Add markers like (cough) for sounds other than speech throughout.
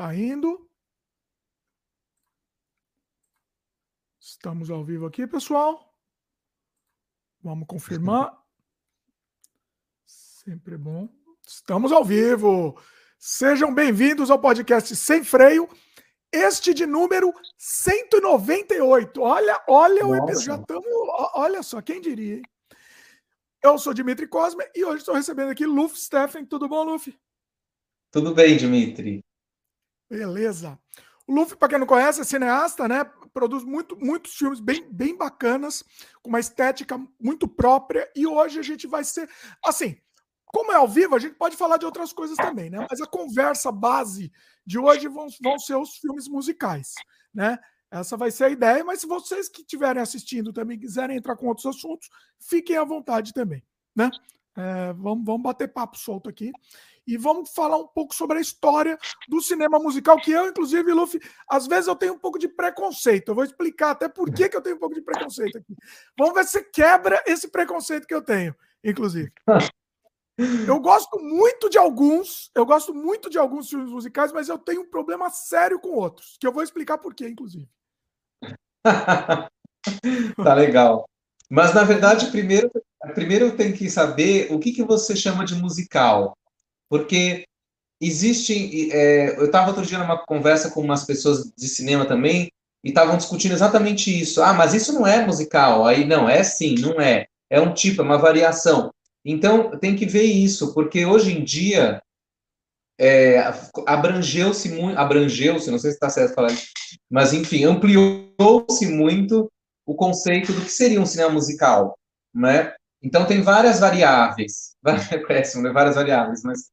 Tá indo. Estamos ao vivo aqui, pessoal. Vamos confirmar. Sempre bom. Estamos ao vivo. Sejam bem-vindos ao podcast Sem Freio. Este de número 198. Olha, olha o episódio. Já estamos. Olha só, quem diria, hein? Eu sou Dimitri Cosme e hoje estou recebendo aqui Luffy Steffen. Tudo bom, Luffy? Tudo bem, Dimitri. Beleza. O Luffy, para quem não conhece, é cineasta, né? Produz muito, muitos filmes bem, bem bacanas, com uma estética muito própria. E hoje a gente vai ser. Assim, como é ao vivo, a gente pode falar de outras coisas também, né? Mas a conversa base de hoje vão, vão ser os filmes musicais, né? Essa vai ser a ideia, mas se vocês que estiverem assistindo também quiserem entrar com outros assuntos, fiquem à vontade também, né? É, vamos, vamos bater papo solto aqui e vamos falar um pouco sobre a história do cinema musical, que eu, inclusive, Luffy, às vezes eu tenho um pouco de preconceito. Eu vou explicar até por que, que eu tenho um pouco de preconceito aqui. Vamos ver se quebra esse preconceito que eu tenho, inclusive. Eu gosto muito de alguns, eu gosto muito de alguns filmes musicais, mas eu tenho um problema sério com outros, que eu vou explicar por quê, inclusive. (laughs) tá legal. Mas, na verdade, primeiro, primeiro eu tenho que saber o que, que você chama de musical. Porque existe. É, eu estava outro dia numa conversa com umas pessoas de cinema também, e estavam discutindo exatamente isso. Ah, mas isso não é musical. Aí, não, é sim, não é. É um tipo, é uma variação. Então, tem que ver isso, porque hoje em dia é, abrangeu-se muito, abrangeu-se, não sei se está certo falar, mas enfim, ampliou-se muito o conceito do que seria um cinema musical, né? Então tem várias variáveis, (laughs) péssimo, né? várias variáveis, mas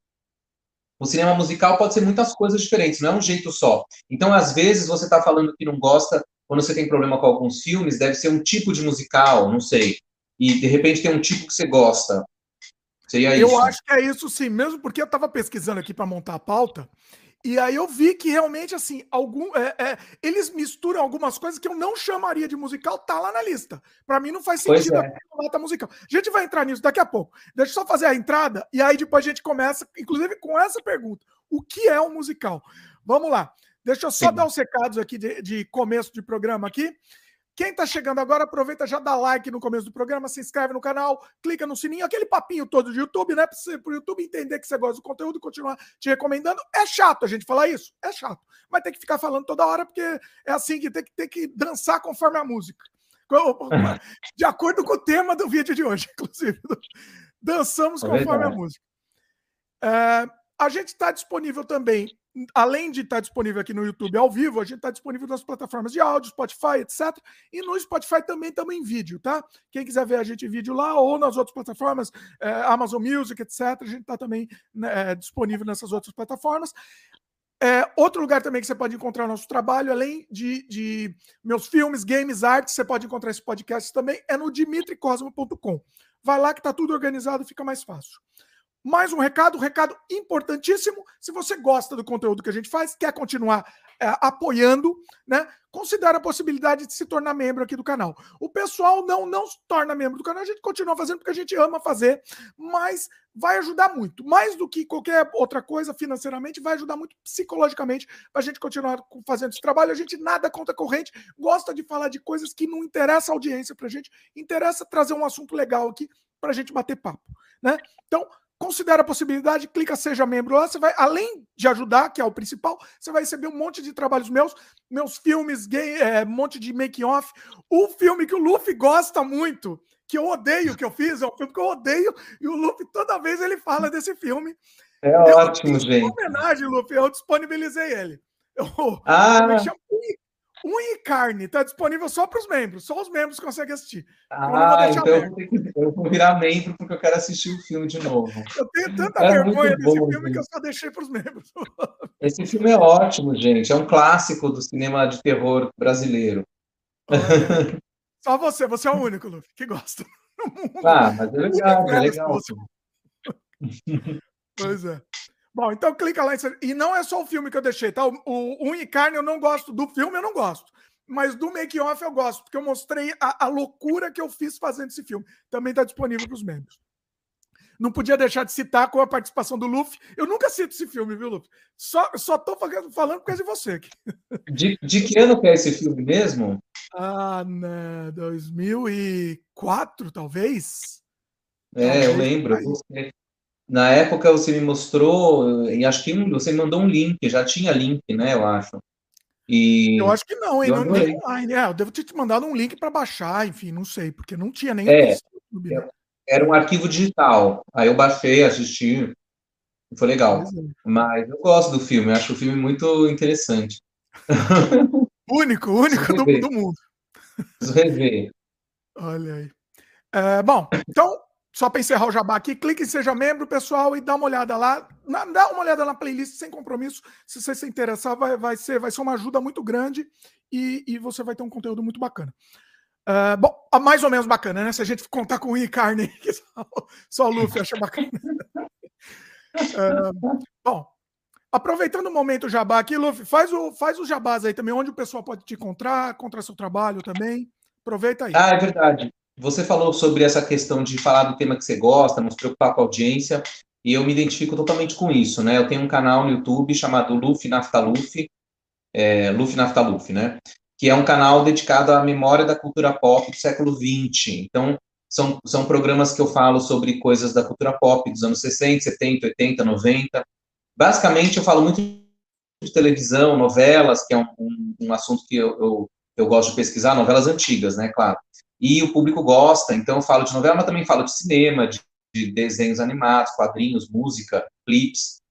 o cinema musical pode ser muitas coisas diferentes, não é um jeito só. Então, às vezes, você está falando que não gosta, quando você tem problema com alguns filmes, deve ser um tipo de musical, não sei. E, de repente, tem um tipo que você gosta. Seria eu isso. acho que é isso sim, mesmo porque eu estava pesquisando aqui para montar a pauta, e aí eu vi que realmente, assim, algum, é, é, eles misturam algumas coisas que eu não chamaria de musical, tá lá na lista. Para mim não faz sentido é. a nota musical. A gente vai entrar nisso daqui a pouco. Deixa eu só fazer a entrada, e aí depois a gente começa, inclusive com essa pergunta: o que é um musical? Vamos lá. Deixa eu só Sim. dar os recados aqui de, de começo de programa aqui. Quem está chegando agora, aproveita já dá like no começo do programa, se inscreve no canal, clica no sininho, aquele papinho todo de YouTube, né? Para o YouTube entender que você gosta do conteúdo e continuar te recomendando. É chato a gente falar isso? É chato. Mas tem que ficar falando toda hora, porque é assim que tem que, tem que dançar conforme a música. De acordo com o tema do vídeo de hoje, (laughs) inclusive. Dançamos é conforme a música. É, a gente está disponível também além de estar disponível aqui no YouTube ao vivo, a gente está disponível nas plataformas de áudio, Spotify, etc. E no Spotify também estamos em vídeo, tá? Quem quiser ver a gente em vídeo lá ou nas outras plataformas, é, Amazon Music, etc., a gente está também né, é, disponível nessas outras plataformas. É, outro lugar também que você pode encontrar nosso trabalho, além de, de meus filmes, games, artes, você pode encontrar esse podcast também, é no dimitricosmo.com. Vai lá que está tudo organizado, fica mais fácil. Mais um recado, um recado importantíssimo. Se você gosta do conteúdo que a gente faz, quer continuar é, apoiando, né? Considere a possibilidade de se tornar membro aqui do canal. O pessoal não não se torna membro do canal, a gente continua fazendo porque a gente ama fazer, mas vai ajudar muito. Mais do que qualquer outra coisa financeiramente, vai ajudar muito psicologicamente para a gente continuar fazendo esse trabalho. A gente nada contra a corrente, gosta de falar de coisas que não interessa a audiência para a gente, interessa trazer um assunto legal aqui para a gente bater papo, né? Então, considera a possibilidade, clica seja membro lá, você vai, além de ajudar, que é o principal, você vai receber um monte de trabalhos meus, meus filmes, é, um monte de making off, o filme que o Luffy gosta muito, que eu odeio que eu fiz, é um filme que eu odeio, e o Luffy toda vez ele fala desse filme. É eu, ótimo, gente. Em homenagem, Luffy, eu disponibilizei ele. Eu, ah. eu Unha e carne está disponível só para os membros, só os membros conseguem assistir. Ah, então eu vou, que, eu vou, virar membro porque eu quero assistir o filme de novo. Eu tenho tanta é vergonha desse bom, filme gente. que eu só deixei para os membros. (laughs) Esse filme é ótimo, gente. É um clássico do cinema de terror brasileiro. (laughs) Só você, você é o único, Luffy, que gosta. Ah, mas é legal, é legal. (laughs) Pois é. Bom, então clica lá. E não é só o filme que eu deixei, tá? O, o Unha e Carne eu não gosto. Do filme eu não gosto. Mas do make-off eu gosto, porque eu mostrei a, a, loucura que eu fiz fazendo esse filme. Também está disponível para os membros. não podia deixar de citar com a participação do Luffy. Eu nunca cito esse filme, viu, Luffy? Só, só tô falando por causa de você aqui. De, de que ano que é esse filme mesmo? Ah, né, 2004, talvez? É, eu lembro. Na época você me mostrou, e acho que você me mandou um link, já tinha link, né, eu acho. E eu acho que não, hein? Não, não é online. É, eu devo ter te mandado um link para baixar, enfim, não sei, porque não tinha nem é, YouTube, né? Era um arquivo digital. Aí eu baixei, assisti. Foi legal. É. Mas eu gosto do filme, acho o filme muito interessante. (laughs) único, único do, do, mundo. Preciso rever. Olha aí. É, bom, então só para encerrar o jabá aqui, clique em Seja Membro, pessoal, e dá uma olhada lá. Na, dá uma olhada na playlist sem compromisso. Se você se interessar, vai, vai, ser, vai ser uma ajuda muito grande e, e você vai ter um conteúdo muito bacana. Uh, bom, mais ou menos bacana, né? Se a gente contar com e carne, (laughs) que só, só o Luffy acha bacana. Uh, (laughs) bom, aproveitando o momento jabá aqui, Luffy, faz, o, faz os jabás aí também, onde o pessoal pode te encontrar, encontrar seu trabalho também. Aproveita aí. Ah, é verdade. Você falou sobre essa questão de falar do tema que você gosta, não se preocupar com a audiência, e eu me identifico totalmente com isso, né? Eu tenho um canal no YouTube chamado Luffy Naftaluf, é, Luffy Naftaluf, né? Que é um canal dedicado à memória da cultura pop do século XX. Então, são, são programas que eu falo sobre coisas da cultura pop dos anos 60, 70, 80, 90. Basicamente, eu falo muito de televisão, novelas, que é um, um, um assunto que eu, eu, eu gosto de pesquisar, novelas antigas, né, claro e o público gosta, então eu falo de novela, mas também falo de cinema, de, de desenhos animados, quadrinhos, música, clips,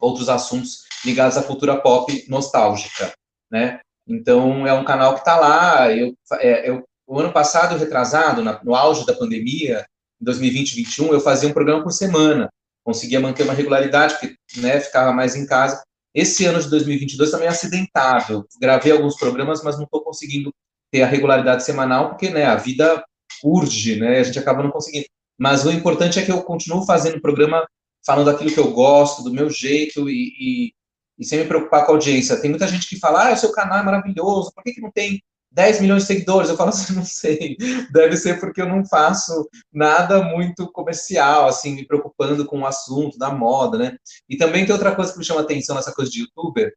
outros assuntos ligados à cultura pop nostálgica, né? Então, é um canal que está lá, eu, é, eu, o ano passado, retrasado, na, no auge da pandemia, em 2020 e 2021, eu fazia um programa por semana, conseguia manter uma regularidade, porque né, ficava mais em casa. Esse ano de 2022 também é acidentável, gravei alguns programas, mas não estou conseguindo ter a regularidade semanal, porque né, a vida urge, né, a gente acaba não conseguindo. Mas o importante é que eu continuo fazendo o programa falando aquilo que eu gosto, do meu jeito e, e, e, sem me preocupar com a audiência. Tem muita gente que fala, ah, o seu canal é maravilhoso, por que, que não tem 10 milhões de seguidores? Eu falo assim, (laughs) não sei, deve ser porque eu não faço nada muito comercial, assim, me preocupando com o assunto da moda, né? E também tem outra coisa que me chama atenção nessa coisa de youtuber,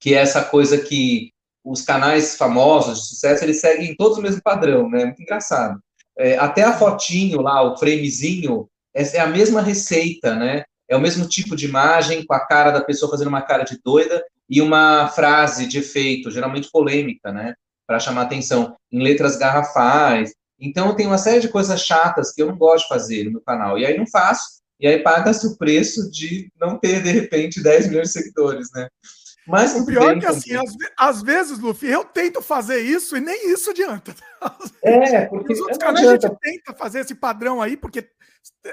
que é essa coisa que os canais famosos de sucesso, eles seguem todos o mesmo padrão, né? Muito engraçado. É, até a fotinho lá, o framezinho, é, é, a mesma receita, né? É o mesmo tipo de imagem, com a cara da pessoa fazendo uma cara de doida e uma frase de efeito, geralmente polêmica, né? Para chamar atenção, em letras garrafais. Então, tem uma série de coisas chatas que eu não gosto de fazer no meu canal. E aí não faço, e aí paga-se o preço de não ter, de repente, 10 milhões de seguidores, né? Mas o pior é que, assim, às, às, vezes, Luffy, eu tento fazer isso e nem isso adianta. É, (laughs) porque. Os outros canais a gente tenta fazer esse padrão aí, porque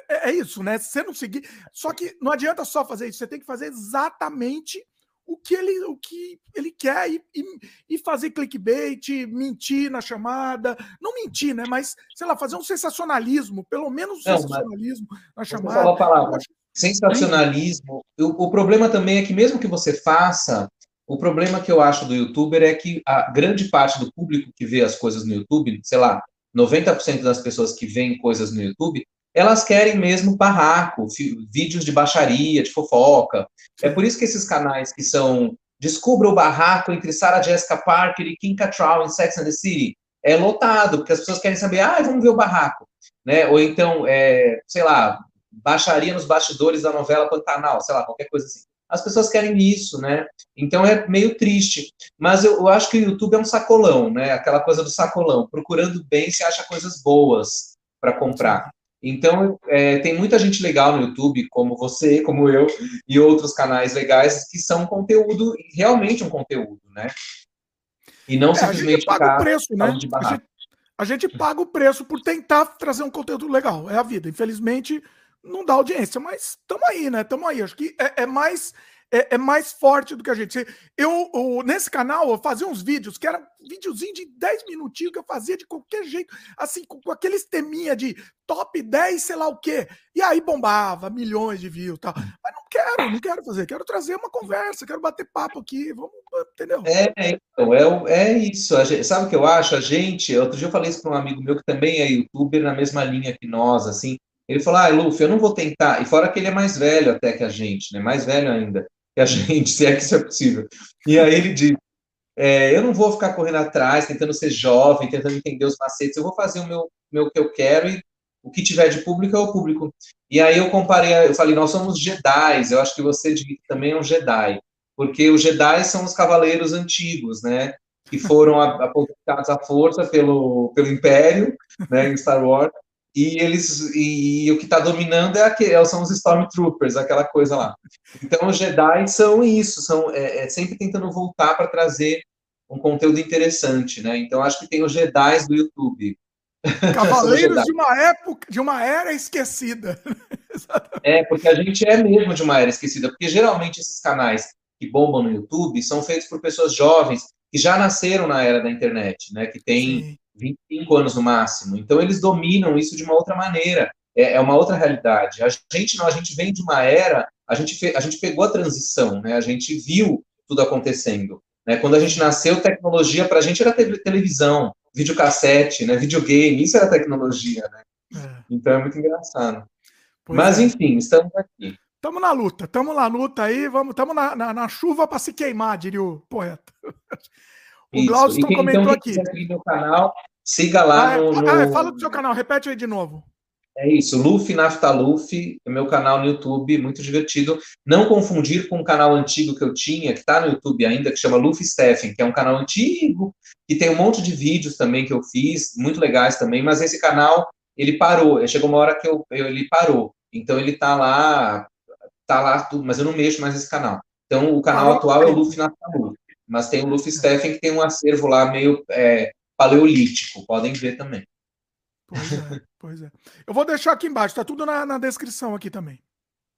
é, é isso, né? Se você não seguir. Só que não adianta só fazer isso, você tem que fazer exatamente o que ele, o que ele quer e, e, e, fazer clickbait, mentir na chamada. Não mentir, né? Mas, sei lá, fazer um sensacionalismo, pelo menos um não, sensacionalismo na chamada. Falar a palavra. Sensacionalismo. O, problema também é que, mesmo que você faça, o problema que eu acho do youtuber é que a grande parte do público que vê as coisas no YouTube, sei lá, 90% das pessoas que veem coisas no YouTube, elas querem mesmo barraco, vídeos de baixaria, de fofoca. É por isso que esses canais que são Descubra o barraco entre Sarah Jessica Parker e Kim Cattrall em Sex and the City é lotado, porque as pessoas querem saber, ah, vamos ver o barraco, né? Ou então, é, sei lá, baixaria nos bastidores da novela Pantanal, sei lá, qualquer coisa assim. As pessoas querem isso, né? Então é meio triste. Mas eu, eu acho que o YouTube é um sacolão, né? Aquela coisa do sacolão. Procurando bem, se acha coisas boas para comprar. Então, é, tem muita gente legal no YouTube, como você, como eu, e outros canais legais, que são conteúdo, realmente um conteúdo, né? E não é, simplesmente a gente paga o preço, né? A gente, a gente paga o preço por tentar trazer um conteúdo legal. É a vida. Infelizmente, não dá audiência, mas estamos aí, né? Estamos aí. Acho que é, é mais é, é, mais forte do que a gente. Eu, eu, nesse canal, eu fazia uns vídeos que era videozinho de 10 minutinhos que eu fazia de qualquer jeito, assim, com, com aqueles teminha de top 10, sei lá o quê. E aí bombava, milhões de views e tal. Mas não quero, não quero fazer. Quero trazer uma conversa, quero bater papo aqui, vamos, entendeu? É, então, é, é isso. Gente, sabe o que eu acho? A gente, outro dia eu falei isso para um amigo meu que também é youtuber na mesma linha que nós, assim, Ele falou, ah, Luffy, eu não vou tentar. E fora que ele é mais velho até que a gente, né? Mais velho ainda que a (laughs) gente, se é que isso é possível. E aí ele diz, é, eu não vou ficar correndo atrás, tentando ser jovem, tentando entender os macetes, eu vou fazer o meu, meu que eu quero e o que tiver de público é o público. E aí eu comparei, eu falei, nós somos Jedi, eu acho que você também é um Jedi, porque os Jedi são os cavaleiros antigos, né, que foram aposentados à força pelo, pelo Império, né, em Star Wars, e eles e, e o que está dominando é aquele, são os Stormtroopers, aquela coisa lá. Então os Jedi são isso, são é, é sempre tentando voltar para trazer um conteúdo interessante, né? Então acho que tem os Jedi do YouTube. (laughs) Cavaleiros de uma época, de uma era esquecida. (laughs) é, porque a gente é mesmo de uma era esquecida, porque geralmente esses canais que bombam no YouTube são feitos por pessoas jovens que já nasceram na era da internet, né? Que tem. 25 anos no máximo. Então eles dominam isso de uma outra maneira. É, é uma outra realidade. A gente não, a gente vem de uma era, a gente, fe, a gente pegou a transição, né? A gente viu tudo acontecendo. Né? Quando a gente nasceu, tecnologia para a gente era televisão, videocassete, né? videogame, isso era tecnologia, né? É. Então é muito engraçado. Pois Mas é. enfim, estamos aqui. Estamos na luta, estamos na luta aí, vamos, estamos na, na, na chuva para se queimar, diria o poeta. (laughs) O Glaucio comentou então, aqui. No canal, siga lá ah, no, no... Ah, fala do seu canal, repete aí de novo. É isso, Luffy Naftaluf, é meu canal no YouTube, muito divertido. Não confundir com um canal antigo que eu tinha, que está no YouTube ainda, que chama Luffy Steffen, que é um canal antigo, que tem um monte de vídeos também que eu fiz, muito legais também, mas esse canal, ele parou, chegou uma hora que eu, eu ele parou. Então ele está lá, tá lá tudo, mas eu não mexo mais nesse canal. Então o canal atual é o Luffy Naftaluf, mas tem o Luffy Steffen que tem um acervo lá meio é, paleolítico, podem ver também. Pois é, pois é. Eu vou deixar aqui embaixo, tá tudo na, na descrição aqui também.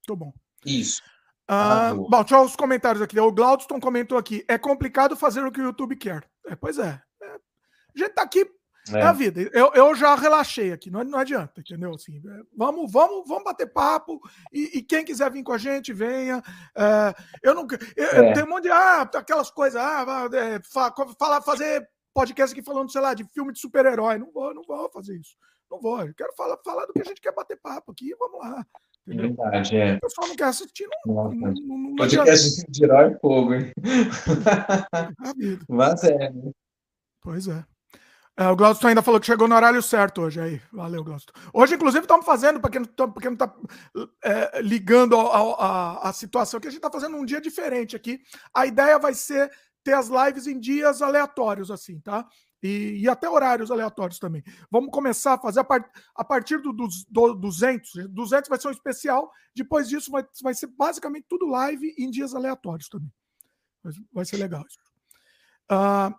Tô bom. Isso. Ah, bom, deixa os comentários aqui. O Glaudston comentou aqui: é complicado fazer o que o YouTube quer. É, pois é. é a gente tá aqui. É, é a vida. Eu, eu já relaxei aqui, não, não adianta, entendeu? Assim, é, vamos, vamos, vamos bater papo e, e, quem quiser vir com a gente, venha. É, eu não. Eu, eu é. tenho um monte de. Ah, aquelas coisas. Ah, é, falar, fazer podcast aqui falando, sei lá, de filme de super-herói. Não vou, não vou fazer isso. Não vou. Eu quero falar, falar do que a gente quer bater papo aqui. Vamos lá. Entendeu? Verdade, é. O pessoal não quer assistir. Não, não, não, não podcast de herói é fogo, hein? (laughs) Mas é, né? Pois é. É, o Glaucio ainda falou que chegou no horário certo hoje. Aí, valeu, Glaucio. Hoje, inclusive, estamos fazendo, para quem não está é, ligando a, a, situação, que a gente está fazendo um dia diferente aqui. A ideia vai ser ter as lives em dias aleatórios, assim, tá? E, e até horários aleatórios também. Vamos começar a fazer a, a partir do, dos do 200. 200 vai ser um especial. Depois disso, vai, vai ser basicamente tudo live em dias aleatórios também. Vai, vai ser legal isso. Uh,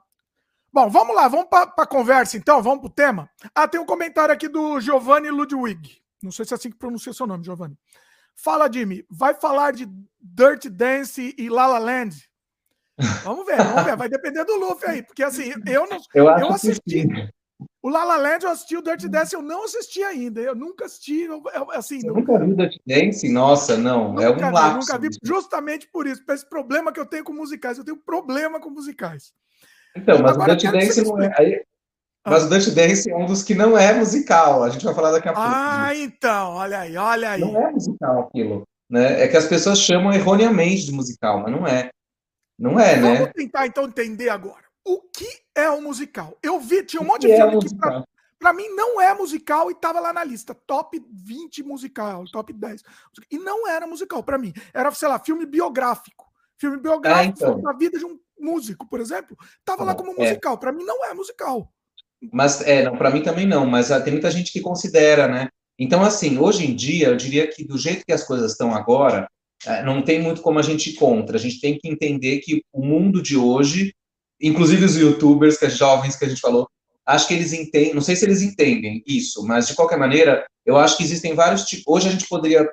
bom, vamos lá, vamos para a conversa então, vamos para o tema. Ah, tem um comentário aqui do Giovanni Ludwig. Não sei se é assim que pronuncia seu nome, Giovanni. Fala, Jimmy, vai falar de Dirty Dance e La La Land? Vamos ver, vamos ver. Vai depender do Luffy aí. Porque assim, eu não. Eu, eu assisti. O La La Land eu assisti, o Dirty Dance eu não assisti ainda. Eu nunca assisti. Eu, assim, Você nunca vi o Dirty Dance? Nossa, não. é um lapso. Nunca vi, justamente por isso. Por esse problema que eu tenho com musicais. Eu tenho problema com musicais. Então, mas Agora, o Dirty Dance não é. Aí, ah. mas o Dirty Dance é um dos que não é musical. A gente vai falar daqui a pouco. Ah, então, olha aí, olha aí. Não é musical aquilo. Né? É que as pessoas chamam erroneamente de musical, mas não é. Não é, Vamos né? Vamos tentar então entender agora. O que é um musical? Eu vi, tinha um monte de é filme que pra, pra, mim não é musical e tava lá na lista. Top 20 musical, top 10. E não era musical para mim. Era, sei lá, filme biográfico. Filme biográfico é, então. vida de um músico, por exemplo. Tava lá como é. musical. Para mim não é musical. Mas, é, não, para mim também não. Mas ah, tem muita gente que considera, né? Então, assim, hoje em dia, eu diria que do jeito que as coisas estão agora, é, não tem muito como a gente ir contra. A gente tem que entender que o mundo de hoje, inclusive os youtubers, que é jovens que a gente falou, acho que eles entendem, não sei se eles entendem isso, mas de qualquer maneira, eu acho que existem vários tipos. Hoje a gente poderia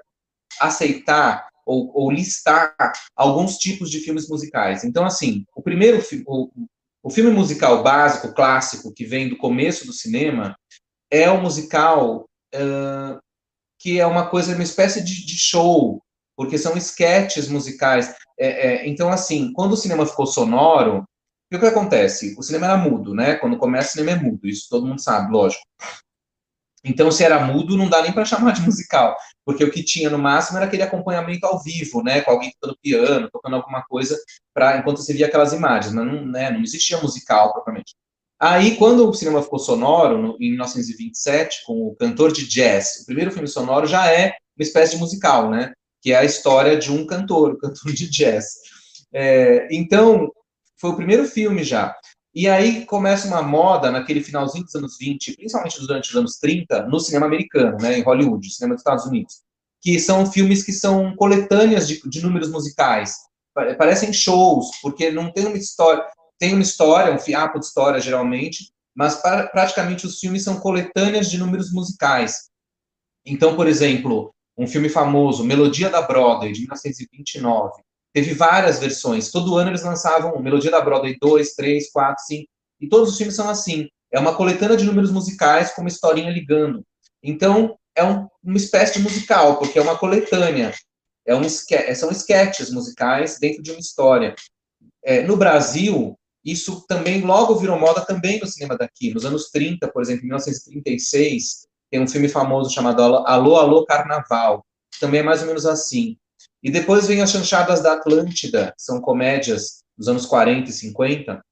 aceitar ou, ou listar alguns tipos de filmes musicais. Então, assim, o primeiro o, o filme musical básico, clássico, que vem do começo do cinema, é o musical uh, que é uma coisa, uma espécie de, de show, porque são esquetes musicais. É, é, então, assim, quando o cinema ficou sonoro, o que acontece? O cinema era mudo, né? Quando começa, o cinema é mudo, isso todo mundo sabe, lógico. Então, se era mudo, não dá nem para chamar de musical, porque o que tinha no máximo era aquele acompanhamento ao vivo, né, com alguém tocando piano, tocando alguma coisa, para enquanto você via aquelas imagens, mas não, né, não existia musical propriamente. Aí, quando o cinema ficou sonoro, no, em 1927, com o cantor de jazz, o primeiro filme sonoro já é uma espécie de musical, né, que é a história de um cantor, o cantor de jazz. É, então, foi o primeiro filme já. E aí começa uma moda naquele finalzinho dos anos 20, principalmente durante os anos 30, no cinema americano, né, em Hollywood, cinema dos Estados Unidos, que são filmes que são coletâneas de, de números musicais. Parecem shows, porque não tem uma história, tem uma história, um fiapo de história geralmente, mas pra, praticamente os filmes são coletâneas de números musicais. Então, por exemplo, um filme famoso, Melodia da Broadway, de 1929, Teve várias versões. Todo ano eles lançavam Melodia da Broadway 2, 3, 4, 5. E todos os filmes são assim. É uma coletânea de números musicais com uma historinha ligando. Então, é um, uma espécie de musical, porque é uma coletânea. É um, é, são sketches musicais dentro de uma história. É, no Brasil, isso também logo virou moda também no cinema daqui. Nos anos 30, por exemplo, em 1936, tem um filme famoso chamado Alô, Alô Carnaval. Também é mais ou menos assim. E depois vem as chanchadas da Atlântida, que são comédias dos anos 40 e 50.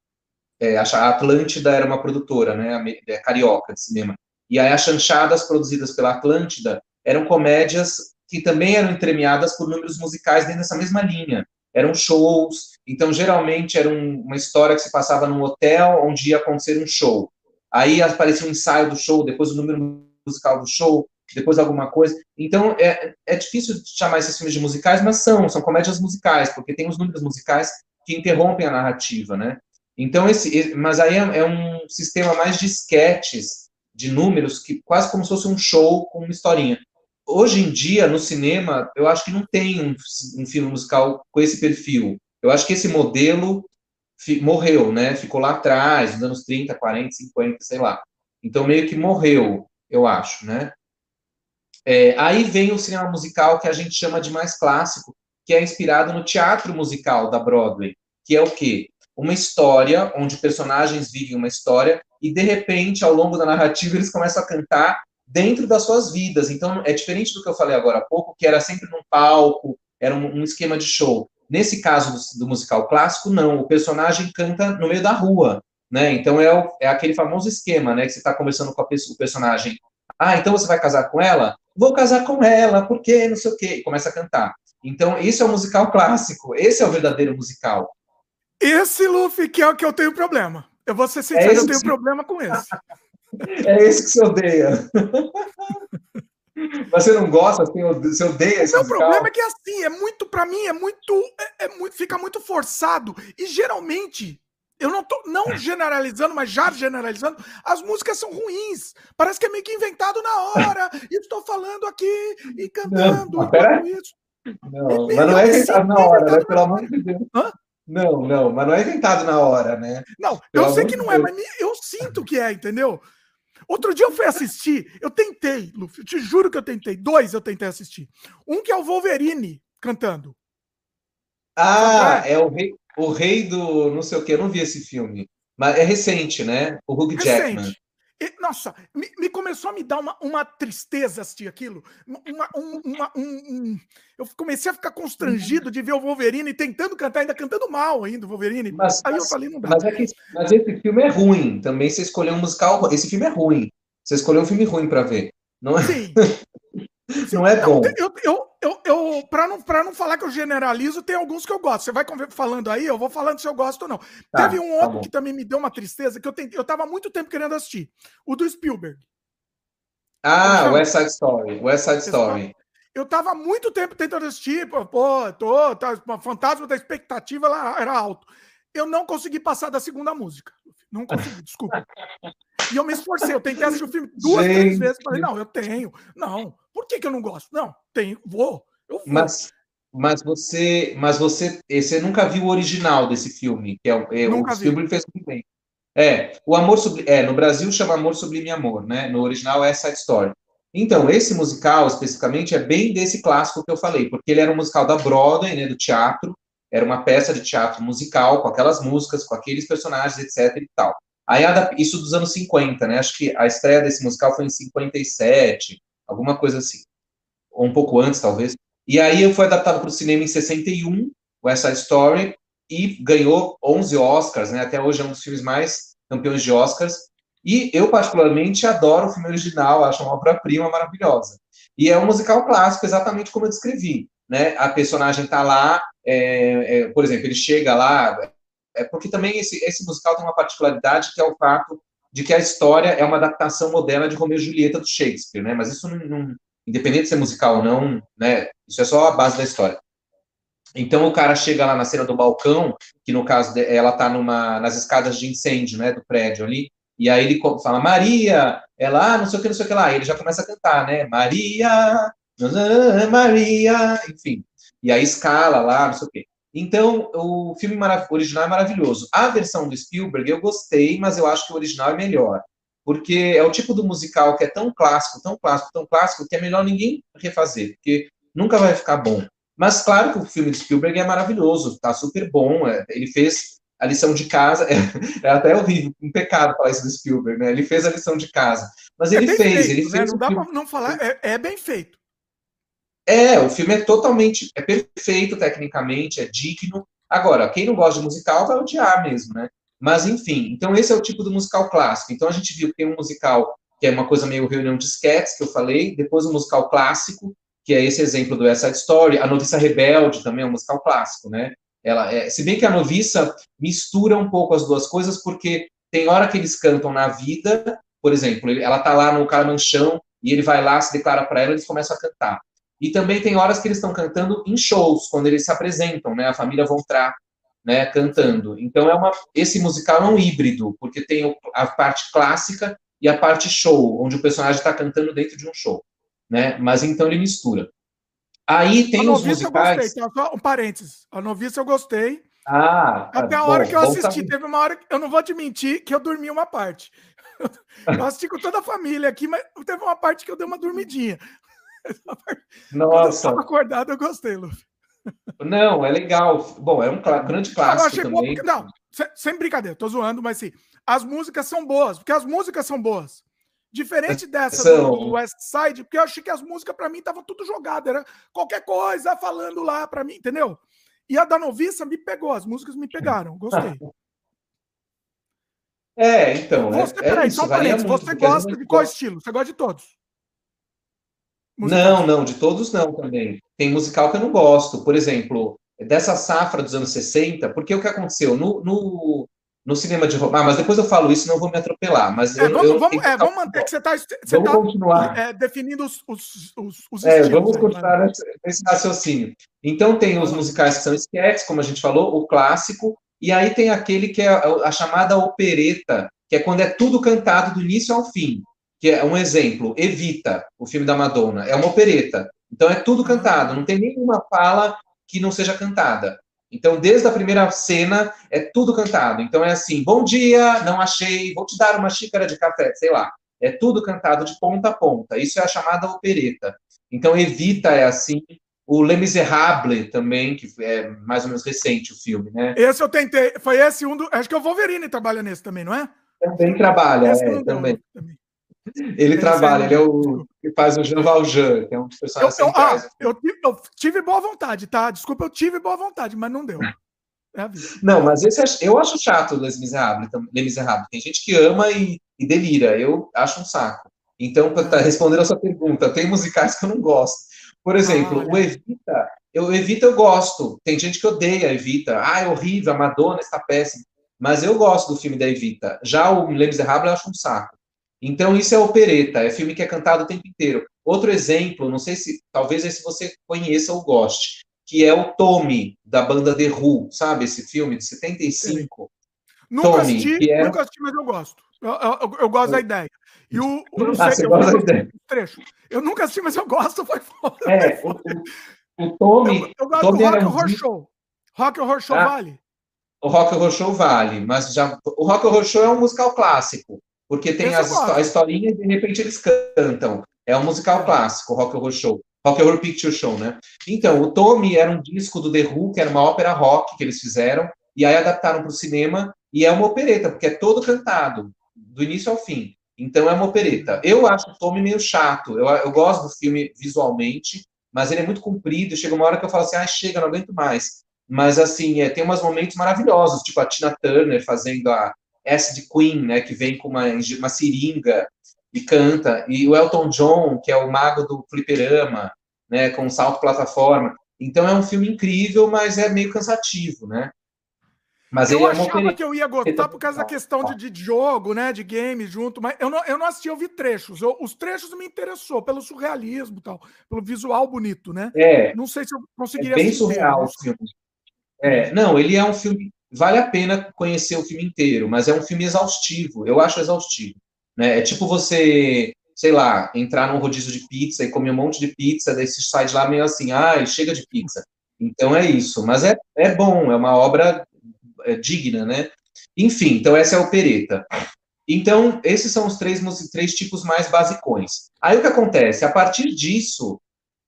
É, a Atlântida era uma produtora, né, é, carioca de cinema. E aí as chanchadas produzidas pela Atlântida eram comédias que também eram entremeadas por números musicais dentro dessa mesma linha. Eram shows, então geralmente era um, uma história que se passava num hotel onde ia acontecer um show. Aí aparecia um ensaio do show, depois o número musical do show, depois alguma coisa. Então, é, é difícil chamar esses filmes de musicais, mas são, são comédias musicais, porque tem os números musicais que interrompem a narrativa, né? Então, esse, mas aí é, é um sistema mais de sketches, de números, que quase como se fosse um show com uma historinha. Hoje em dia, no cinema, eu acho que não tem um, um filme musical com esse perfil. Eu acho que esse modelo morreu, né? Ficou lá atrás, nos anos 30, 40, 50, sei lá. Então, meio que morreu, eu acho, né? É, aí vem o cinema musical que a gente chama de mais clássico, que é inspirado no teatro musical da Broadway, que é o quê? Uma história onde personagens vivem uma história e, de repente, ao longo da narrativa, (laughs) eles começam a cantar dentro das suas vidas. Então, é diferente do que eu falei agora há pouco, que era sempre num palco, era um, um esquema de show. Nesse caso do, do, musical clássico, não. O personagem canta no meio da rua, né? Então, é, o, é aquele famoso esquema, né? Que você está conversando com a, o personagem. Ah, então você vai casar com ela? vou casar com ela, porque não sei o quê, e começa a cantar. Então, isso é o musical clássico, esse é o verdadeiro musical. Esse, Luffy, que é o que eu tenho problema. Eu vou ser sincero, é eu tenho que... problema com esse. (laughs) é esse que você odeia. (laughs) Mas você não gosta, você odeia esse O meu problema é que assim, é muito, para mim, é muito, é, é muito, fica muito forçado. E geralmente, eu não tô não generalizando, mas já generalizando, as músicas são ruins. Parece que é meio que inventado na hora. e (laughs) estou falando aqui e cantando. Não, e isso. Não, é, mas não é inventado na hora, né? Pelo amor de Deus. Hã? Não, não, mas não é inventado na hora, né? Não, Pelo eu sei que não é, mas eu sinto que é, entendeu? Outro dia eu fui assistir, eu tentei, Luffy, eu te juro que eu tentei, dois eu tentei assistir. Um que é o Wolverine cantando. Ah, é o rei, o rei do não sei o que, eu não vi esse filme. Mas é recente, né? O Hugh recente. Jackman. E, nossa, me, me, começou a me dar uma, uma tristeza assistir aquilo. Uma, um, uma, um, um, eu comecei a ficar constrangido de ver o Wolverine tentando cantar, ainda cantando mal ainda, o Wolverine. Mas, Aí eu falei, não dá. Mas, é que, mas esse filme é ruim. Também você escolheu um musical. Esse filme é ruim. Você escolheu um filme ruim para ver. Não é? Sim. (laughs) não é bom. Eu, eu, eu, eu para não, não falar que eu generalizo, tem alguns que eu gosto. Você vai falando aí, eu vou falando se eu gosto ou não. Tá, Teve um tá outro que também me deu uma tristeza, que eu, tentei, eu tava muito tempo querendo assistir. O do Spielberg. Ah, West Side Story. West Side Story. Eu tava muito tempo tentando assistir, pô, pô tô, tá, fantasma da expectativa lá era alto. Eu não consegui passar da segunda música. Não consegui, desculpa. E eu me esforcei, eu tentei assistir o filme duas, Gente. três vezes. Falei, não, eu tenho. Não, por que, que eu não gosto? Não, tenho, vou. Eu vou. Mas, mas você, mas você, você nunca viu o original desse filme, que é, é nunca o filme fez muito bem. É, o Amor Sublime, é, no Brasil chama Amor Sublime Amor, né? No original é Side Story. Então, esse musical, especificamente, é bem desse clássico que eu falei, porque ele era um musical da Broadway, né, do teatro, era uma peça de teatro musical, com aquelas músicas, com aqueles personagens, etc e tal. Aí, isso dos anos 50, né? Acho que a estreia desse musical foi em 57, alguma coisa assim. Ou um pouco antes, talvez. E aí foi adaptado para o cinema em 61, West Side Story, e ganhou 11 Oscars, né? Até hoje é um dos filmes mais campeões de Oscars. E eu, particularmente, adoro o filme original, acho uma obra-prima maravilhosa. E é um musical clássico, exatamente como eu descrevi. Né? A personagem está lá, é, é, por exemplo, ele chega lá, é porque também esse, esse musical tem uma particularidade que é o fato de que a história é uma adaptação moderna de Romeu e Julieta do Shakespeare, né? Mas isso não, não independente de ser musical ou não, né? Isso é só a base da história. Então o cara chega lá na cena do balcão, que no caso ela tá numa nas escadas de incêndio, né, do prédio ali, e aí ele fala Maria, ela, ah, não sei o que, não sei o que lá, e ele já começa a cantar, né? Maria, Maria, enfim. E aí escala lá, não sei o quê. Então, o filme original é maravilhoso. A versão do Spielberg eu gostei, mas eu acho que o original é melhor. Porque é o tipo do musical que é tão clássico, tão clássico, tão clássico, que é melhor ninguém refazer, porque nunca vai ficar bom. Mas claro que o filme de Spielberg é maravilhoso, tá super bom. É, ele fez a lição de casa, é, (laughs) é, até horrível, um pecado falar isso do Spielberg, né? Ele fez a lição de casa. Mas ele é fez, feito, ele né? fez. Não dá para não falar, é, é, bem feito. É, o filme é totalmente, é perfeito tecnicamente, é digno. Agora, quem não gosta de musical vai odiar mesmo, né? Mas enfim, então esse é o tipo do musical clássico. Então a gente viu que tem um musical que é uma coisa meio reunião de sketches que eu falei, depois um musical clássico, que é esse exemplo do West Side Story, a Noviça Rebelde também é um musical clássico, né? Ela é, se bem que a Noviça mistura um pouco as duas coisas, porque tem hora que eles cantam na vida, por exemplo, ela tá lá no Caramanchão e ele vai lá, se declara para ela, eles começam a cantar. E também tem horas que eles estão cantando em shows, quando eles se apresentam, né? A família Von Trapp, né, cantando. Então é uma esse musical é um híbrido, porque tem a parte clássica e a parte show, onde o personagem está cantando dentro de um show né? Mas então ele mistura. Aí tem os musicais. Eu gostei, só um parênteses. A noviça eu gostei. Ah, Até a hora que eu assisti, teve uma hora que eu não vou te mentir que eu dormi uma parte. (laughs) Eu assisti com toda a família aqui, mas teve uma parte que eu dei uma dormidinha. Nossa. eu acordado, eu gostei, Lu. Não, é legal. Bom, é um grande clássico também. Boa, não, sem brincadeira, tô zoando, mas sim, as músicas são boas, porque as músicas são boas. Diferente (laughs) dessa São... do West Side, porque eu achei que as músicas para mim estavam tudo jogado, era qualquer coisa falando lá para mim, entendeu? E a da noviça me pegou, as músicas me pegaram, gostei. (laughs) É, então. Você, é, peraí, é só um parênteses, você gosta de qual estilo? Você gosta de todos? Musical. Não, não, de todos não também. Tem musical que eu não gosto. Por exemplo, dessa safra dos anos 60, porque o que aconteceu? No, no, no cinema de Ah, mas depois eu falo isso, não vou me atropelar. Mas é, eu, vamos, eu, vamos, é, vamos manter que você está tá, continuar. É, definindo os, os, os, os é, Vamos continuar nesse, nesse raciocínio. Então tem os musicais que são sketches, como a gente falou, o clássico, e aí tem aquele que é a, a chamada opereta, que é quando é tudo cantado do início ao fim. Que é um exemplo, Evita, o filme da Madonna, é uma opereta. Então é tudo cantado, não tem nenhuma fala que não seja cantada. Então, desde a primeira cena, é tudo cantado. Então, é assim: bom dia, não achei, vou te dar uma xícara de café, sei lá. É tudo cantado de ponta a ponta. Isso é a chamada opereta. Então, Evita é assim. O Les Miserables também, que é mais ou menos recente o filme, né? Esse eu tentei. Foi esse um do. Acho que o Wolverine trabalha nesse também, não é? Também trabalha, é, também. também. Ele trabalha, ele é o que faz o Jean Valjean, que é um dos personagens eu, eu, ah, eu, eu, tive boa vontade, tá? Desculpa, eu tive boa vontade, mas não deu. É não, mas esse eu acho chato Les Miserables, Les Miserables. Tem gente que ama e, e delira. Eu acho um saco. Então, para tá responder a sua pergunta, tem musicais que eu não gosto. Por exemplo, ah, o Evita, eu Evita eu gosto. Tem gente que odeia Evita. Ah, é horrível, a Madonna está péssima. Mas eu gosto do filme da Evita. Já o Les Miserables eu acho um saco. Então, isso é opereta, é filme que é cantado o tempo inteiro. Outro exemplo, não sei se, talvez esse você conheça ou goste, que é o Tommy, da banda The Who, sabe esse filme de 75? Nunca Tommy, assisti, era... nunca assisti, mas eu gosto. Eu, eu, eu gosto da ideia. E o, eu ah, sei, você gosta da ideia. Trecho. Eu nunca assisti, mas eu gosto, foi foda. É, o, o, Tommy... Eu, gosto Tommy do Rock Horror Show. Rock Horror Show ah, vale. O Rock Horror Show vale, mas já... O Rock Horror Show é um musical clássico. Porque tem as, a historinha e de repente eles cantam. É um musical clássico, Rock Horror Show. Rock Horror Picture Show, né? Então, o Tommy era um disco do The Who, que era uma ópera rock que eles fizeram, e aí adaptaram para o cinema, e é uma opereta, porque é todo cantado, do início ao fim. Então é uma opereta. Eu acho o filme meio chato. Eu, eu gosto do filme visualmente, mas ele é muito comprido. Chega uma hora que eu falo assim, ah, chega, não aguento mais. Mas assim, é, tem umas momentos maravilhosos, tipo a Tina Turner fazendo a Acid Queen, né, que vem com uma, uma seringa e canta, e o Elton John, que é o mago do fliperama, né, com salto plataforma. Então é um filme incrível, mas é meio cansativo, né? Mas eu é achava que eu ia gostar por causa da questão de, de, jogo, né, de game junto, mas eu não, eu não assisti, eu vi trechos. Eu, os trechos me interessou pelo surrealismo, tal, pelo visual bonito, né? É. Não sei se eu conseguiria. É bem surreal o filme. É, não, ele é um filme. Vale a pena conhecer o filme inteiro, mas é um filme exaustivo. Eu acho exaustivo. Né? É tipo você, sei lá, entrar num rodízio de pizza e comer um monte de pizza, daí você sai de lá meio assim, ai, chega de pizza. Então é isso. Mas é, é bom, é uma obra é, digna, né? Enfim, então essa é a opereta. Então, esses são os três, três tipos mais basicões. Aí o que acontece? A partir disso,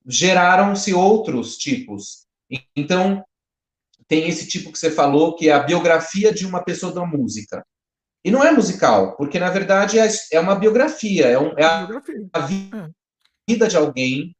geraram-se outros tipos. Então, tem esse tipo que você falou, que é a biografia de uma pessoa da música. E não é musical, porque na verdade é, é uma biografia, é, um, é a, a, vida de alguém,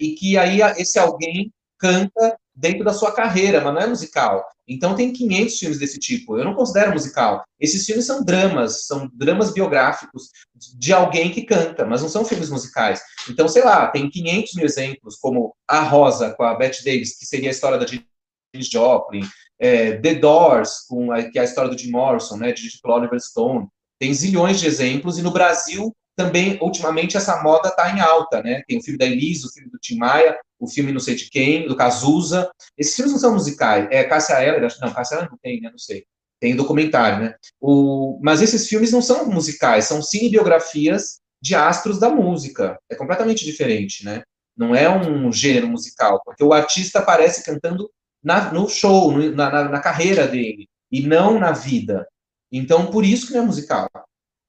e que aí esse alguém canta dentro da sua carreira, mas não é musical. Então tem 500 filmes desse tipo. Eu não considero musical. Esses filmes são dramas, são dramas biográficos de alguém que canta, mas não são filmes musicais. Então, sei lá, tem 500 mil exemplos, como A Rosa, com a Bette Davis, que seria a história da Janis Joplin, é, The Doors, com a, que é a história do Jim Morrison, né, pelo Oliver Stone. Tem zilhões de exemplos, e no Brasil também, ultimamente, essa moda está em alta, né? Tem o filme da Elise, o filme do Tim Maia, o filme não sei de quem, do Cazuza. Esses filmes não são musicais. É Cássia Eller, não, Cássia Eller não tem, né? Não sei. Tem documentário, né? O, mas esses filmes não são musicais, são cinebiografias de astros da música. É completamente diferente, né? Não é um gênero musical, porque o artista aparece cantando na, no show, na, na, na carreira dele, e não na vida. Então, por isso que não é musical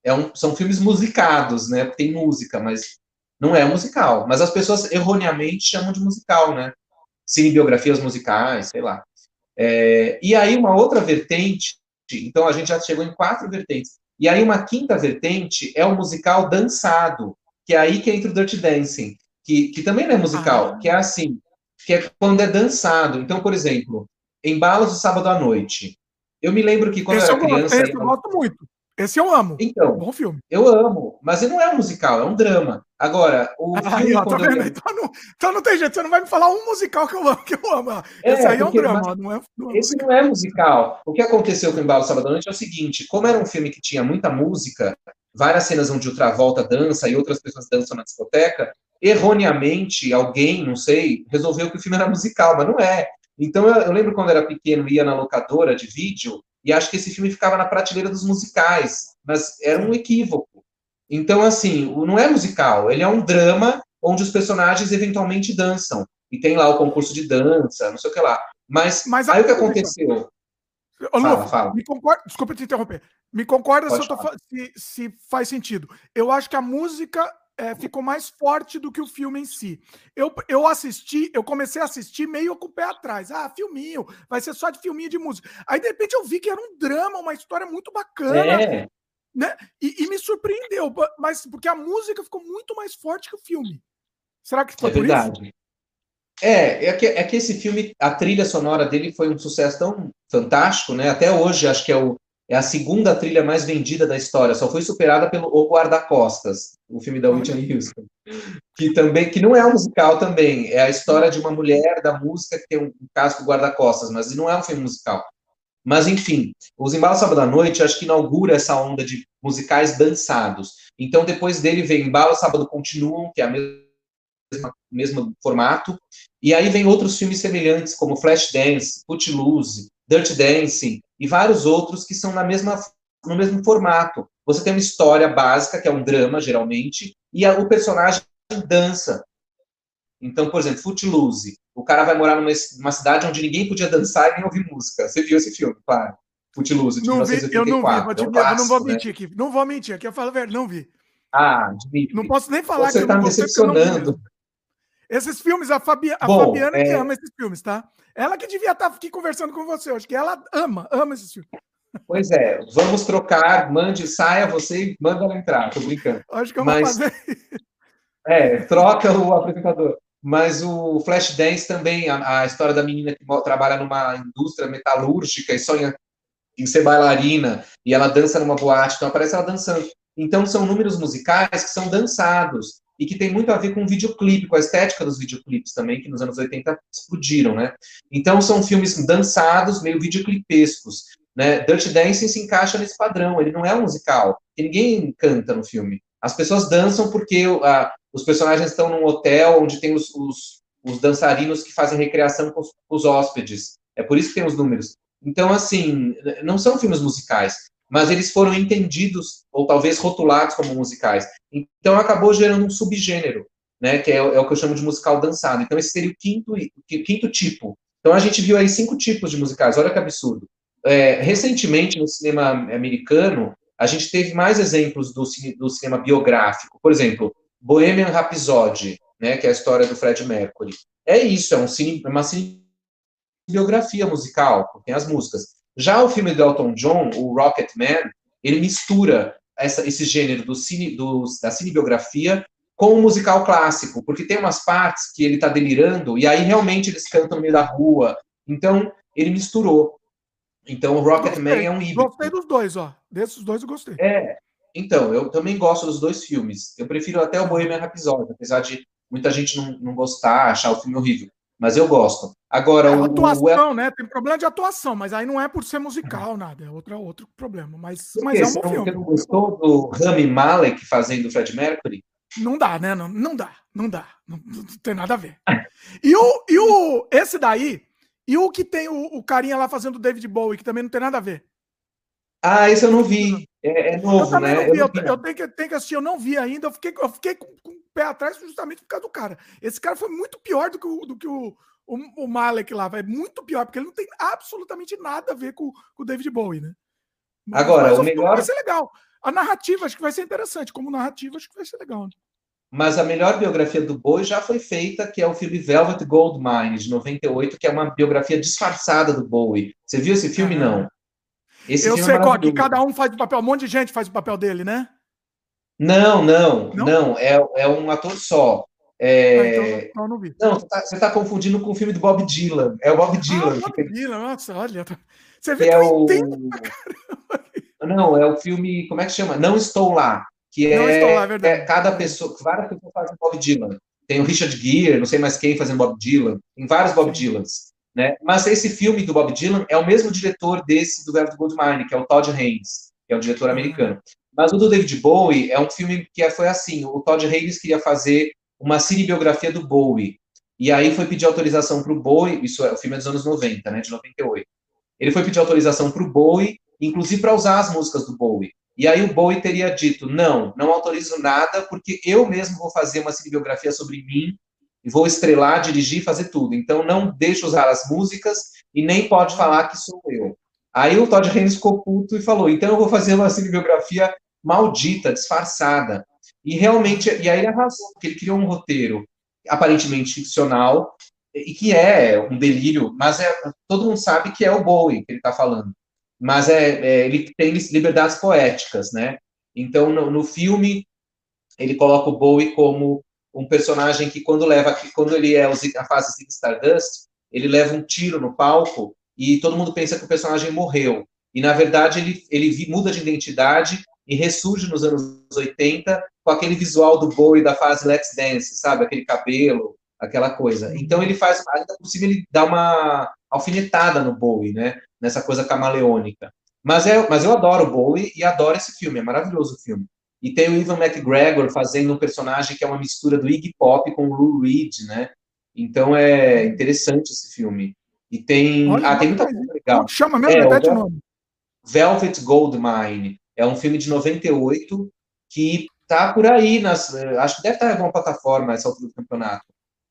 é um, são filmes musicados, né? Tem música, mas não é musical. Mas as pessoas erroneamente chamam de musical, né? Cinebiografias musicais, sei lá. É, e aí uma outra vertente, então a gente já chegou em quatro vertentes. E aí uma quinta vertente é o musical dançado, que é aí que entra o Dirty Dancing, que, que também não é musical, ah. que é assim, que é quando é dançado. Então, por exemplo, em Balas do Sábado à Noite. Eu me lembro que quando esse eu era criança. Esse eu gosto muito. Esse eu amo. Então, bom filme. Eu amo, mas ele não é um musical, é um drama. Agora, o aí, ó, tá eu... então, não, então, não, tem jeito, você não vai me falar um musical que eu amo, que eu amo. É, esse aí é um drama, não é, não é Esse musical. não é musical. O que aconteceu com o Embalo Sábado à Noite é o seguinte, como era um filme que tinha muita música, várias cenas onde o Travolta dança e outras pessoas dançam na discoteca, erroneamente, alguém, não sei, resolveu que o filme era musical, mas não é. Então, eu, eu lembro quando era pequeno, ia na locadora de vídeo, e acho que esse filme ficava na prateleira dos musicais, mas era um equívoco. Então, assim, não é musical, ele é um drama onde os personagens eventualmente dançam. E tem lá o concurso de dança, não sei o que lá. Mas, mas aí o que aconteceu? Ô, fala, fala. Me concorda, desculpa te interromper. Me concorda se, tô, se, se, faz sentido. Eu acho que a música é, ficou mais forte do que o filme em si. Eu, eu assisti, eu comecei a assistir meio com o pé atrás. Ah, filminho, vai ser só de filminho de música. Aí, de repente, eu vi que era um drama, uma história muito bacana. É. Né? E, e, me surpreendeu, mas porque a música ficou muito mais forte que o filme. Será que foi é por verdade. isso? É, é que, é que esse filme, a trilha sonora dele foi um sucesso tão fantástico, né? Até hoje, acho que é o, é a segunda trilha mais vendida da história, só foi superada pelo O Guarda-Costas, o filme da Whitney Houston, que também que não é um musical também, é a história de uma mulher da música que tem um casco guarda-costas, mas não é um filme musical. Mas enfim, Os Embalos Sábado à Noite acho que inaugura essa onda de musicais dançados. Então depois dele vem Embalos Sábado Continuam, que é a mesma mesmo formato, e aí vem outros filmes semelhantes como Flashdance, Footloose, Dirty Dancing e vários outros que são na mesma, no mesmo formato. Você tem uma história básica, que é um drama, geralmente, e a, o personagem dança. Então, por exemplo, Footloose. O cara vai morar numa, numa cidade onde ninguém podia dançar e nem ouvir música. Você viu esse filme, claro. Footloose, de não 1984. Vi, eu não vi, mas é um clássico, eu não vou né? mentir aqui. Não vou mentir aqui, eu falo velho, não vi. Ah, Dimitri. Não posso nem falar Você está me decepcionando. Esses filmes, a, Fabi, a Bom, Fabiana é... que ama esses filmes, tá? Ela que devia estar tá aqui conversando com você hoje, que ela ama, ama esses filmes. Pois é, vamos trocar, mande, saia você e manda ela entrar, tô brincando. Acho que eu Mas, vou fazer. (laughs) É, troca o apresentador. Mas o Flashdance também, a, a história da menina que trabalha numa indústria metalúrgica e sonha em ser bailarina, e ela dança numa boate, então aparece ela dançando. Então são números musicais que são dançados e que tem muito a ver com o videoclipe, com a estética dos videoclipes também, que nos anos 80 explodiram, né? Então são filmes dançados, meio videoclipescos, né? Dirty Dancing se encaixa nesse padrão, ele não é um musical, ninguém canta no filme. As pessoas dançam porque a, os personagens estão num hotel onde tem os, os, os dançarinos que fazem recreação com os, com os hóspedes. É por isso que tem os números. Então, assim, não são filmes musicais, mas eles foram entendidos, ou talvez rotulados como musicais. Então, acabou gerando um subgênero, né, que é, é, o que eu chamo de musical dançado. Então, esse seria o quinto, o quinto tipo. Então, a gente viu aí cinco tipos de musicais, olha que absurdo. É, recentemente, no cinema americano, a gente teve mais exemplos do, do cinema biográfico. Por exemplo, Bohemian Rhapsody, né, que é a história do Fred Mercury. É isso, é um cine, uma biografia musical, tem as músicas. Já o filme do Elton John, o Rocket Man, ele mistura essa, esse gênero do cine, do, da cinebiografia com o musical clássico, porque tem umas partes que ele está delirando e aí realmente eles cantam no meio da rua. Então, ele misturou. Então, o Rocket Man é um híbrido. Gostei dos dois, ó. Desses dois eu gostei. É. Então, eu também gosto dos dois filmes. Eu prefiro até o Bohemian Rhapsody, apesar de muita gente não, não gostar, achar o filme horrível mas eu gosto. Agora, é, o, atuação, o... né? Tem problema de atuação, mas aí não é por ser musical, nada, é outro, outro problema. Mas, mas é um bom filme. Você não gostou do Rami Malek fazendo o Fred Mercury? Não dá, né? Não, não dá, não dá. Não, não tem nada a ver. E o, e o esse daí, e o que tem o, o carinha lá fazendo o David Bowie, que também não tem nada a ver. Ah, esse eu não vi. É, é novo, eu né? Vi, eu, eu, tenho que, tenho que assistir, eu não vi ainda. Eu fiquei, eu fiquei com, com pé atrás justamente por causa do cara. Esse cara foi muito pior do que o, do que o, o, o Malek lá. É muito pior, porque ele não tem absolutamente nada a ver com, com o David Bowie, né? Mas, Agora, mas, o melhor. Vai ser legal. A narrativa acho que vai ser interessante. Como narrativa, acho que vai ser legal. Né? Mas a melhor biografia do Bowie já foi feita, que é o filme Velvet Goldmine, de 98, que é uma biografia disfarçada do Bowie. Você viu esse filme? Ah. Não. Esse eu sei é qual, que cada um faz o papel, um monte de gente faz o papel dele, né? Não, não, não, não é, é um ator só. É... Ah, então, então não vi. Não, você está tá confundindo com o filme do Bob Dylan. É o Bob ah, Dylan. Ah, Bob Dylan, nossa, olha. Você vê que, que é o... Não, é o filme, como é que chama? Não Estou Lá. Que é, não estou lá, é verdade. É cada pessoa, várias pessoas fazem Bob Dylan. Tem o Richard Gere, não sei mais quem fazendo Bob Dylan. Tem vários Bob Dylans. Né? Mas esse filme do Bob Dylan é o mesmo diretor desse do Velvet Goldmine, que é o Todd Haynes, que é um diretor americano. Mas o do David Bowie é um filme que foi assim, o Todd Haynes queria fazer uma cinebiografia do Bowie, e aí foi pedir autorização para o Bowie, isso é o filme é dos anos 90, né, de 98. Ele foi pedir autorização para o Bowie, inclusive para usar as músicas do Bowie. E aí o Bowie teria dito: não, não autorizo nada, porque eu mesmo vou fazer uma cinebiografia sobre mim e vou estrelar, dirigir, fazer tudo. Então não deixa usar as músicas e nem pode falar que sou eu. Aí o Todd Haynes ficou puto e falou: então eu vou fazer uma cinebiografia maldita, disfarçada. E realmente, e aí ele arrasou, porque ele criou um roteiro aparentemente ficcional e que é um delírio, mas é, todo mundo sabe que é o Bowie que ele está falando. Mas é, é, ele tem liberdades poéticas, né? Então, no, no filme, ele coloca o Bowie como um personagem que quando leva, quando ele é a fase de Stardust, ele leva um tiro no palco e todo mundo pensa que o personagem morreu. E na verdade ele, ele muda de identidade e ressurge nos anos 80 com aquele visual do Bowie da fase Let's Dance, sabe? Aquele cabelo, aquela coisa. Então ele faz, ainda possível, ele dá uma alfinetada no Bowie, né? Nessa coisa camaleônica. Mas, é, mas eu adoro o Bowie e adoro esse filme, é maravilhoso o filme. E tem o Ivan McGregor fazendo um personagem que é uma mistura do Iggy Pop com o Lou Reed, né? Então é interessante esse filme. E tem. Olha, ah, tem muita coisa legal. Chama mesmo? É, Repete o nome. Velvet Goldmine. É um filme de 98 que tá por aí, nas, acho que deve estar em alguma plataforma essa altura do campeonato.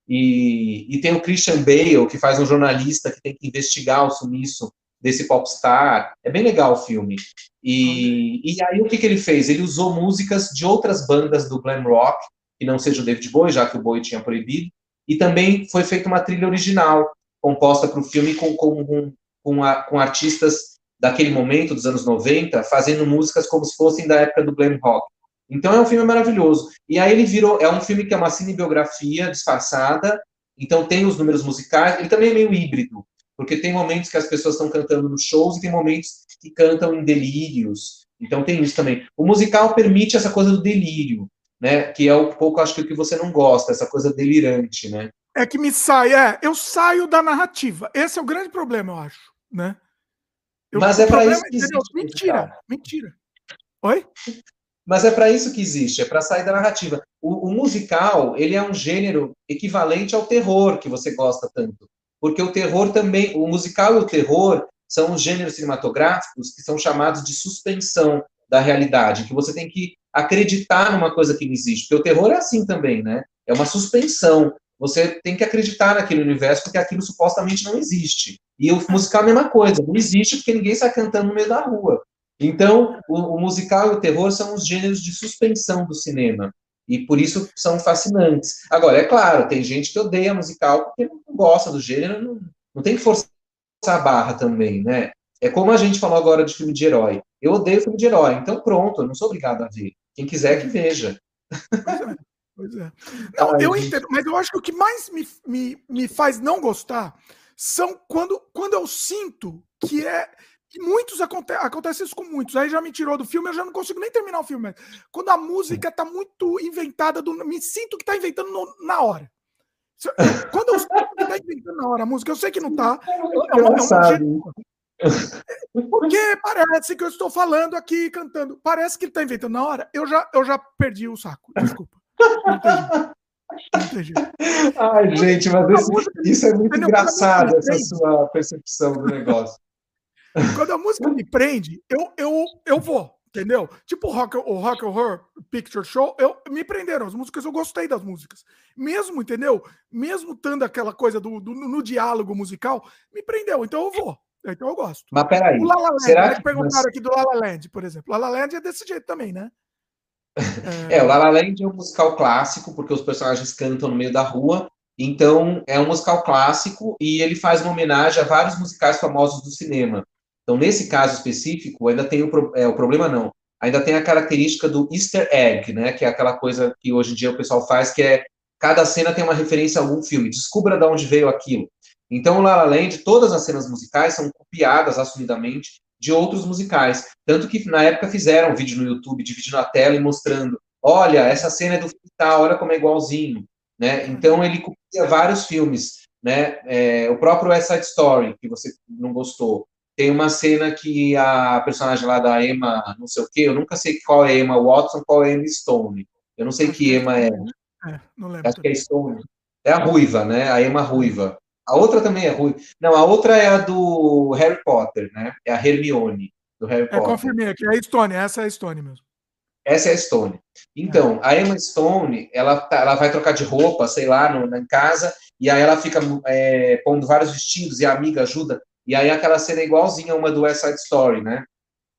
E, e tem o Christian Bale, que faz um jornalista que tem que investigar o sumiço desse popstar. É bem legal o filme. E, e aí o que, que ele fez? Ele usou músicas de outras bandas do glam rock, que não seja o David Bowie, já que o Bowie tinha proibido, e também foi feita uma trilha original, composta para o filme com, com, com, com, a, com artistas daquele momento, dos anos 90, fazendo músicas como se fossem da época do glam rock. Então é um filme maravilhoso. E aí ele virou, é um filme que é uma cinebiografia disfarçada, então tem os números musicais, ele também é meio híbrido, porque tem momentos que as pessoas estão cantando nos shows e tem momentos que cantam em delírios. Então tem isso também. O musical permite essa coisa do delírio, né? Que é um pouco, acho que o que você não gosta, essa coisa delirante, né? É que me sai, é, eu saio da narrativa. Esse é o grande problema, eu acho, né? Eu, Mas é para isso que existe. Mentira, mentira. Oi? Mas é para isso que existe, é para sair da narrativa. O, o, musical, ele é um gênero equivalente ao terror que você gosta tanto. Porque o terror também, o musical e o terror são os gêneros cinematográficos que são chamados de suspensão da realidade, que você tem que acreditar numa coisa que não existe. Porque o terror é assim também, né? É uma suspensão. Você tem que acreditar naquele universo porque aquilo supostamente não existe. E o musical é a mesma coisa, não existe porque ninguém está cantando no meio da rua. Então, o, o, musical e o terror são os gêneros de suspensão do cinema. E por isso são fascinantes. Agora, é claro, tem gente que odeia musical porque não gosta do gênero, não, não tem que forçar a barra também, né? É como a gente falou agora de filme de herói. Eu odeio filme de herói, então pronto, eu não sou obrigado a ver. Quem quiser que veja. Pois é. Não, Ai, eu entendo, mas eu acho que o que mais me, me, me faz não gostar são quando, quando eu sinto que é e muitos aconte acontece isso com muitos. Aí já me tirou do filme, eu já não consigo nem terminar o filme. Quando a música tá muito inventada, do, me sinto que tá inventando no, na hora. Quando eu sinto que tá inventando na hora a música, eu sei que não tá. É, é, é um, porque parece que eu estou falando aqui, cantando. Parece que ele tá inventando na hora. Eu já, eu já perdi o saco. Desculpa. Ai, gente, mas esse, isso é muito engraçado, essa sua percepção do negócio. Quando a música me prende, eu, eu, eu vou, entendeu? Tipo o Rock, o Rock Horror Picture Show, eu, me prenderam as músicas, eu gostei das músicas. Mesmo, entendeu? Mesmo tendo aquela coisa do, do no diálogo musical, me prendeu, então eu vou. Então eu gosto. Mas peraí. O La La Land, será né, que perguntaram aqui do La La Land, por exemplo. La La Land é desse jeito também, né? É... é, o La La Land é um musical clássico, porque os personagens cantam no meio da rua. Então, é um musical clássico e ele faz uma homenagem a vários musicais famosos do cinema. Então, nesse caso específico, ainda tem o, é, o problema não, ainda tem a característica do Easter egg, né, que é aquela coisa que hoje em dia o pessoal faz, que é cada cena tem uma referência a algum filme, descubra de onde veio aquilo. Então, o La La Land, todas as cenas musicais são copiadas assumidamente de outros musicais, tanto que na época fizeram um vídeo no YouTube, dividindo a tela e mostrando, olha, essa cena é do filme tal, olha como é igualzinho, né? Então ele copia vários filmes, né? É, o próprio West Side Story, que você não gostou, tem uma cena que a personagem lá da Emma, não sei o quê, eu nunca sei qual é Emma Watson, qual é Emma Stone. Eu não sei que Emma é. é não lembro. Acho que é Stone. É a ruiva, né? A Emma ruiva. A outra também é ruiva. Não, a outra é a do Harry Potter, né? É a Hermione, do Harry é, Potter. confirmei aqui, é a Stone, essa é a Stone mesmo. Essa é a Stone. Então, é. a Emma Stone, ela, tá, ela vai trocar de roupa, sei lá, no, na casa, e aí ela fica é, pondo vários vestidos e a amiga ajuda. E aí aquela cena é igualzinha a uma do West Side Story, né?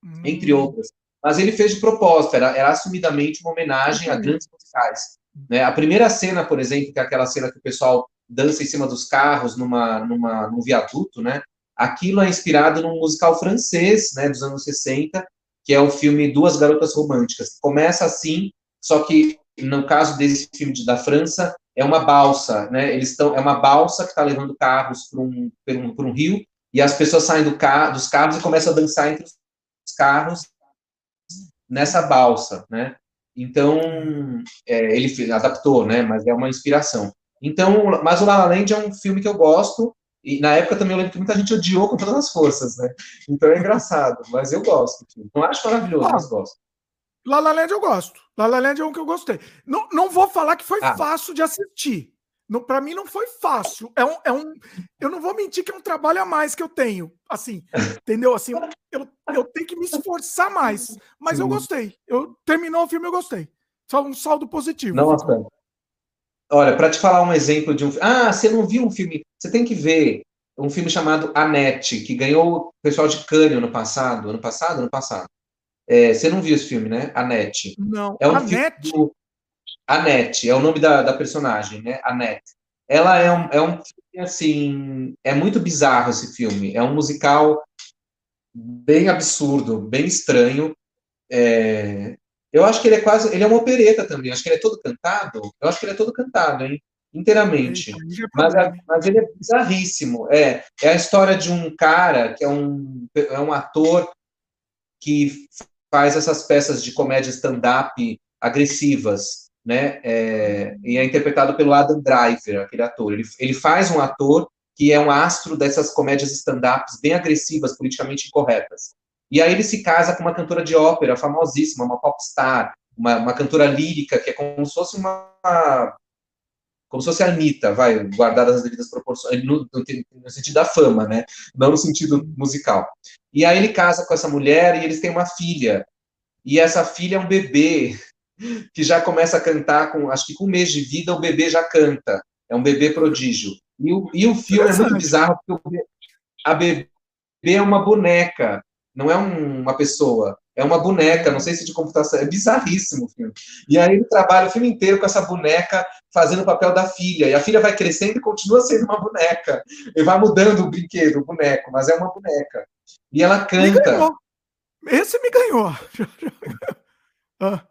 Hum. Entre outras. Mas ele fez de propósito, era, era assumidamente uma homenagem a grandes musicais. Né? A primeira cena, por exemplo, que é aquela cena que o pessoal dança em cima dos carros numa, numa, num viaduto, né? Aquilo é inspirado num musical francês, né, dos anos 60, que é o filme Duas Garotas Românticas. Começa assim, só que no caso desse filme de, da França, é uma balsa, né? Eles estão é uma balsa que está levando carros para um, um, um rio e as pessoas saem do carro, dos carros e começam a dançar entre os carros nessa balsa, né? Então, é, ele adaptou, né? Mas é uma inspiração. Então, mas o La La Land é um filme que eu gosto, e na época também eu lembro que muita gente odiou com todas as forças, né? Então é engraçado, mas eu gosto. Não acho maravilhoso, ah, mas gosto. La La Land eu gosto. La La Land é um que eu gostei. Não, não vou falar que foi ah. fácil de assistir, para mim não foi fácil. É um, é um, eu não vou mentir que é um trabalho a mais que eu tenho. Assim, (laughs) entendeu? Assim, eu, eu tenho que me esforçar mais. Mas eu gostei. Eu terminou o filme, eu gostei. Só um saldo positivo. Nossa. Olha, para te falar um exemplo de um. Ah, você não viu um filme? Você tem que ver um filme chamado Anete, que ganhou o pessoal de Cannes ano passado. Ano passado? Ano passado. É, você não viu esse filme, né? Anete. Não. É um Anete? do, Anete, é o nome da, da personagem, né? Anete. Ela é um, é um filme, assim, é muito bizarro esse filme. É um musical bem absurdo, bem estranho. É, eu acho que ele é quase, ele é uma opereta também. Acho que ele é todo cantado. Eu acho que ele é todo cantado, hein? Inteiramente. Mas, mas ele é bizarríssimo. É, é a história de um cara que é um, é um ator que faz essas peças de comédia stand-up agressivas, né? É, e é interpretado pelo Adam Driver, aquele ator. Ele, ele faz um ator que é um astro dessas comédias stand-ups bem agressivas, politicamente incorretas. E aí ele se casa com uma cantora de ópera famosíssima, uma popstar, uma, uma cantora lírica, que é como se fosse uma. Como se fosse a Anitta, vai, guardar as devidas proporções, no, no, no, sentido da fama, né? Não no sentido musical. E aí ele casa com essa mulher e eles têm uma filha. E essa filha é um bebê (laughs) que já começa a cantar com, acho que com um mês de vida o bebê já canta. É um bebê prodígio. E o, e o filme é muito bizarro, porque a bebê é uma boneca não é um, uma pessoa, é uma boneca, não sei se de computação, é bizarríssimo o filme. E aí ele trabalha o filme inteiro com essa boneca fazendo o papel da filha, e a filha vai crescendo e continua sendo uma boneca. E vai mudando o brinquedo, o boneco, mas é uma boneca. E ela canta. Me Esse me ganhou. (laughs) ah,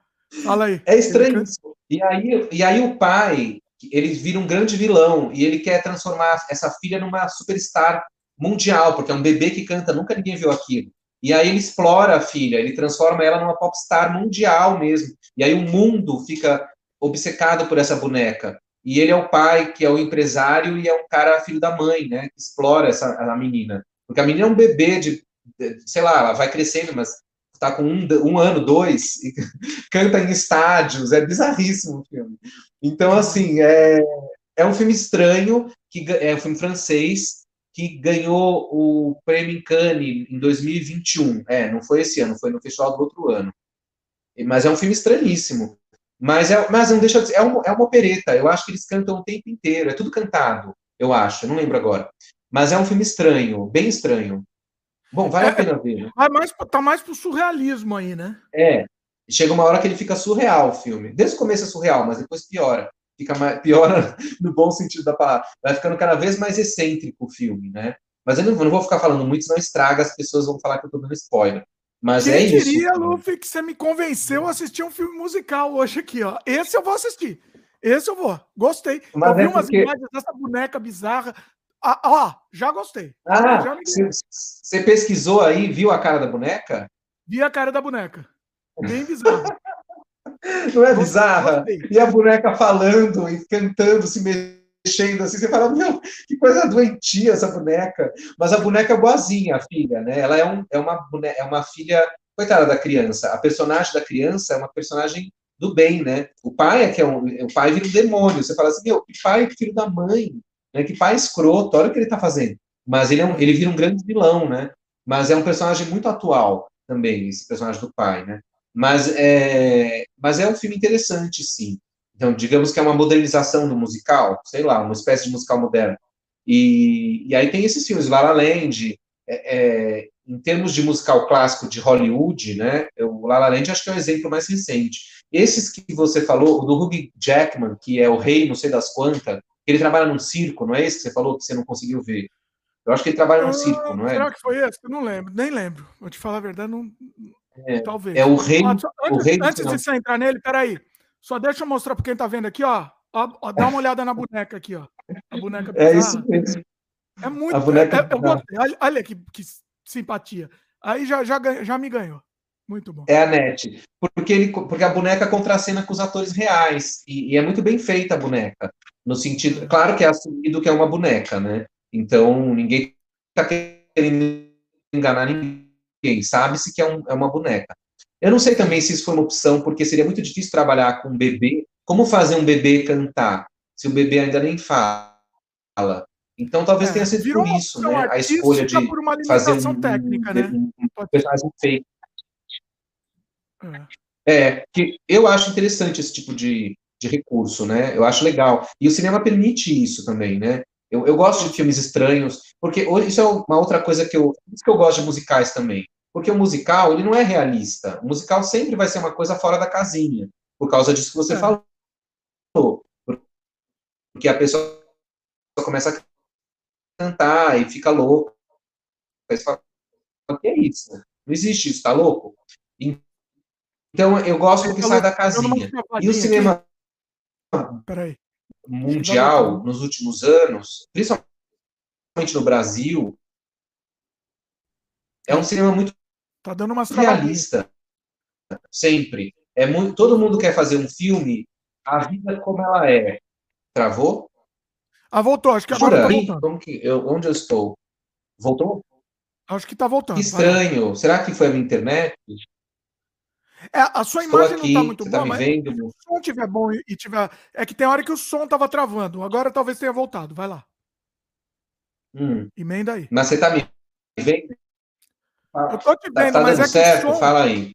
fala aí. É estranho isso. E aí, e aí o pai, ele vira um grande vilão, e ele quer transformar essa filha numa superstar mundial, porque é um bebê que canta, nunca ninguém viu aquilo. E aí ele explora a filha, ele transforma ela numa popstar mundial mesmo. E aí o mundo fica obcecado por essa boneca. E ele é o pai, que é o empresário, e é um cara filho da mãe, né? Que explora essa, a menina. Porque a menina é um bebê de, de sei lá, ela vai crescendo, mas está com um, um, ano, dois, e (laughs) canta em estádios, é bizarríssimo o filme. Então, assim, é, é um filme estranho, que é um filme francês, que ganhou o prêmio em Cannes em 2021. É, não foi esse ano, foi no festival do outro ano. Mas é um filme estranhíssimo. Mas, é, mas não deixa de ser, é uma, é uma opereta. Eu acho que eles cantam o tempo inteiro. É tudo cantado, eu acho. Eu não lembro agora. Mas é um filme estranho, bem estranho. Bom, vale é, a pena ver. Vai mais, tá mais pro surrealismo aí, né? É. Chega uma hora que ele fica surreal, o filme. Desde o começo é surreal, mas depois piora fica mais, piora (laughs) no bom sentido da palavra. Vai ficando cada vez mais excêntrico o filme, né? Mas eu não, eu não vou ficar falando muito, senão estraga, as pessoas vão falar que eu tô dando spoiler. Mas Quem é diria, isso. diria, Luffy, que você me convenceu a assistir um filme musical hoje aqui, ó. Esse eu vou assistir. Esse eu vou. Gostei. Mas eu vi é umas porque... imagens dessa boneca bizarra. Ah, ó, já gostei. Ah, você pesquisou aí, viu a cara da boneca? Vi a cara da boneca. Bem bizarro. (laughs) Não é bizarra? E a boneca falando e cantando, se mexendo assim, você fala, meu, que coisa doentia essa boneca. Mas a boneca é boazinha, a filha, né? Ela é, um, é, uma, boneca, é uma filha, coitada da criança. A personagem da criança é uma personagem do bem, né? O pai é que é um, o pai vira um demônio. Você fala assim, meu, que pai, que filho da mãe, né? Que pai escroto, olha o que ele tá fazendo. Mas ele, é um, ele vira um grande vilão, né? Mas é um personagem muito atual também, esse personagem do pai, né? Mas é, mas é um filme interessante, sim. Então, digamos que é uma modernização do musical, sei lá, uma espécie de musical moderno. E, e aí tem esses filmes, La La Land, é, é, em termos de musical clássico de Hollywood, né, o La La Land acho que é o exemplo mais recente. Esses que você falou, o do Hugh Jackman, que é o rei não sei das quantas, ele trabalha num circo, não é esse que você falou que você não conseguiu ver? Eu acho que ele trabalha num ah, circo, não é? Será que foi esse? Eu não lembro, nem lembro. Vou te falar a verdade, não, é, Talvez. É o rei. Só, antes, o rei antes de você entrar nele, peraí. Só deixa eu mostrar para quem tá vendo aqui, ó. ó, ó dá uma olhada na boneca aqui, ó. A boneca É isso mesmo. É muito. A boneca... É, eu gostei. Olha, olha que, que, simpatia. Aí já, já, já me ganhou. Muito bom. É a net. Porque, ele, porque a boneca contracena com os atores reais. E, e, é muito bem feita a boneca. No sentido. É. Claro que é assumido que é uma boneca, né? Então ninguém tá querendo enganar ninguém ninguém, sabe-se que é, um, é uma boneca. Eu não sei também se isso foi uma opção, porque seria muito difícil trabalhar com um bebê. Como fazer um bebê cantar, se o bebê ainda nem fala? Então, talvez é, tenha sido por isso, né? A escolha de fazer um, técnica, né? um, um personagem feito. É. é, que eu acho interessante esse tipo de, de recurso, né? Eu acho legal. E o cinema permite isso também, né? Eu, eu gosto de filmes estranhos, porque isso é uma outra coisa que eu. Isso que eu gosto de musicais também. Porque o musical, ele não é realista. O musical sempre vai ser uma coisa fora da casinha, por causa disso que você é. falou. Porque a pessoa começa a cantar e fica louca. o que é isso? Não existe isso, tá louco? Então, eu gosto que sai da casinha. E o cinema Peraí. mundial, nos últimos anos, principalmente no Brasil, é um cinema muito tá dando uma realista. Sempre. É muito, todo mundo quer fazer um filme, a vida como ela é. Travou? Ah, voltou. Acho que agora Jura? tá. Como que, eu, onde eu estou? Voltou? Acho que tá voltando. Que estranho. Vai. Será que foi a minha internet? É, a sua estou imagem aqui, não tá muito boa, tá mas vendo? se o som tiver bom e, e tiver. É que tem hora que o som tava travando. Agora talvez tenha voltado. Vai lá. Hum. Emenda aí. Mas você tá me vendo? Eu tô te tá, vendo, tá, tá mas é certo? que o som, Fala aí.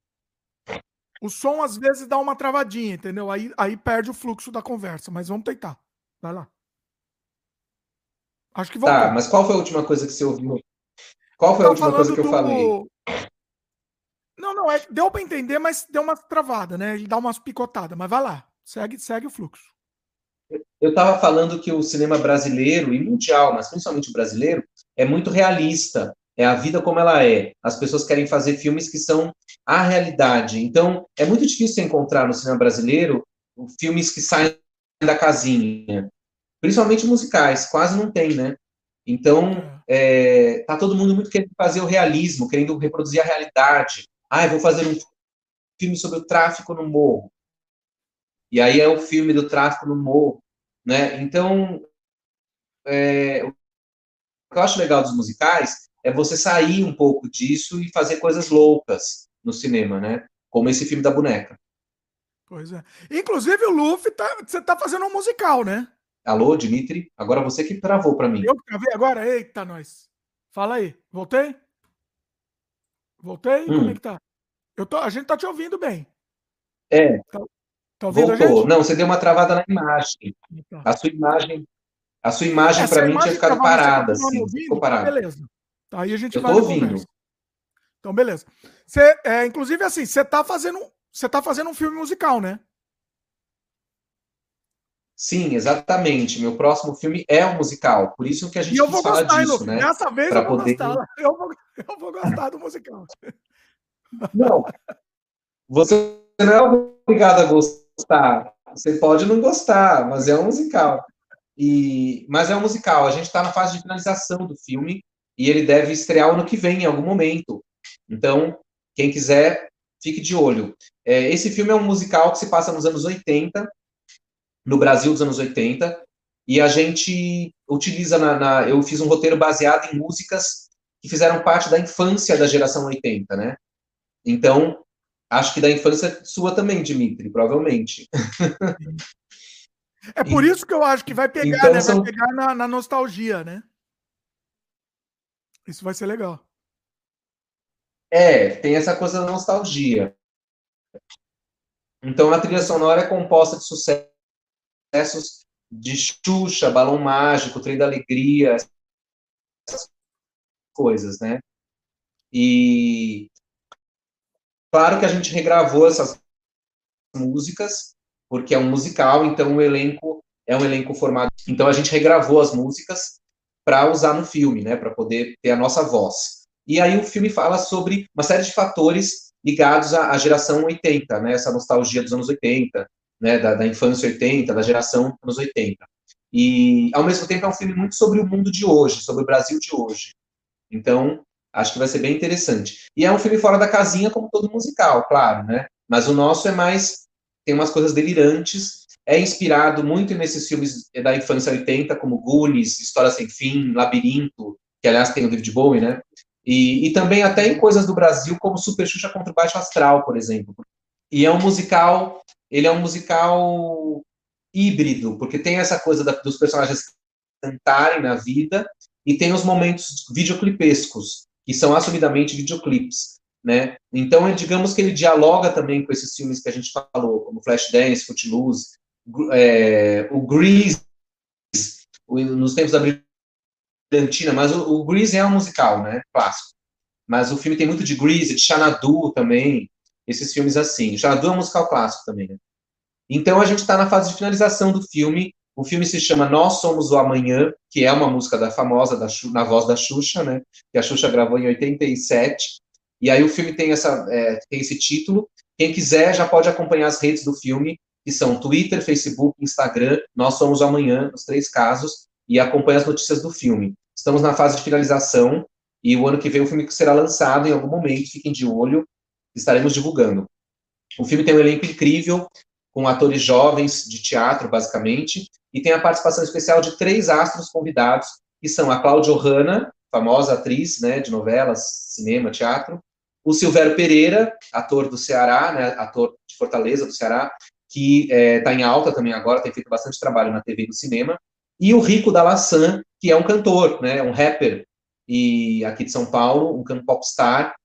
O som às vezes dá uma travadinha, entendeu? Aí, aí perde o fluxo da conversa, mas vamos tentar. Vai lá. Acho que voltou. Tá, mas qual foi a última coisa que você ouviu? Qual foi a última coisa que eu do... falei? Não, não, é, deu para entender, mas deu uma travada, né? Ele dá umas picotadas, mas vai lá, segue, segue o fluxo. Eu estava falando que o cinema brasileiro e mundial, mas principalmente o brasileiro, é muito realista. É a vida como ela é. As pessoas querem fazer filmes que são a realidade. Então, é muito difícil encontrar no cinema brasileiro filmes que saem da casinha. Principalmente musicais, quase não tem, né? Então, é, tá todo mundo muito querendo fazer o realismo, querendo reproduzir a realidade. Ah, eu vou fazer um filme sobre o tráfico no morro. E aí é o filme do tráfico no morro, né? Então, é, o que eu acho legal dos musicais é você sair um pouco disso e fazer coisas loucas no cinema, né? Como esse filme da boneca. Pois é. Inclusive o Luffy, tá, você tá fazendo um musical, né? Alô, Dimitri? Agora você que travou para mim. Eu travei agora? Eita, nós. Fala aí. Voltei? Voltei? Hum. Como é que tá? Eu tô, a gente tá te ouvindo bem. É. Tá, tá ouvindo Voltou. Não, você deu uma travada na imagem. Tá. A sua imagem, a sua imagem para mim tinha ficado parada, assim. Ouvindo, ficou tá parada. beleza. Tá, aí a gente Eu vai tô ouvindo. Então, beleza. Você, é, inclusive, assim, você tá fazendo, você tá fazendo um filme musical, né? Sim, exatamente. Meu próximo filme é um musical. Por isso que a gente e eu vou falar gostar, disso, né? Dessa vez pra eu vou poder... gostar. (laughs) Eu vou, eu vou gostar do musical. Não. Você não é obrigado a gostar. Você pode não gostar, mas é um musical. E, mas é um musical. A gente está na fase de finalização do filme e ele deve estrear ano que vem, em algum momento. Então, quem quiser, fique de olho. É, esse filme é um musical que se passa nos anos 80, no Brasil dos anos 80, e a gente utiliza na, na, eu fiz um roteiro baseado em músicas que fizeram parte da infância da geração 80, né? Então, acho que da infância sua também, Dimitri, provavelmente. É por isso que eu acho que vai pegar, então, né? Vai são... pegar na, na nostalgia, né? Isso vai ser legal. É, tem essa coisa da nostalgia. Então, a trilha sonora é composta de sucesso sucessos de Xuxa, Balão Mágico, Trem da Alegria, essas coisas, né? E claro que a gente regravou essas músicas, porque é um musical, então o elenco é um elenco formado. Então a gente regravou as músicas para usar no filme, né, para poder ter a nossa voz. E aí o filme fala sobre uma série de fatores ligados à, à geração 80, né, essa nostalgia dos anos 80, né, da, da infância 80, da geração anos 80. E, ao mesmo tempo, é um filme muito sobre o mundo de hoje, sobre o Brasil de hoje. Então, acho que vai ser bem interessante. E é um filme fora da casinha, como todo musical, claro, né? Mas o nosso é mais. tem umas coisas delirantes. É inspirado muito nesses filmes da infância 80, como Goonies, História Sem Fim, Labirinto, que aliás tem o David Bowie, né? E, e também até em coisas do Brasil, como Super Xuxa contra o Baixo Astral, por exemplo. E é um musical ele é um musical híbrido, porque tem essa coisa da, dos personagens cantarem na vida e tem os momentos videoclipescos, que são assumidamente videoclipes, né? Então, digamos que ele dialoga também com esses filmes que a gente falou, como Flashdance, Footloose, é, o Grease, nos tempos da Brilhantina, mas o, o Grease é um musical, né? Clássico. Mas o filme tem muito de Grease, de Xanadu também, esses filmes assim. Já é um musical clássico também, né? Então a gente está na fase de finalização do filme O filme se chama Nós Somos o Amanhã, que é uma música da famosa da, na voz da Xuxa, né? Que a Xuxa gravou em 87. E aí o filme tem, essa, é, tem esse título. Quem quiser já pode acompanhar as redes do filme, que são Twitter, Facebook, Instagram. Nós Somos Amanhã, nos três casos, e acompanha as notícias do filme. Estamos na fase de finalização e o ano que vem o filme será lançado em algum momento. Fiquem de olho, estaremos divulgando. O filme tem um elenco incrível, com atores jovens de teatro, basicamente, e tem a participação especial de três astros convidados, que são a Cláudia Ohana, famosa atriz né, de novelas, cinema, teatro, o Silvério Pereira, ator do Ceará, né, ator de Fortaleza, do Ceará, que está é, tá em alta também agora, tem feito bastante trabalho na TV e no cinema, e o Rico da Laçã, que é um cantor, né, um rapper, e aqui de São Paulo, um popstar,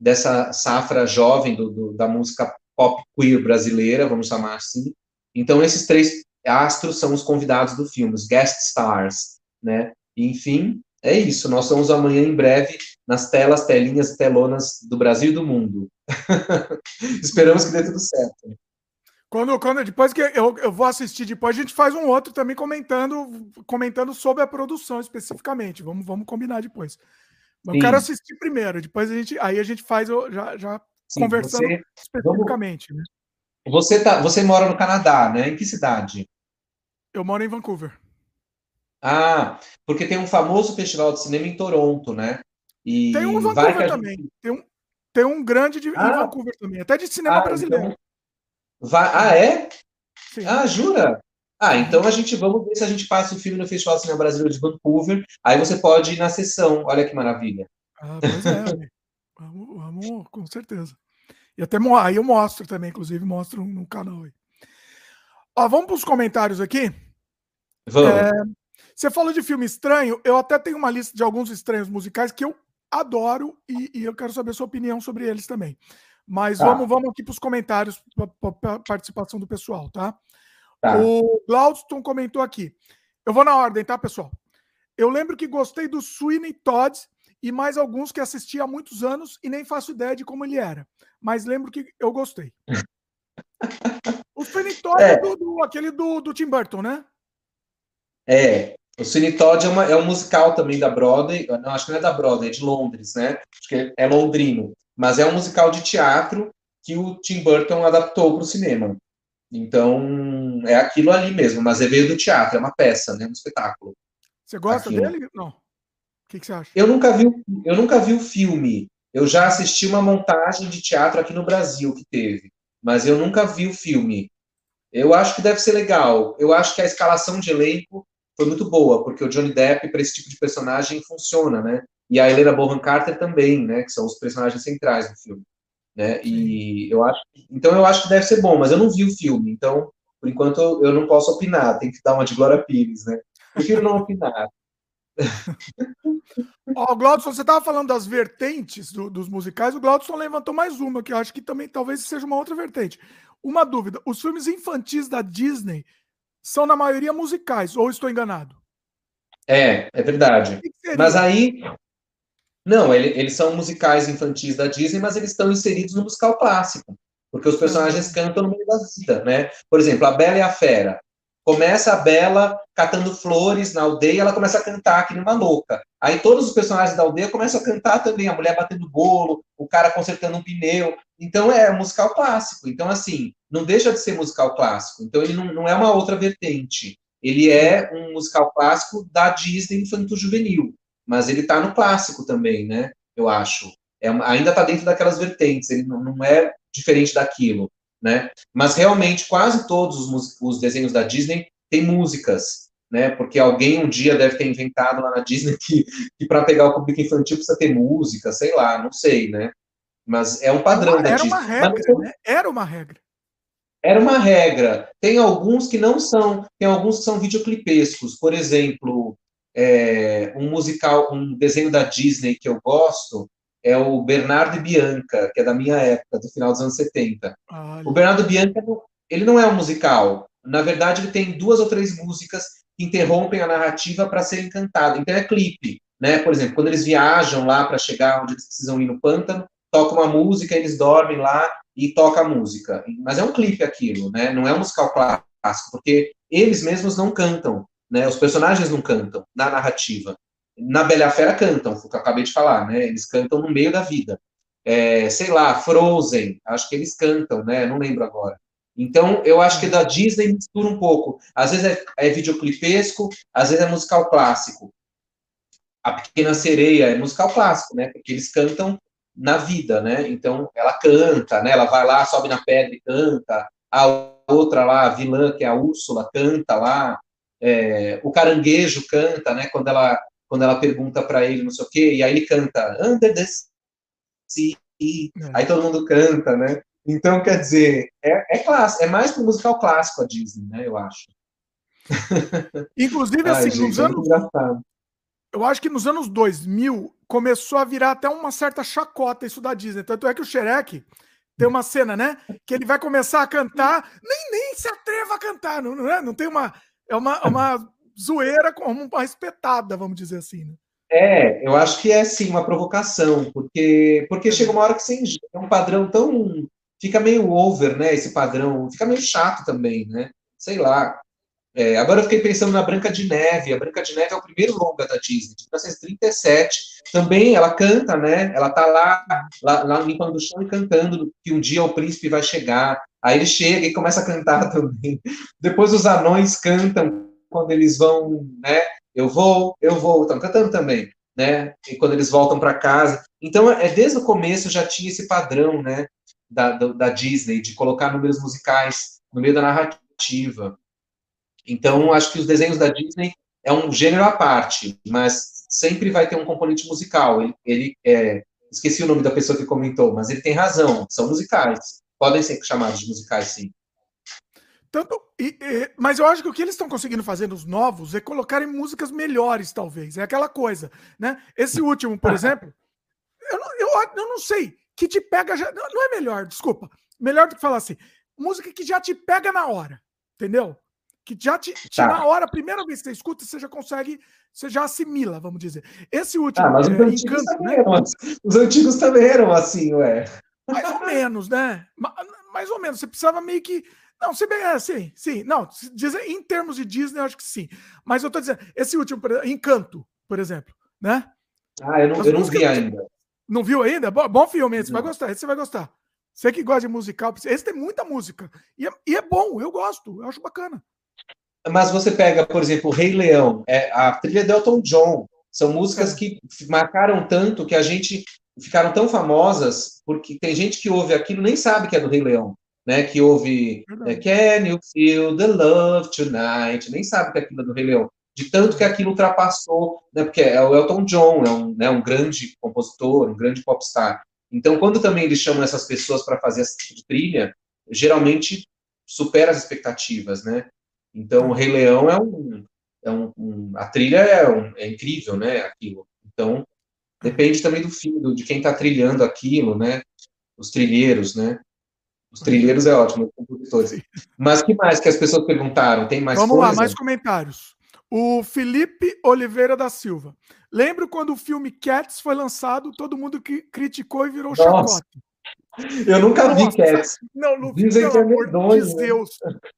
dessa safra jovem do, do, da música pop queer brasileira, vamos chamar assim. Então, esses três astros são os convidados do filme, os guest stars, né? Enfim, é isso. Nós somos amanhã em breve nas telas, telinhas telonas do Brasil e do mundo. (laughs) Esperamos que dê tudo certo. Quando, quando depois que eu, eu vou assistir depois, a gente faz um outro também comentando comentando sobre a produção especificamente. Vamos, vamos combinar depois. Eu Sim. quero assistir primeiro, depois a gente aí a gente faz já, já Sim, conversando você, especificamente. Vamos, né? Você tá, você mora no Canadá, né? Em que cidade? Eu moro em Vancouver. Ah, porque tem um famoso festival de cinema em Toronto, né? E tem um em Vancouver também. Tem, um, tem um grande de, ah, em Vancouver também, até de cinema ah, brasileiro. Então... Vai... Ah, é? Sim. Ah, jura? Ah, então a gente vamos ver se a gente passa o filme no Festival Cinema Brasileiro de Vancouver. Aí você pode ir na sessão. Olha que maravilha. Ah, pois é. vamos, vamos, com certeza. E até aí eu mostro também, inclusive, mostro no canal aí. Ó, vamos para os comentários aqui. Vamos. É, você falou de filme estranho. Eu até tenho uma lista de alguns estranhos musicais que eu adoro e, e eu quero saber a sua opinião sobre eles também. Mas tá. vamos, vamos aqui para os comentários, para a participação do pessoal, tá? tá? O Glaudston comentou aqui. Eu vou na ordem, tá, pessoal? Eu lembro que gostei do Sweeney Todd e mais alguns que assisti há muitos anos e nem faço ideia de como ele era. Mas lembro que eu gostei. (laughs) o Sweeney Todd é, é do, do, aquele do, do Tim Burton, né? É, o Sweeney Todd é, uma, é um musical também da Broadway, não, acho que não é da Broadway, é de Londres, né? Acho que é londrino mas é um musical de teatro que o Tim Burton adaptou para o cinema. Então, é aquilo ali mesmo, mas é veio do teatro, é uma peça, né, um espetáculo. Você gosta aquilo. dele? Não. O que, que, você acha? Eu nunca, vi, eu nunca vi o filme. Eu já assisti uma montagem de teatro aqui no Brasil que teve, mas eu nunca vi o filme. Eu acho que deve ser legal. Eu acho que a escalação de elenco foi muito boa, porque o Johnny Depp, para esse tipo de personagem, funciona, né? E a Helena Bonham Carter também, né, que são os personagens centrais do filme, né? E eu acho, então eu acho que deve ser bom, mas eu não vi o filme, então por enquanto eu não posso opinar, tem que dar uma de Glória Pires, né? Prefiro não opinar. (laughs) Ó, oh, Glaudson, você estava falando das vertentes do, dos musicais, o Glaudson levantou mais uma, que eu acho que também talvez seja uma outra vertente. Uma dúvida: os filmes infantis da Disney são, na maioria, musicais, ou estou enganado? É, é verdade. Mas aí não, ele, eles são musicais infantis da Disney, mas eles estão inseridos no musical clássico, porque os personagens cantam no meio da vida, né? Por exemplo, a Bela e a Fera. Começa a Bela catando flores na aldeia, ela começa a cantar aqui numa louca. Aí todos os personagens da aldeia começam a cantar também, a mulher batendo bolo, o cara consertando um pneu. Então é musical clássico. Então, assim, não deixa de ser musical clássico. Então ele não, não é uma outra vertente. Ele é um musical clássico da Disney infanto-juvenil mas ele está no clássico também, né? Eu acho. É, ainda está dentro daquelas vertentes, ele não, não, é diferente daquilo, né? Mas realmente quase todos os, os desenhos da Disney têm músicas, né? Porque alguém um dia deve ter inventado lá na Disney que, que para pegar o público infantil precisa ter música, sei lá, não sei, né? Mas é um padrão da Disney. Uma regra, Mas, né? Era uma regra. Era uma regra. Tem alguns que não são, tem alguns que são videoclipescos. Por exemplo, é, um musical, um desenho da Disney que eu gosto é o Bernardo e Bianca, que é da minha época, do final dos anos 70. Olha. O Bernardo Bianca, ele não é um musical. Na verdade, ele tem duas ou três músicas que interrompem a narrativa para serem cantadas. Então é clipe, né? Por exemplo, quando eles viajam lá para chegar onde eles precisam ir no pântano, toca uma música, eles dormem lá e toca a música. Mas é um clipe aquilo, né? Não é um musical clássico, porque eles mesmos não cantam, né? Os personagens não cantam na narrativa. Na Bela Fera cantam, foi o que eu acabei de falar, né? Eles cantam no meio da vida. É, sei lá, Frozen, acho que eles cantam, né? Não lembro agora. Então, eu acho que da Disney mistura um pouco. Às vezes é, é videoclipesco, às vezes é musical clássico. A Pequena Sereia é musical clássico, né? Porque eles cantam na vida, né? Então, ela canta, né? Ela vai lá, sobe na pedra e canta. A outra lá, a vilã, que é a Úrsula, canta lá. É, o caranguejo canta, né? Quando ela, quando ela pergunta para ele, não sei o quê, e aí ele canta Under the Sea. Aí todo mundo canta, né? Então, quer dizer, é, é, clássico, é mais para musical clássico a Disney, né? Eu acho. (laughs) Inclusive, assim, Ai, gente, nos é anos. Eu acho que nos anos 2000 começou a virar até uma certa chacota isso da Disney. Tanto é que o Shrek tem uma cena, né? Que ele vai começar a cantar, nem, nem se atreva a cantar, não, não, é? não tem uma. É uma, uma zoeira como uma espetada, vamos dizer assim. Né? É, eu acho que é sim uma provocação, porque, porque chega uma hora que você é um padrão tão. Fica meio over, né? Esse padrão, fica meio chato também, né? Sei lá. É, agora eu fiquei pensando na Branca de Neve. A Branca de Neve é o primeiro longa da Disney, de 1937. Também ela canta, né? Ela tá lá, lá, lá limpando o chão e cantando que um dia o príncipe vai chegar. Aí ele chega e começa a cantar (laughs) também. Depois os anões cantam quando eles vão, né? Eu vou, eu vou, estão cantando também, né? E quando eles voltam para casa. Então, é desde o começo já tinha esse padrão, né? Da, da, da Disney, de colocar números musicais no meio da narrativa. Então, acho que os desenhos da Disney é um gênero à parte, mas sempre vai ter um componente musical. Ele, ele é, esqueci o nome da pessoa que comentou, mas ele tem razão, são musicais. Podem ser chamados de musicais, sim. Tanto, e, e, mas eu acho que o que eles estão conseguindo fazer nos novos é colocarem músicas melhores, talvez. É aquela coisa, né? Esse último, por exemplo, eu não, eu, eu não sei, que te pega já. Não, não é melhor, desculpa. Melhor do que falar assim. Música que já te pega na hora, entendeu? que já te, te tá. na hora, a primeira vez que você escuta, você já consegue, você já assimila, vamos dizer. Esse último ah, mas os, é, antigos encanto, né? eram, os antigos também eram assim, ué. Mais ou (laughs) menos, né? Mais ou menos. Você precisava meio que. Não, se bem, é, sim, sim. Não, dizer, em termos de Disney, eu acho que sim. Mas eu tô dizendo, esse último, Encanto, por exemplo, né? Ah, eu não, eu não vi ainda. Não viu ainda? Bom, bom filme, você vai gostar, esse você vai gostar. Você que gosta de musical, esse tem muita música. E é, e é bom, eu gosto, eu acho bacana. Mas você pega, por exemplo, o Rei Leão, é, a trilha de Elton John, são músicas é. que marcaram tanto que a gente ficaram tão famosas, porque tem gente que ouve aquilo nem sabe que é do Rei Leão, né? Que ouve é, Can you feel the love tonight? Nem sabe que aquilo é do Rei Leão. De tanto que aquilo ultrapassou, né? Porque é o Elton John, é um, né, um grande compositor, um grande popstar. Então, quando também eles chamam essas pessoas para fazer essa tipo de trilha, geralmente supera as expectativas, né? Então, o Rei Leão é um. É um, um a trilha é, um, é, incrível, né? Aquilo. Então, depende também do fim, do, de quem está trilhando aquilo, né? Os trilheiros, né? Os trilheiros é ótimo, os compositores. Mas que mais que as pessoas perguntaram? Tem mais Vamos coisa? lá, mais comentários. O Felipe Oliveira da Silva. Lembro quando o filme Cats foi lançado, todo mundo que criticou e virou Nossa. chacote. Eu nunca Nossa, vi Cats. Não, Luke, Dizem pelo é amor de né? Deus.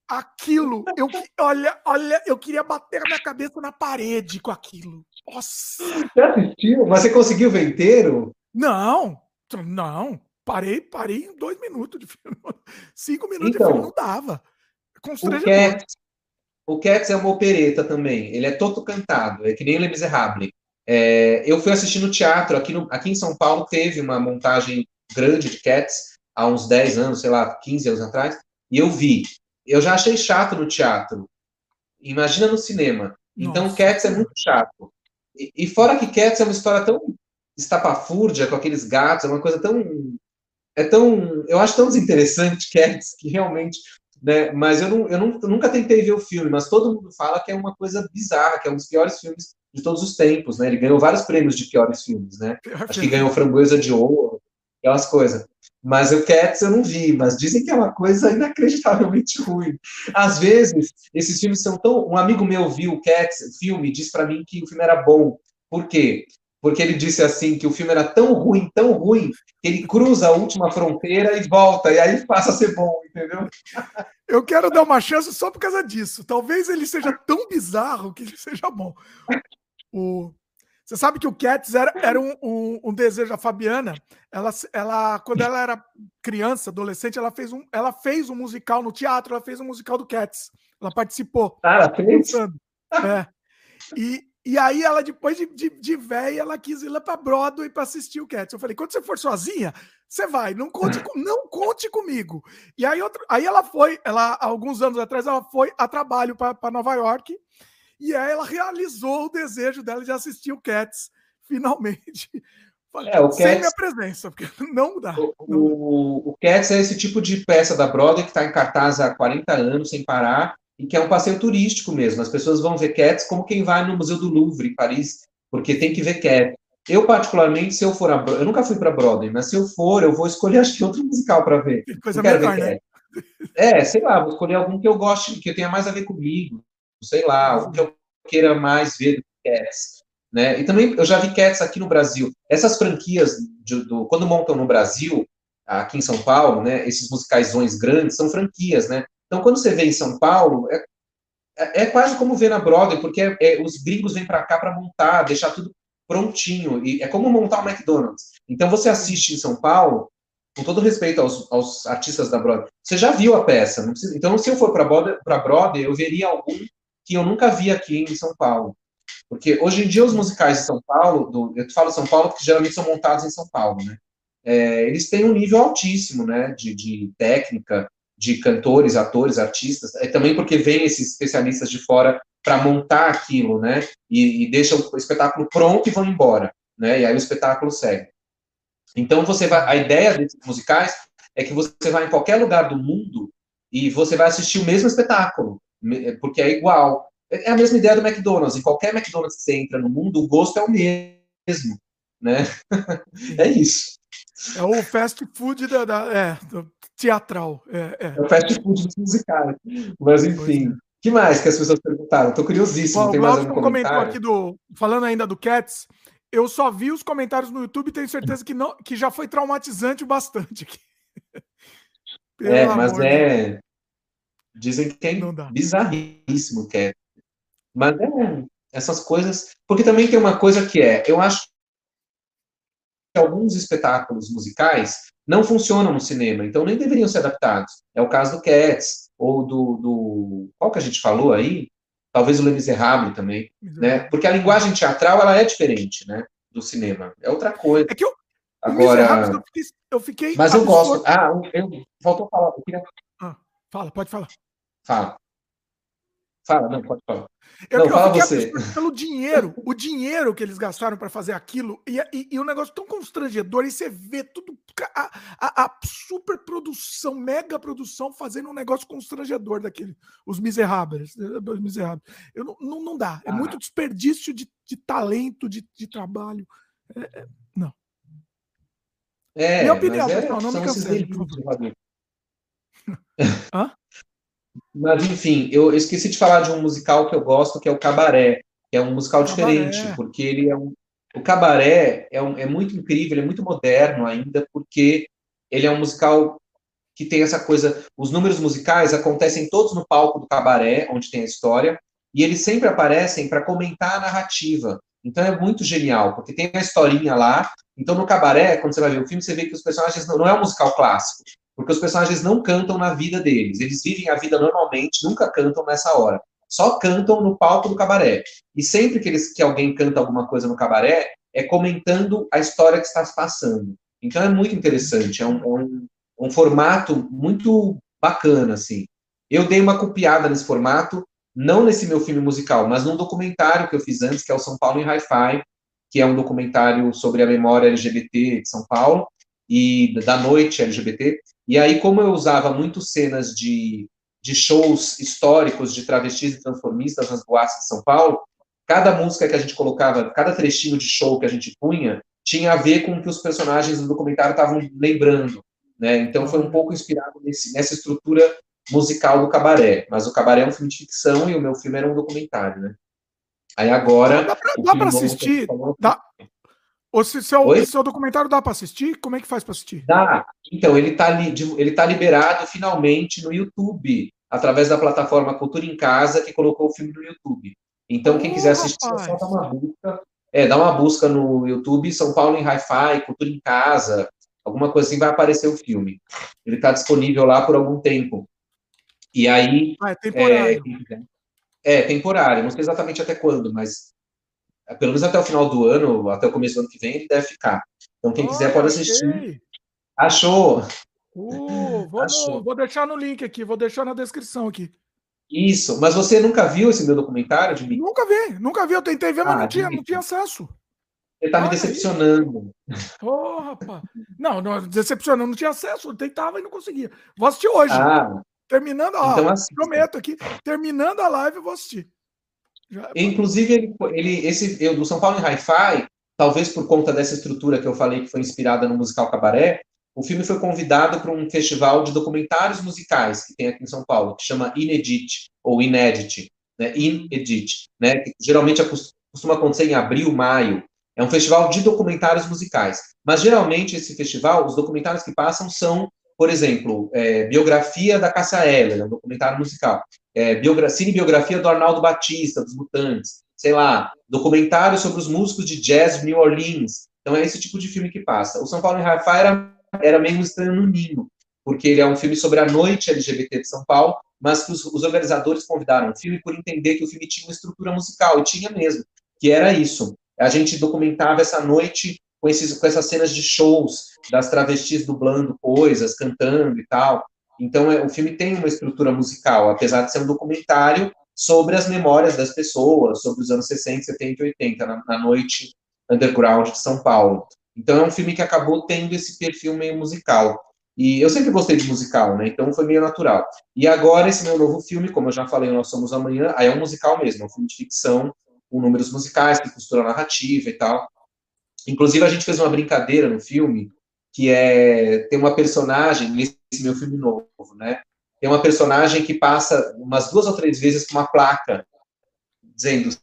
Aquilo, eu, olha, olha, eu queria bater a minha cabeça na parede com aquilo. Nossa. Você assistiu? Mas você conseguiu ver inteiro? Não, não. Parei, parei em dois minutos de filme. (laughs) Cinco minutos então, de filme não dava. O Cats, o Cats é uma opereta também. Ele é todo cantado. É que nem Le Miserable. É, eu fui assistir no teatro. Aqui, no, aqui em São Paulo teve uma montagem grande de Cats há uns 10 anos, sei lá, 15 anos atrás, e eu vi. Eu já achei chato no teatro. Imagina no cinema. Então, Nossa. Cats é muito chato. E, e, fora que Cats é uma história tão estapafúrdia com aqueles gatos, é uma coisa tão. É tão. Eu acho tão desinteressante (laughs) Cats que realmente. Né, mas eu, não, eu, não, eu nunca tentei ver o filme, mas todo mundo fala que é uma coisa bizarra, que é um dos piores filmes de todos os tempos, né? Ele ganhou vários prêmios de piores filmes, né? Acho que ganhou Framboesa de Ouro, aquelas coisas. Mas o Cats eu não vi, mas dizem que é uma coisa inacreditavelmente ruim. Às vezes, esses filmes são tão. Um amigo meu viu o Cats, o filme, disse para mim que o filme era bom. Por quê? porque ele disse assim que o filme era tão ruim, tão ruim, que ele cruza a última fronteira e volta, e aí passa a ser bom, entendeu? (laughs) Eu quero dar uma chance só por causa disso. Talvez ele seja tão bizarro que ele seja bom. O... Você sabe que o Cats era, era um, um, um, desejo. A Fabiana, ela, ela, quando ela era criança, adolescente, ela fez, um, ela fez um musical no teatro, ela fez um musical do Cats. Ela participou. Ah, ela fez? É. E, e aí ela, depois de, de, de véia, ela quis ir lá para Broadway para assistir o Cats. Eu falei, quando você for sozinha, você vai, não conte, com, (laughs) não conte comigo. E aí, outro, aí ela foi, ela, alguns anos atrás, ela foi a trabalho para Nova York, e aí ela realizou o desejo dela de assistir o Cats, finalmente. (laughs) É, o Sem minha presença, porque (laughs) não dá. O, não o, o Cats é esse tipo de peça da Broadway que está em cartaz há 40 anos, sem parar, e que é um passeio turístico mesmo. As pessoas vão ver Cats como quem vai no Museu do Louvre, em Paris, porque tem que ver Cats. Eu, particularmente, se eu for a eu nunca fui para Broadway, mas se eu for, eu vou escolher (laughs) acho que outro musical para ver. Coisa melhor, né? É, sei lá, vou escolher algum que eu goste, que tenha mais a ver comigo, sei lá, algum que eu queira mais ver do que Cats. Né? E também eu já vi Cats aqui no Brasil. Essas franquias, de, do, quando montam no Brasil, aqui em São Paulo, né, esses musicaisões grandes são franquias, né? Então, quando você vê em São Paulo, é, é, é quase como ver na Broadway, porque é, é os gringos vêm para cá para montar, deixar tudo prontinho. E é como montar o McDonald's. Então, você assiste em São Paulo, com todo respeito aos, aos artistas da Broadway, você já viu a peça. Precisa, então, se eu for para Broadway, Broadway, eu veria algum que eu nunca vi aqui em São Paulo. Porque hoje em dia os musicais de São Paulo, do, eu falo São Paulo porque geralmente são montados em São Paulo, né? É, eles têm um nível altíssimo, né, de, de técnica, de cantores, atores, artistas, é também porque vem esses especialistas de fora para montar aquilo, né? E, e deixam o espetáculo pronto e vão embora, né? E aí o espetáculo segue. Então você vai, a ideia desses musicais é que você vai em qualquer lugar do mundo e você vai assistir o mesmo espetáculo, porque é igual. É, é a mesma ideia do McDonald's. Em qualquer McDonald's que você entra no mundo, o gosto é o mesmo, né? (laughs) é isso. É o fast food da, da é, teatral. É, é. é, o fast food dos musicais. Mas, enfim. O é. que mais que as pessoas perguntaram? Estou curiosíssimo. Bom, Tem mais algum comentou aqui do. Falando ainda do Cats, eu só vi os comentários no YouTube e tenho certeza que, não, que já foi traumatizante o bastante aqui. (laughs) é, mas é. Dizem que é bizarríssimo o Cats. Mas é essas coisas. Porque também tem uma coisa que é, eu acho alguns espetáculos musicais não funcionam no cinema, então nem deveriam ser adaptados. É o caso do Cats, ou do, do qual que a gente falou aí? Talvez o Le Miserable também, né? Porque a linguagem teatral, ela é diferente, né? Do cinema. É outra coisa. É que eu, Agora... Eu fiquei, eu fiquei Mas eu gosto... Ah, eu... Faltou falar. Eu queria... ah, fala, pode falar. Fala. Fala, não, pode falar. Eu, não, eu fala você. Pelo dinheiro, o dinheiro que eles gastaram para fazer aquilo, e, e, e, um negócio tão constrangedor, e você vê tudo, a, a, a super produção, mega produção, fazendo um negócio constrangedor daquele, os miseráveis. Os miseráveis. Eu, não, não, não dá, é ah. muito desperdício de, de talento, de, de trabalho. É, é, não. É, Minha opinião, é, pessoal, não me cancele. (laughs) Hã? Mas, enfim, eu esqueci de falar de um musical que eu gosto, que é o Cabaré, que é um musical diferente, Cabaré. porque ele é um. O Cabaré é, um, é muito incrível, ele é muito moderno ainda, porque ele é um musical que tem essa coisa. Os números musicais acontecem todos no palco do Cabaré, onde tem a história, e eles sempre aparecem para comentar a narrativa. Então é muito genial, porque tem uma historinha lá. Então no Cabaré, quando você vai ver o filme, você vê que os personagens não, não é um musical clássico porque os personagens não cantam na vida deles. Eles vivem a vida normalmente, nunca cantam nessa hora. Só cantam no palco do cabaré. E sempre que, eles, que alguém canta alguma coisa no cabaré, é comentando a história que está passando. Então é muito interessante, é um, é um, um formato muito bacana, assim. Eu dei uma copiada nesse formato, não nesse meu filme musical, mas num documentário que eu fiz antes, que é o São Paulo em Hi-Fi, que é um documentário sobre a memória LGBT de São Paulo e da noite LGBT. E aí, como eu usava muito cenas de, de shows históricos de travestis e transformistas nas boates de São Paulo, cada música que a gente colocava, cada trechinho de show que a gente punha, tinha a ver com o que os personagens do documentário estavam lembrando. Né? Então, foi um pouco inspirado nesse, nessa estrutura musical do Cabaré. Mas o Cabaré é um filme de ficção e o meu filme era um documentário. Né? Aí agora. Dá para assistir. Dá, Ou se seu, seu documentário dá para assistir, como é que faz para assistir? Dá. Então, ele está ele tá liberado finalmente no YouTube, através da plataforma Cultura em Casa, que colocou o filme no YouTube. Então, quem oh, quiser assistir, rapaz. é só dar uma busca. É, dá uma busca no YouTube, São Paulo em Hi-Fi, Cultura em Casa, alguma coisa assim, vai aparecer o filme. Ele está disponível lá por algum tempo. E aí. Ah, é temporário. É, é, temporário, não sei exatamente até quando, mas pelo menos até o final do ano, até o começo do ano que vem, ele deve ficar. Então, quem quiser pode assistir. Achou? Uh, vou, Achou. Vou deixar no link aqui, vou deixar na descrição aqui. Isso, mas você nunca viu esse meu documentário de mim? Nunca vi, nunca vi. Eu tentei ver, mas ah, não, tinha, não tinha acesso. Você está me decepcionando. Ô, oh, rapaz. Não, não, decepcionando, não tinha acesso. Eu tentava e não conseguia. Vou assistir hoje. Ah, terminando, ó, então prometo aqui, terminando a live, eu vou assistir. Já... Inclusive, ele, ele, esse, eu, do São Paulo em Hi-Fi, talvez por conta dessa estrutura que eu falei que foi inspirada no musical Cabaré, o filme foi convidado para um festival de documentários musicais que tem aqui em São Paulo, que chama Inedit, ou Inedit, né? Inedit, né? Que geralmente costuma acontecer em abril, maio. É um festival de documentários musicais. Mas geralmente esse festival, os documentários que passam são, por exemplo, é, biografia da Cássia Eller, é um documentário musical. É, biogra cinebiografia do Arnaldo Batista, dos Mutantes. Sei lá, documentário sobre os músicos de jazz de New Orleans. Então é esse tipo de filme que passa. O São Paulo em Hi-Fi era, era meio estranho no ninho, porque ele é um filme sobre a noite LGBT de São Paulo, mas que os, os organizadores convidaram o filme por entender que o filme tinha uma estrutura musical, e tinha mesmo, que era isso a gente documentava essa noite com, esses, com essas cenas de shows das travestis dublando coisas, cantando e tal. Então, é, o filme tem uma estrutura musical, apesar de ser um documentário sobre as memórias das pessoas, sobre os anos 60, 70 e 80, na, na noite underground de São Paulo. Então, é um filme que acabou tendo esse perfil meio musical. E eu sempre gostei de musical, né? Então foi meio natural. E agora, esse meu novo filme, como eu já falei, Nós Somos Amanhã, aí é um musical mesmo, é um filme de ficção, com números musicais, que costura narrativa e tal. Inclusive, a gente fez uma brincadeira no filme, que é tem uma personagem, nesse meu filme novo, né? Tem uma personagem que passa umas duas ou três vezes com uma placa dizendo: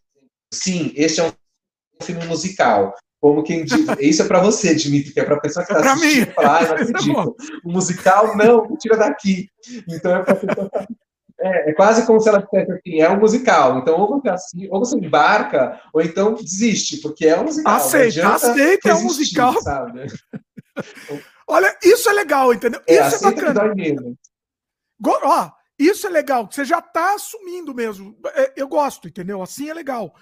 sim, este é um filme musical. Como quem diz, isso é para você, Dimitri, que é para a pessoa que está é assistindo, falar, ah, não (laughs) acredito. O musical, não, tira daqui. Então é para pessoa é, é, quase como se ela dissesse assim, é um musical. Então, ou você, assim, ou você embarca, ou então desiste, porque é um musical. Aceita, aceita, é um musical. Sabe? (laughs) Olha, isso é legal, entendeu? É, isso é bacana. Ó, isso é legal, você já está assumindo mesmo. É, eu gosto, entendeu? Assim é legal.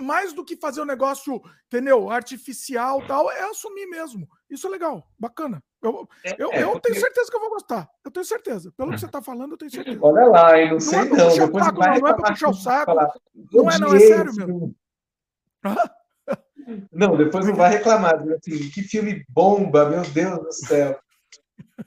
Mais do que fazer um negócio, entendeu? Artificial tal, é assumir mesmo. Isso é legal, bacana. Eu, é, eu, é, eu porque... tenho certeza que eu vou gostar. Eu tenho certeza. Pelo que você está falando, eu tenho certeza. Olha lá, eu não sei não. não. Depois saco, não, não é para puxar o saco. Falar, não é, não, é sério mesmo. (laughs) Não, depois não vai reclamar. Assim, que filme bomba, meu Deus do céu.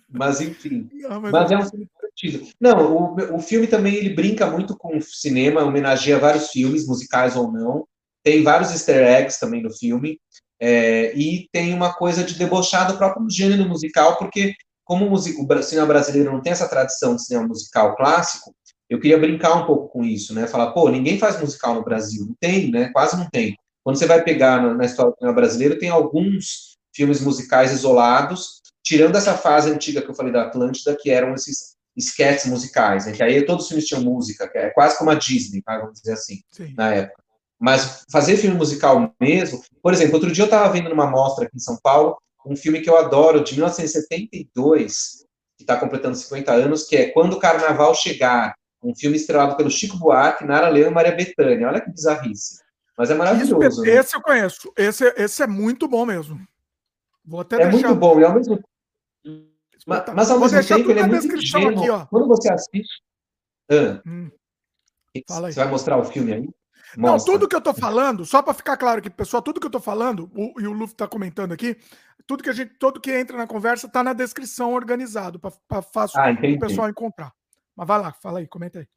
Mas enfim. (laughs) Não, mas, mas é um filme divertido. Não, o, o filme também ele brinca muito com o cinema, homenageia vários filmes, musicais ou não. Tem vários easter eggs também no filme. É, e tem uma coisa de debochar do próprio gênero musical, porque como o, o cinema brasileiro não tem essa tradição de cinema musical clássico, eu queria brincar um pouco com isso, né? Falar, pô, ninguém faz musical no Brasil. Não tem, né? Quase não tem. Quando você vai pegar na, na história do cinema brasileiro, tem alguns filmes musicais isolados, tirando essa fase antiga que eu falei da Atlântida, que eram esses esquetes musicais, né? que aí todos os filmes tinham música, que é quase como a Disney, tá? vamos dizer assim, Sim. na época. Mas fazer filme musical mesmo, por exemplo, outro dia eu estava vendo numa mostra aqui em São Paulo, um filme que eu adoro, de 1972, que está completando 50 anos, que é Quando o Carnaval Chegar, um filme estrelado pelo Chico Buarque, Nara Leão e Maria Bethânia. Olha que bizarrice. Mas é maravilhoso. Isso, né? Esse eu conheço. Esse, esse é muito bom mesmo. Vou até é deixar... muito bom. E ao mesmo mas, mas ao mesmo tempo ele é muito ingênuo. Aqui, ó. Quando você assiste. Ah, hum. Você vai mostrar o filme aí? Mostra. Não, tudo que eu tô falando, só para ficar claro aqui, pessoal, tudo que eu tô falando, o, e o Luffy tá comentando aqui, tudo que a gente, tudo que entra na conversa tá na descrição organizado, para fácil ah, o pessoal encontrar. Mas vai lá, fala aí, comenta aí.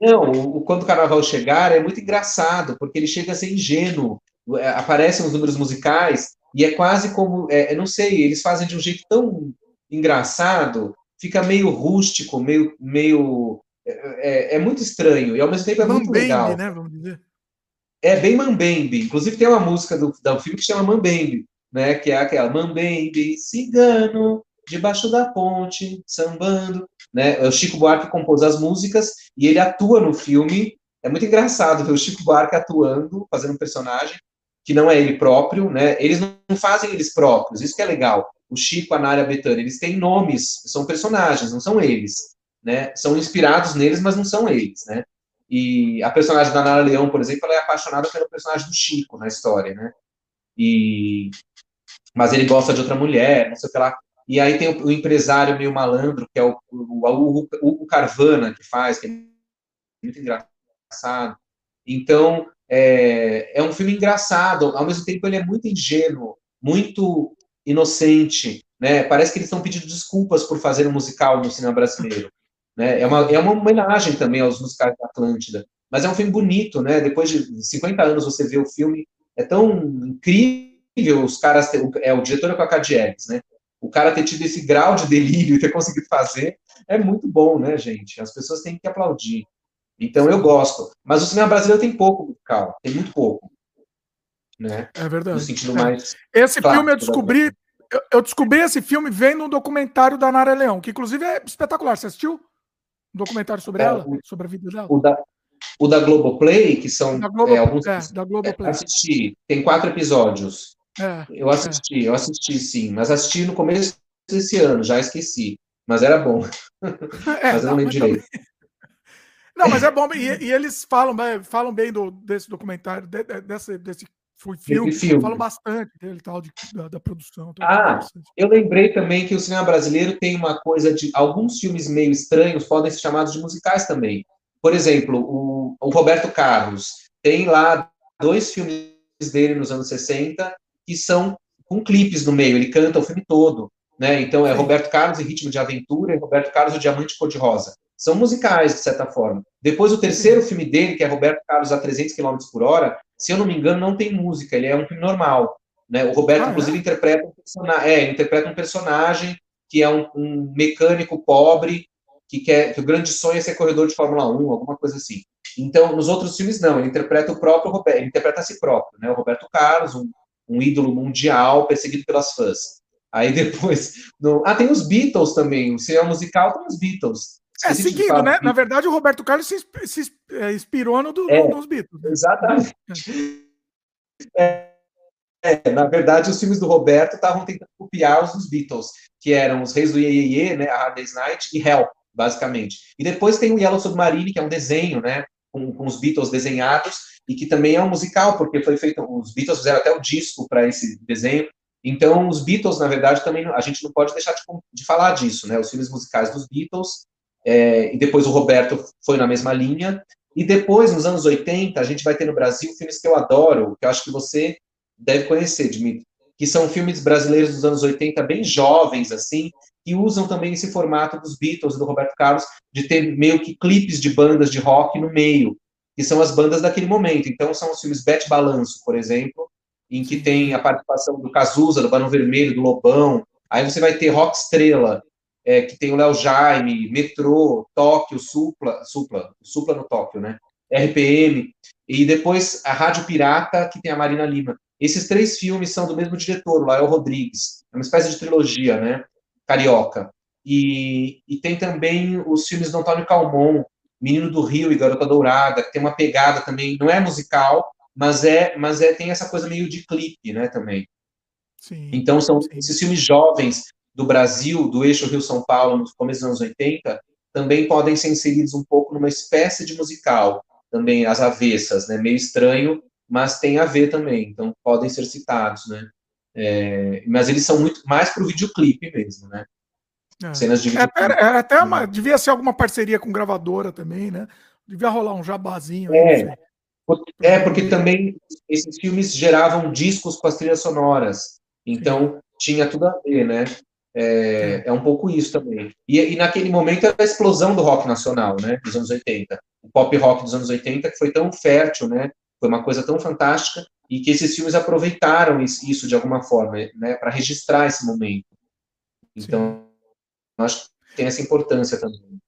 Não, o, quando o carnaval chegar é muito engraçado, porque ele chega a ser ingênuo. É, aparecem os números musicais e é quase como, é, não sei, eles fazem de um jeito tão engraçado, fica meio rústico, meio. meio é, é, é muito estranho, e ao mesmo tempo é muito legal. né? Vamos dizer. É bem Mambembe. Inclusive tem uma música do, do filme que chama Mambembe. né? Que é aquela Mambembe, cigano, debaixo da ponte, sambando, né? O Chico Buarque compôs as músicas e ele atua no filme. É muito engraçado ver o Chico Buarque atuando, fazendo um personagem que não é ele próprio, né? Eles não fazem eles próprios, isso que é legal. O Chico, a Nária, a Betânia, eles têm nomes, são personagens, não são eles, né? São inspirados neles, mas não são eles, né? E a personagem da Nara Leão, por exemplo, ela é apaixonada pelo personagem do Chico na história, né? E mas ele gosta de outra mulher, não sei o que lá. E aí tem o, o empresário meio malandro, que é o, o, o, Carvana, que faz, que é muito engraçado. Então, é, é um filme engraçado, ao mesmo tempo ele é muito ingênuo, muito inocente, né? Parece que eles estão pedindo desculpas por fazer um musical no cinema brasileiro. Né? É, uma, é uma homenagem também aos musicais da Atlântida. Mas é um filme bonito, né? Depois de 50 anos você vê o filme, é tão incrível os caras, ter, é o diretor é com a Cadieres, né? o cara ter tido esse grau de delírio e ter conseguido fazer é muito bom, né, gente? As pessoas têm que aplaudir. Então eu gosto. Mas o cinema brasileiro tem pouco musical, tem muito pouco. Né? É verdade. No sentido mais. Esse filme eu descobri. Eu, descobri esse filme vendo um documentário da Nara Leão, que inclusive é espetacular. Você assistiu? Um documentário sobre é, ela? O, sobre a vida dela? O da, o da Globoplay, que são Globo, é, alguns. É, da Globoplay. assisti. Tem quatro episódios. É, eu assisti, é. eu assisti sim, mas assisti no começo desse ano, já esqueci. Mas era bom. (laughs) É, mas eu não lembro direito. Também... Não, mas é bom. E, e, eles falam, falam bem do, desse documentário, de, de, desse, desse filme, filme. Falam bastante dele tal, de, da, da produção. Ah, eu lembrei também que o cinema brasileiro tem uma coisa de. Alguns filmes meio estranhos podem ser chamados de musicais também. Por exemplo, o, o Roberto Carlos tem lá dois filmes dele nos anos 60 que são com clipes no meio, ele canta o filme todo, né? Então é Roberto Carlos e Ritmo de Aventura e Roberto Carlos o Diamante Cor-de-Rosa. São musicais, de certa forma. Depois, o terceiro filme dele, que é Roberto Carlos a 300 km por hora, se eu não me engano, não tem música, ele é um filme normal. Né? O Roberto, ah, inclusive, é? interpreta, um personagem, é, interpreta um personagem que é um, um, mecânico pobre, que quer que o grande sonho é ser corredor de Fórmula 1, alguma coisa assim. Então, nos outros filmes, não, ele interpreta o próprio Roberto, ele interpreta a si próprio, né? O Roberto Carlos, um, um ídolo mundial perseguido pelas fãs. Aí (laughs) depois. No... Ah, tem os Beatles também. O cinema musical tem os Beatles. É, seguindo, né? Na verdade, o Roberto Carlos se, se é, inspirou no do, é, nos Beatles. Né? Exatamente. É, é, na verdade, os filmes do Roberto estavam tentando copiar os dos Beatles, que eram os Reis do Iê, né? A Hard Day's Night e Hell, basicamente. E depois tem o Yellow Submarine, que é um desenho, né? Com, com os Beatles desenhados, e que também é um musical, porque foi feito, os Beatles fizeram até o disco para esse desenho. Então, os Beatles, na verdade, também a gente não pode deixar de, de falar disso, né? Os filmes musicais dos Beatles, é, e depois o Roberto foi na mesma linha. E depois, nos anos 80, a gente vai ter no Brasil filmes que eu adoro, que eu acho que você deve conhecer, Dmitry, que são filmes brasileiros dos anos 80, bem jovens, assim, que usam também esse formato dos Beatles e do Roberto Carlos, de ter meio que clipes de bandas de rock no meio que são as bandas daquele momento. Então, são os filmes Bete Balanço, por exemplo, em que tem a participação do Cazuza, do Barão Vermelho, do Lobão. Aí você vai ter Rock Estrela, é, que tem o Léo Jaime, Metrô, Tóquio, Supla, Supla, Supla no Tóquio, né? RPM. E depois a Rádio Pirata, que tem a Marina Lima. Esses três filmes são do mesmo diretor, o Lael Rodrigues. É uma espécie de trilogia, né? Carioca. E, e tem também os filmes do Antônio Calmon, Menino do Rio e Garota Dourada, que tem uma pegada também, não é musical, mas é, mas é tem essa coisa meio de clipe, né, também. Sim, então são sim. esses filmes jovens do Brasil, do eixo Rio-São Paulo, nos começos dos anos 80, também podem ser inseridos um pouco numa espécie de musical, também as avessas, né, meio estranho, mas tem a ver também, então podem ser citados, né. É, mas eles são muito mais para o videoclipe mesmo, né. É. Cenas de é, era, era até uma, devia ser alguma parceria com gravadora também, né? Devia rolar um jabazinho. É, é porque também esses filmes geravam discos com as trilhas sonoras. Então Sim. tinha tudo a ver, né? É, é um pouco isso também. E, e, naquele momento era a explosão do rock nacional, né? Dos anos 80. O pop rock dos anos 80 que foi tão fértil, né? Foi uma coisa tão fantástica e que esses filmes aproveitaram isso de alguma forma, né? Para registrar esse momento. Então, acho que tem essa importância também.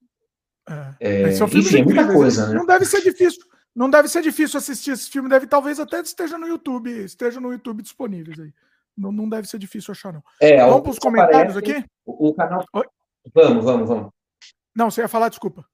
É. É, enfim, é muita coisa, né? Não deve ser difícil. Não deve ser difícil assistir esse filme, deve talvez até esteja no YouTube, esteja no YouTube disponíveis aí. Não, não deve ser difícil achar, não. É, vamos para os comentários aqui? O, o canal. Oi? Vamos, vamos, vamos. Não, você ia falar, desculpa.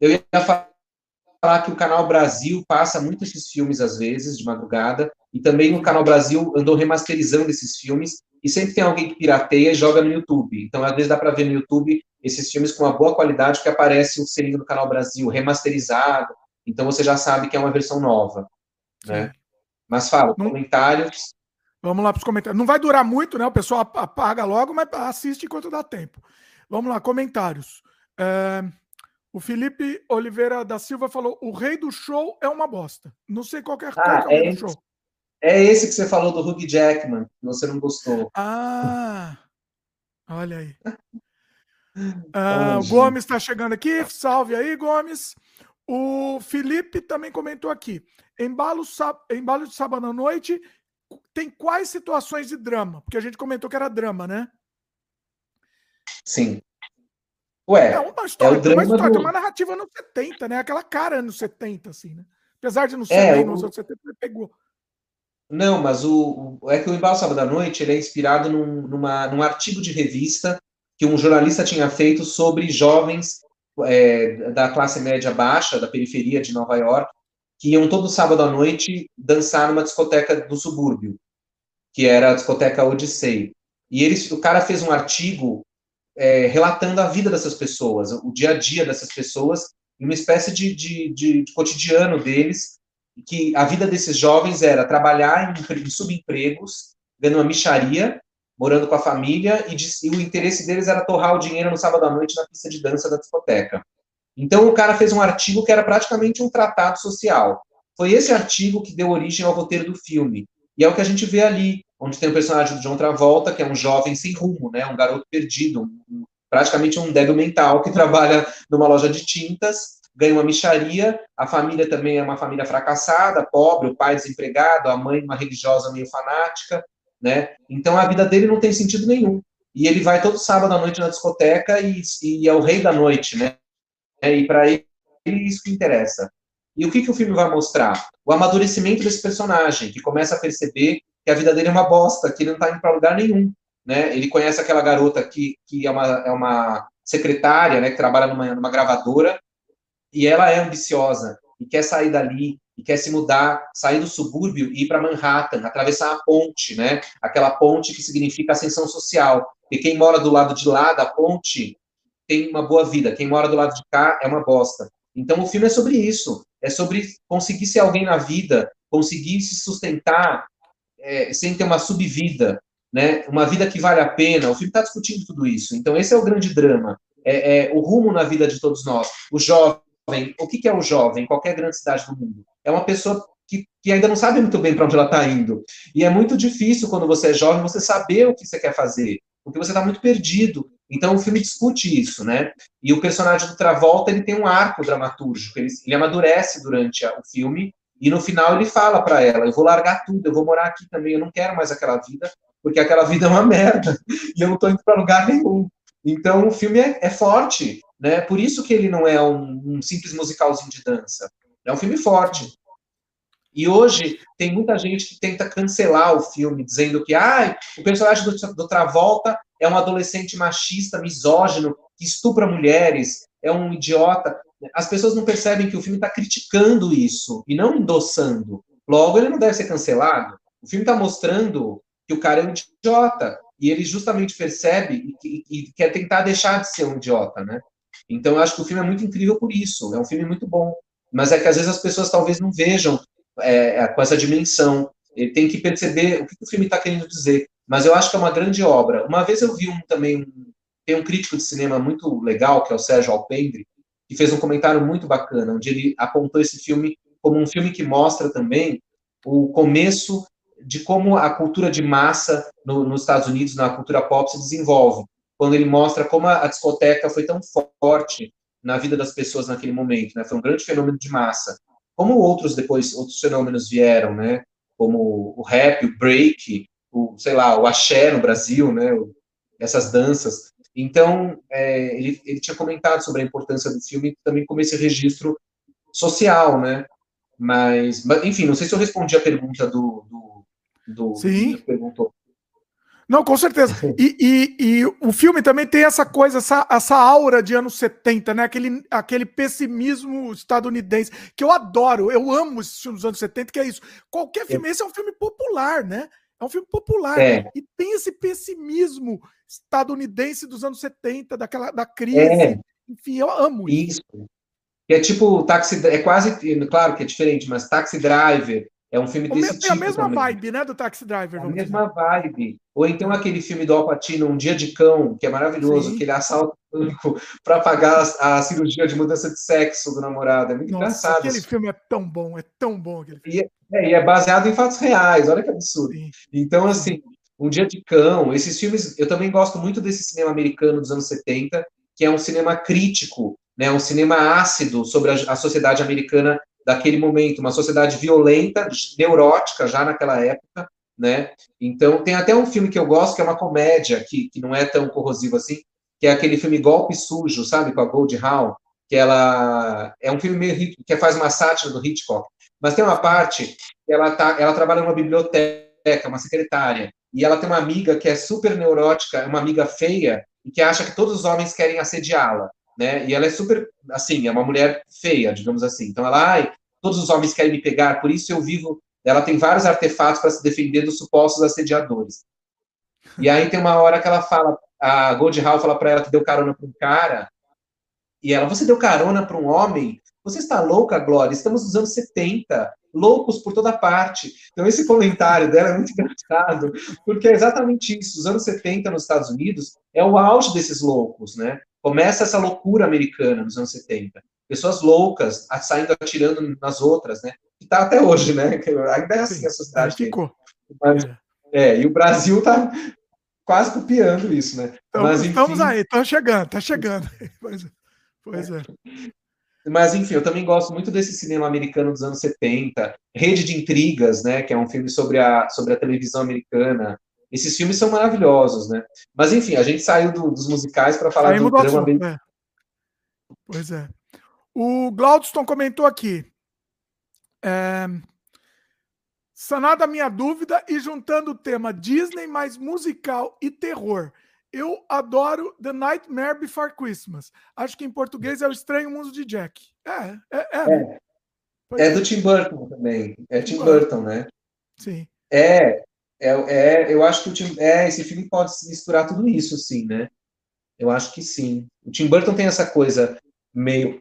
Eu ia falar que o Canal Brasil passa muito esses filmes, às vezes, de madrugada, e também o Canal Brasil andou remasterizando esses filmes, e sempre tem alguém que pirateia e joga no YouTube. Então, às vezes, dá para ver no YouTube esses filmes com uma boa qualidade, que aparece o selinho do Canal Brasil remasterizado, então você já sabe que é uma versão nova. Né? Mas fala, Não... comentários. Vamos lá para os comentários. Não vai durar muito, né? O pessoal apaga logo, mas assiste enquanto dá tempo. Vamos lá, comentários. É... O Felipe Oliveira da Silva falou: o rei do show é uma bosta. Não sei qual é, ah, é o rei do show. É esse que você falou do Hugh Jackman, que você não gostou. Ah, olha aí. (laughs) Ah, Gomes está chegando aqui. Salve aí, Gomes. O Felipe também comentou aqui. Embalo, embalo de sábado à noite tem quais situações de drama? Porque a gente comentou que era drama, né? Sim. Ué, é uma história, é o drama uma história, do... uma narrativa nos 70, né? Aquela cara anos 70, assim, né? Apesar de não ser é, bem nos anos 70, ele pegou. Não, mas o, o, é que o Embalo Sábado à Noite ele é inspirado num, numa, num artigo de revista que um jornalista tinha feito sobre jovens é, da classe média baixa, da periferia de Nova York, que iam todo sábado à noite dançar numa discoteca do subúrbio, que era a discoteca Odyssey. E ele, o cara fez um artigo é, relatando a vida dessas pessoas, o dia a dia dessas pessoas, uma espécie de, de, de, de cotidiano deles, que a vida desses jovens era trabalhar em, em subempregos, ganhando uma micharia, morando com a família, e, de, e, o interesse deles era torrar o dinheiro no sábado à noite na pista de dança da discoteca. Então o cara fez um artigo que era praticamente um tratado social. Foi esse artigo que deu origem ao roteiro do filme. E é o que a gente vê ali, onde tem o personagem do John Travolta, que é um jovem sem rumo, né, um garoto perdido, um, praticamente um débil mental que (laughs) trabalha numa loja de tintas, ganha uma micharia, a família também é uma família fracassada, pobre, o pai desempregado, a mãe uma religiosa meio fanática, né? Então a vida dele não tem sentido nenhum. E ele vai todo sábado à noite na discoteca e, e é o rei da noite, né? É, e para ele, isso que interessa. E o que, que o filme vai mostrar? O amadurecimento desse personagem, que começa a perceber que a vida dele é uma bosta, que ele não está indo para lugar nenhum. Né? Ele conhece aquela garota que, que é, uma, é uma secretária, né, que trabalha numa, numa gravadora, e ela é ambiciosa e quer sair dali, e quer se mudar, sair do subúrbio e ir para Manhattan, atravessar a ponte, né? Aquela ponte que significa ascensão social. E quem mora do lado de lá da ponte tem uma boa vida, quem mora do lado de cá é uma bosta. Então o filme é sobre isso, é sobre conseguir ser alguém na vida, conseguir se sustentar é, sem ter uma subvida, né? Uma vida que vale a pena. O filme está discutindo tudo isso. Então esse é o grande drama, é, é, o rumo na vida de todos nós. O jovem, o que, que é o jovem? Qualquer grande cidade do mundo é uma pessoa que, que ainda não sabe muito bem para onde ela está indo. E é muito difícil quando você é jovem você saber o que você quer fazer, porque você está muito perdido. Então o filme discute isso, né? E o personagem do Travolta ele tem um arco dramatúrgico, ele, ele amadurece durante a, o filme e no final ele fala para ela: eu vou largar tudo, eu vou morar aqui também, eu não quero mais aquela vida, porque aquela vida é uma merda (laughs) e eu não estou indo para lugar nenhum. Então o filme é, é, forte, né? Por isso que ele não é um, um simples musicalzinho de dança. É um filme forte. E hoje tem muita gente que tenta cancelar o filme, dizendo que ah, o personagem do, do Travolta é um adolescente machista, misógino, que estupra mulheres, é um idiota. As pessoas não percebem que o filme está criticando isso e não endossando. Logo, ele não deve ser cancelado. O filme está mostrando que o cara é um idiota e ele justamente percebe e, e, e, quer tentar deixar de ser um idiota, né? Então, eu acho que o filme é muito incrível por isso. É um filme muito bom. Mas é que às vezes as pessoas talvez não vejam é, com essa dimensão. Ele tem que perceber o que o filme está querendo dizer. Mas eu acho que é uma grande obra. Uma vez eu vi um também, tem um crítico de cinema muito legal, que é o Sérgio Alpendre, que fez um comentário muito bacana, onde ele apontou esse filme como um filme que mostra também o começo de como a cultura de massa no, nos Estados Unidos, na cultura pop, se desenvolve. Quando ele mostra como a, a discoteca foi tão forte na vida das pessoas naquele momento, né? Foi um grande fenômeno de massa. Como outros depois, outros fenômenos vieram, né? Como o rap, o break, o, sei lá, o axé no Brasil, né, essas danças. Então, é, ele, ele tinha comentado sobre a importância do filme também como esse registro social, né, mas, mas, enfim, não sei se eu respondi a pergunta do, do, do Sim. que perguntou. Não, com certeza. E, e, e, o filme também tem essa coisa, essa, essa aura de anos 70, né? Aquele, aquele pessimismo estadunidense, que eu adoro, eu amo esses filmes dos anos 70, que é isso. Qualquer filme, esse é um filme popular, né? É um filme popular. É. E tem esse pessimismo estadunidense dos anos 70, daquela, da crise. É. Enfim, eu amo isso. Isso. É tipo, taxi, é quase, claro que é diferente, mas Taxi Driver, é um filme desse tipo. É a mesma também. vibe, né, do Taxi Driver. É a mesma dizer. vibe. Ou então aquele filme do Al Pacino, Um Dia de Cão, que é maravilhoso, Sim. que ele assalta o banco (laughs) para pagar a, a, cirurgia de mudança de sexo do namorado. É muito Nossa, engraçado. Aquele filme é tão bom, é tão bom aquele filme. E é, é, e é baseado em fatos reais, olha que absurdo. Sim. Então, assim, Um Dia de Cão, esses filmes, eu também gosto muito desse cinema americano dos anos 70, que é um cinema crítico, né, um cinema ácido sobre a, a sociedade americana daquele momento, uma sociedade violenta, neurótica já naquela época, né? Então tem até um filme que eu gosto que é uma comédia que, que não é tão corrosivo assim, que é aquele filme Golpe Sujo, sabe, com a Gold Hawn, que ela é um filme meio que faz uma sátira do Hitchcock, mas tem uma parte que ela tá, ela trabalha numa biblioteca, uma secretária, e ela tem uma amiga que é super neurótica, uma amiga feia e que acha que todos os homens querem assediá-la né? E ela é super, assim, é uma mulher feia, digamos assim. Então ela, ai, todos os homens querem me pegar, por isso eu vivo. Ela tem vários artefatos para se defender dos supostos assediadores. E aí tem uma hora que ela fala, a Gold Hall fala para ela que deu carona para um cara, e ela, você deu carona para um homem? Você está louca, Glória? Estamos nos anos 70, loucos por toda parte. Então, esse comentário dela é muito (laughs) engraçado, porque é exatamente isso. Os anos 70 nos Estados Unidos é o auge desses loucos, né? Começa essa loucura americana nos anos 70. Pessoas loucas saindo atirando nas outras, né? Que está até hoje, né? Ainda é assim a sociedade. Ficou. Mas, é. é, e o Brasil está quase copiando isso, né? Então, Mas, enfim... Estamos aí, está chegando, está chegando. (laughs) Pois, é. pois é. Mas, enfim, eu também gosto muito desse cinema americano dos anos 70, Rede de Intrigas, né, que é um filme sobre a, sobre a televisão americana. Esses filmes são maravilhosos, né? Mas, enfim, a gente saiu do, dos musicais para falar Saímos do drama... Assunto, é. Pois é. O Glaudston comentou aqui. É, sanada a minha dúvida e juntando o tema Disney mais musical e terror. Eu adoro The Nightmare Before Christmas. Acho que em português é o Estranho Mundo de Jack. É, é, é. É, é do Tim Burton também. É Tim Burton, né? Sim. É, é, é, eu acho que o Tim, é, esse filme pode misturar tudo isso, sim, né? Eu acho que sim. O Tim Burton tem essa coisa meio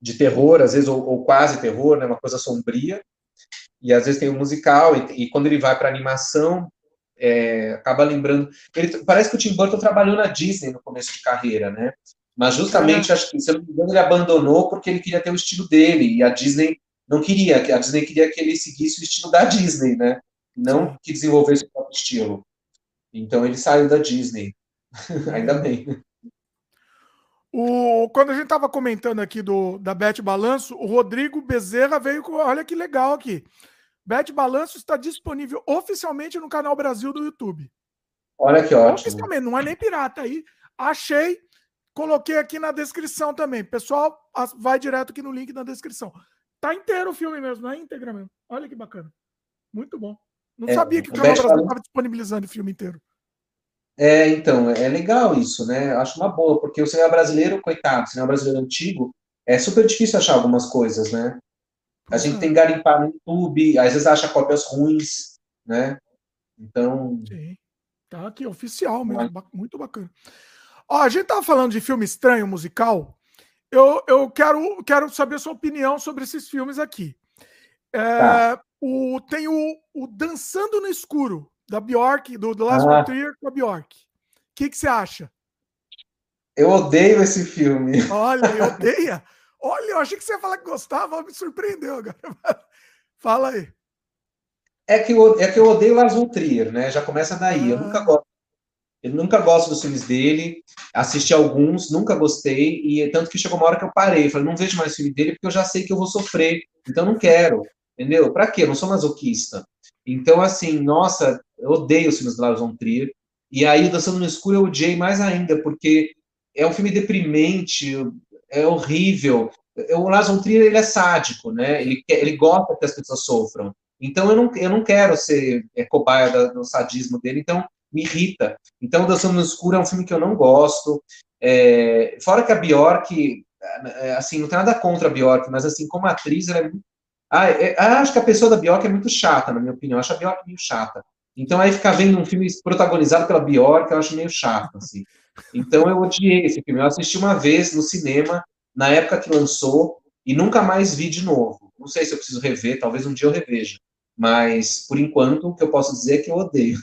de terror, às vezes, ou, ou quase terror, né? Uma coisa sombria. E às vezes tem o musical, e, e quando ele vai para animação, é, acaba lembrando. Ele, parece que o Tim Burton trabalhou na Disney no começo de carreira, né? Mas justamente, acho que, se eu não me engano, ele abandonou porque ele queria ter o estilo dele, e a Disney não queria, a Disney queria que ele seguisse o estilo da Disney, né? Não que desenvolvesse o próprio estilo. Então ele saiu da Disney. (laughs) Ainda bem. O, quando a gente estava comentando aqui do, da Bet Balanço, o Rodrigo Bezerra veio com. Olha que legal aqui. Bet Balanço está disponível oficialmente no canal Brasil do YouTube. Olha que ótimo. Oficialmente, não é nem pirata aí. Achei, coloquei aqui na descrição também. Pessoal, vai direto aqui no link na descrição. Tá inteiro o filme mesmo, não é íntegra mesmo. Olha que bacana. Muito bom. Não é, sabia que o Canal Brasil estava disponibilizando o filme inteiro. É, então, é legal isso, né? Acho uma boa, porque o cinema brasileiro, coitado, o cinema brasileiro antigo, é super difícil achar algumas coisas, né? A gente tem que garimpar no YouTube, às vezes acha cópias ruins, né? Então. Sim. Tá aqui, oficial mesmo, muito bacana. Ó, a gente tava falando de filme estranho musical. Eu, eu quero, quero saber a sua opinião sobre esses filmes aqui. É, tá. o, tem o, o Dançando no Escuro, da Bjork, do, do Lars ah. Trier com a Bjork. O que, que você acha? Eu odeio esse filme. Olha, eu odeio. (laughs) Olha, eu achei que você ia falar que gostava, me surpreendeu agora. (laughs) Fala aí. É que, eu, é que eu odeio Lars von Trier, né? Já começa daí. Ah. Eu nunca gosto. Eu nunca gosto dos filmes dele. Assisti alguns, nunca gostei. E tanto que chegou uma hora que eu parei. Falei, não vejo mais filme dele porque eu já sei que eu vou sofrer. Então não quero. Entendeu? Pra quê? Eu não sou masoquista. Então, assim, nossa, eu odeio os filmes do Lars von Trier. E aí, Dançando no Escuro, eu odiei mais ainda, porque é um filme deprimente, é horrível. O Lars von Trier, ele é sádico, né? Ele, ele gosta que as pessoas sofram. Então eu não, eu não quero ser é, cobaia da, do sadismo dele, então me irrita. Então Dançando no Escuro é um filme que eu não gosto. É, fora que a Bjork, é, assim, não tem nada contra a Bjork, mas assim, como atriz, ela é muito. Ah, é, ah, acho que a pessoa da Bjork é muito chata, na minha opinião. Eu acho a Bjork meio chata. Então aí ficar vendo um filme protagonizado pela Bjork, eu acho meio chato, assim. Então eu odiei esse filme. Eu assisti uma vez no cinema, na época que lançou, e nunca mais vi de novo. Não sei se eu preciso rever, talvez um dia eu reveja. Mas, por enquanto, o que eu posso dizer é que eu odeio.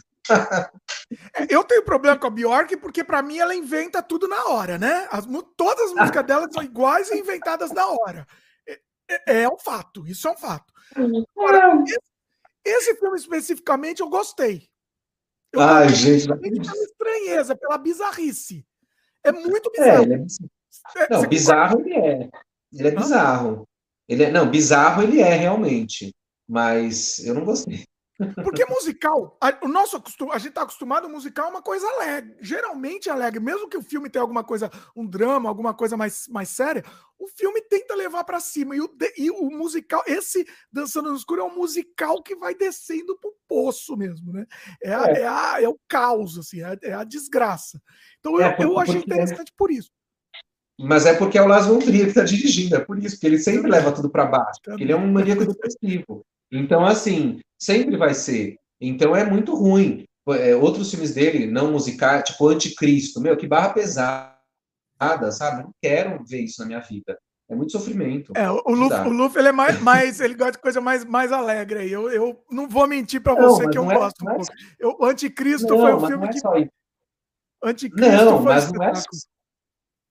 É, (laughs) eu tenho problema com a Bjork porque, para mim, ela inventa tudo na hora, né? As, todas as músicas dela são iguais e inventadas na hora. É, é, é um fato, isso é um fato. Agora, esse, esse filme especificamente eu gostei. Eu Ai, gente. Pela estranheza, pela bizarrice. É muito bizarro. É, ele é... Não, bizarro ele é. Ele é bizarro. Ele é... Não, bizarro ele é realmente. Mas eu não gostei. Porque musical, a, o nosso a gente está acostumado, musical é uma coisa alegre, geralmente alegre, mesmo que o filme tenha alguma coisa, um drama, alguma coisa mais, mais séria, o filme tenta levar para cima. E o, e o musical, esse Dançando no Escuro é um musical que vai descendo pro poço mesmo, né? É, é. é, a, é o caos, assim, é, é a desgraça. Então eu, é, eu achei é interessante por isso. Mas é porque é o Lars von Trier que está dirigindo, é por isso, porque ele sempre leva tudo para baixo. Ele é um maníaco depressivo. Então, assim, sempre vai ser. Então é muito ruim. É, outros filmes dele, não musicais, tipo Anticristo, meu, que barra pesada, sabe? Não quero ver isso na minha vida. É muito sofrimento. É, o Luffy, o Luffy ele é mais, mais, ele gosta de coisa mais, mais alegre aí. Eu, eu não vou mentir para você que eu é, gosto. É, eu, o Anticristo não, foi um filme é que. Anticristo não, mas não é.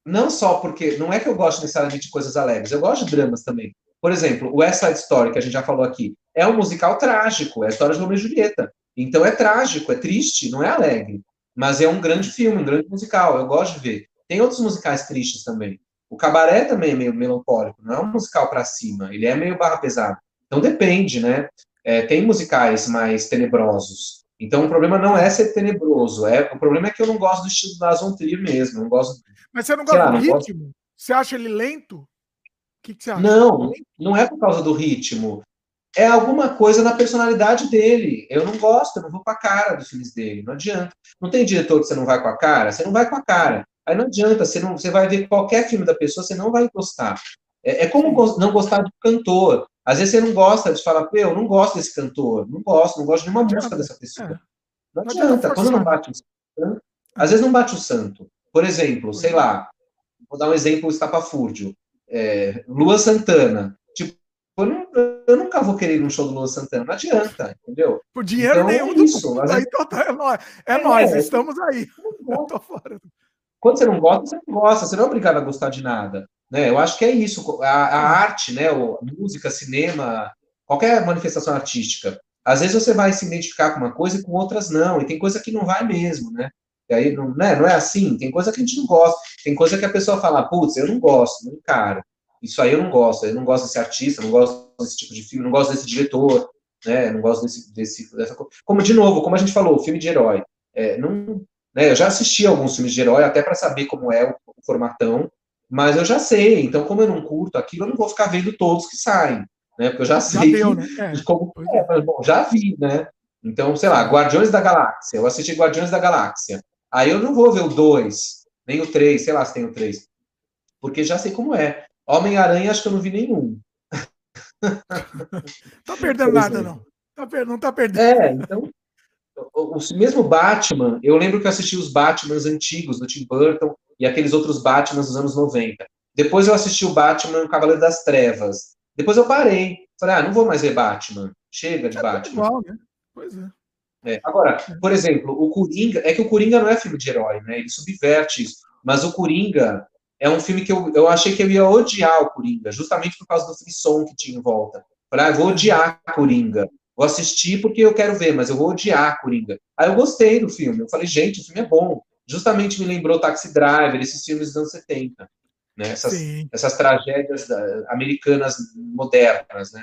Não só porque. Não é que eu gosto necessariamente de coisas alegres, eu gosto de dramas também. Por exemplo, o West Side Story, que a gente já falou aqui, é um musical trágico, é a história de Romeo e Julieta. Então é trágico, é triste, não é alegre. Mas é um grande filme, um grande musical, eu gosto de ver. Tem outros musicais tristes também. O Cabaré também é meio melancólico, não é um musical para cima, ele é meio barra pesada. Então depende, né? É, tem musicais mais tenebrosos. Então o problema não é ser tenebroso, é o problema é que eu não gosto do estilo da Von Trier mesmo, eu não gosto. Mas você não gosta lá, do ritmo? Gosto... Você acha ele lento? O que, que você acha? Não, não é por causa do ritmo. É alguma coisa na personalidade dele. Eu não gosto, eu não vou com a cara dos filmes dele. Não adianta. Não tem diretor que você não vai com a cara? Você não vai com a cara. Aí não adianta, você, não, você vai ver qualquer filme da pessoa, você não vai gostar. É, é como não gostar de cantor. Às vezes você não gosta de falar, eu não gosto desse cantor, não gosto, não gosto de nenhuma música dessa pessoa. É. Não adianta, quando não bate o santo, às vezes não bate o santo. Por exemplo, sei lá, vou dar um exemplo estapafúrdio é, Lua Santana. Eu, não, eu, nunca vou querer ir num show do Lua Santana, não adianta, entendeu? Por dinheiro então, nenhum do isso, mundo, aí, então, tá, é nós, é, é nós estamos aí. (laughs) Quando você não gosta, você não gosta, você não é obrigado a gostar de nada. Né? Eu acho que é isso, a, a arte, né, o, música, cinema, qualquer manifestação artística. Às vezes você vai se identificar com uma coisa e com outras não, e tem coisa que não vai mesmo, né? E aí não, né, não é assim, tem coisa que a gente não gosta, tem coisa que a pessoa fala, putz, eu não gosto, não encaro. Isso aí eu não gosto, eu não gosto desse artista, não gosto desse tipo de filme, não gosto desse diretor, né, não gosto desse, desse dessa coisa. Como, de novo, como a gente falou, filme de herói. É, não, né, eu já assisti alguns filmes de herói, até para saber como é o, o formatão, mas eu já sei, então como eu não curto aquilo, eu não vou ficar vendo todos que saem, né, porque eu já, já sei deu, né? (laughs) é. como é, mas, bom, já vi, né, então, sei lá, Guardiões da Galáxia, eu assisti Guardiões da Galáxia, Aí eu não vou ver o 2, nem o 3, sei lá se tem o 3. Porque já sei como é. Homem-Aranha, acho que eu não vi nenhum. (laughs) tá perdendo nada, é. não. Tá per... Não tá perdendo. É, então. O, o mesmo Batman, eu lembro que eu assisti os Batmans antigos, do Tim Burton, e aqueles outros Batmans dos anos 90. Depois eu assisti o Batman Cavaleiro das Trevas. Depois eu parei. Falei, ah, não vou mais ver Batman. Chega de é Batman. Igual, né? Pois é. É. Agora, por exemplo, o Coringa, é que o Coringa não é filme de herói, né? Ele subverte isso. Mas o Coringa é um filme que eu, eu achei que eu ia odiar o Coringa, justamente por causa do frisson que tinha em volta. Falei, ah, eu vou odiar Coringa. Vou assistir porque eu quero ver, mas eu vou odiar Coringa. Aí eu gostei do filme. Eu falei, gente, o filme é bom. Justamente me lembrou Taxi Driver, esses filmes dos anos 70. Né? Essas, essas tragédias americanas modernas, né?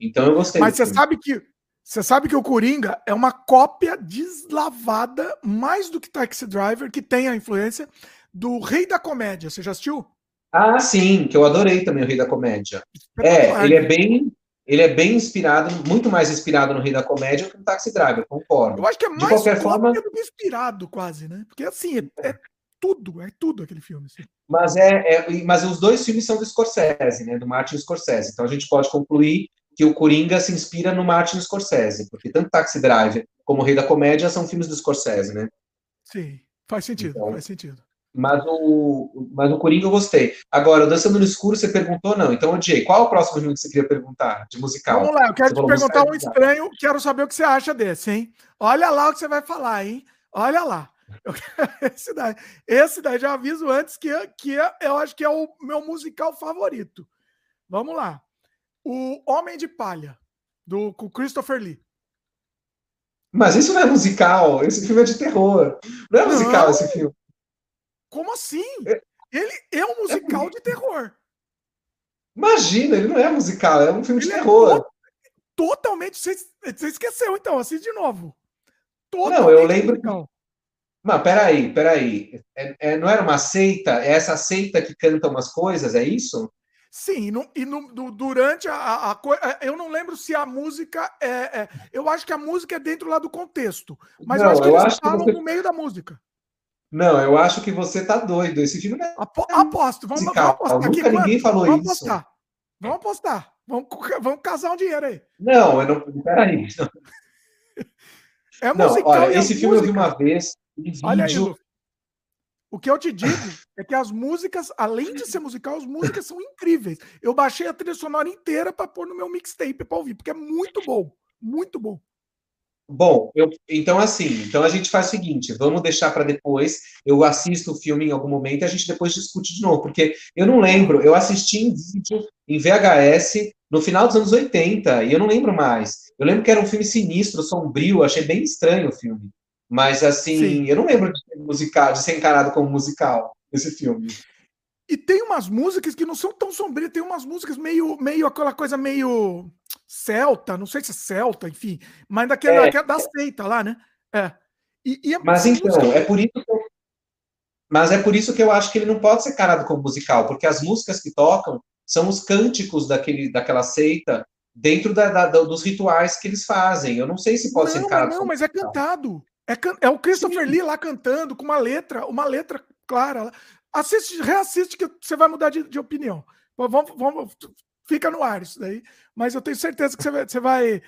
Então eu gostei. Mas você filme. sabe que você sabe que o Coringa é uma cópia deslavada, mais do que Taxi Driver, que tem a influência do Rei da Comédia. Você já assistiu? Ah, sim, que eu adorei também o Rei da Comédia. É, ele é bem. ele é bem inspirado, muito mais inspirado no Rei da Comédia que no Taxi Driver, concordo. Eu acho que é mais de qualquer forma inspirado, quase, né? Porque assim, é, é tudo, é tudo aquele filme. Assim. Mas, é, é, mas os dois filmes são do Scorsese, né? Do Martin Scorsese. Então a gente pode concluir que o Coringa se inspira no Martin Scorsese, porque tanto Taxi Driver como o Rei da Comédia são filmes do Scorsese, né? Sim, faz sentido, então, faz sentido. Mas o, mas o Coringa eu gostei. Agora, o Dançando no Escuro, você perguntou, não. Então, odiei. Qual é o próximo filme que você queria perguntar, de musical? Vamos lá, eu quero te perguntar um estranho, quero saber o que você acha desse, hein? Olha lá o que você vai falar, hein? Olha lá. Eu, (laughs) esse, daí, esse daí, já aviso antes que, que eu acho que é o meu musical favorito. Vamos lá. O Homem de Palha, do, com Christopher Lee. Mas isso não é musical, esse filme é de terror. Não é musical não. esse filme. Como assim? É. Ele é um musical é... de terror. Imagina, ele não é musical, é um filme ele de é terror. É totalmente. Você, esqueceu, então, assim de novo. Totalmente não, eu lembro. Musical. Mas peraí, peraí. É, é, não era uma seita? É essa seita que canta umas coisas, é isso? Sim, e, no, e no, durante a, a, Eu não lembro se a música é, é, Eu acho que a música é dentro lá do contexto. Mas não, eu acho que eles falam você... no meio da música. Não, eu acho que você tá doido. Esse filme não é. Apo aposto, vamos, vamos apostar. Nunca aqui, ninguém falou vamos isso. Apostar. Vamos apostar. Vamos, vamos casar um dinheiro aí. Não, eu não. Peraí. Não. É musical. Não, olha, esse filme música. eu vi uma vez. Olha aí, Lu. O que eu te digo (laughs) é que as músicas, além de ser musical, as músicas são incríveis. Eu baixei a trilha sonora inteira para pôr no meu mixtape para ouvir, porque é muito bom. Muito bom. Bom, eu, então assim, então a gente faz o seguinte, vamos deixar para depois, eu assisto o filme em algum momento e a gente depois discute de novo, porque eu não lembro, eu assisti em vídeo, em VHS, no final dos anos 80, e eu não lembro mais. Eu lembro que era um filme sinistro, sombrio, achei bem estranho o filme. Mas assim, Sim. eu não lembro de ser musical, de ser encarado como musical, esse filme. E tem umas músicas que não são tão sombrias, tem umas músicas meio, meio aquela coisa meio celta, não sei se é celta, enfim, mas daquela, é, da seita lá, né? É. E, e é mas então, é por isso que eu... Mas é por isso que eu acho que ele não pode ser carado como musical, porque as músicas que tocam são os cânticos daquele, daquela seita dentro da, da, dos rituais que eles fazem. Eu não sei se pode não, ser encarado. Não, mas é cantado. É, can... é o Christopher Sim. Lee lá cantando com uma letra, uma letra clara. Assiste, reassiste que você vai mudar de, de opinião. Vamos, vamos, fica no ar isso daí. Mas eu tenho certeza que você vai. Você vai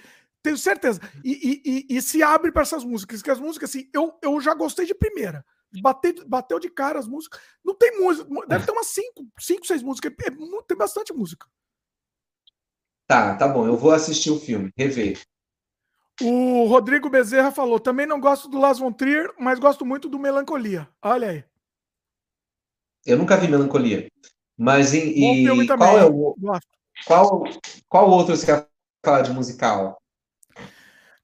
tenho certeza. E, e, e, e se abre para essas músicas, que as músicas, assim, eu, eu já gostei de primeira. Bateu, bateu de cara as músicas. Não tem música, deve ter umas cinco, cinco seis músicas. É, tem bastante música. Tá, tá bom. Eu vou assistir o filme, rever. O Rodrigo Bezerra falou: também não gosto do Las Von Trier, mas gosto muito do Melancolia. Olha aí. Eu nunca vi Melancolia. Mas e, e qual é o qual qual outro você quer falar de musical?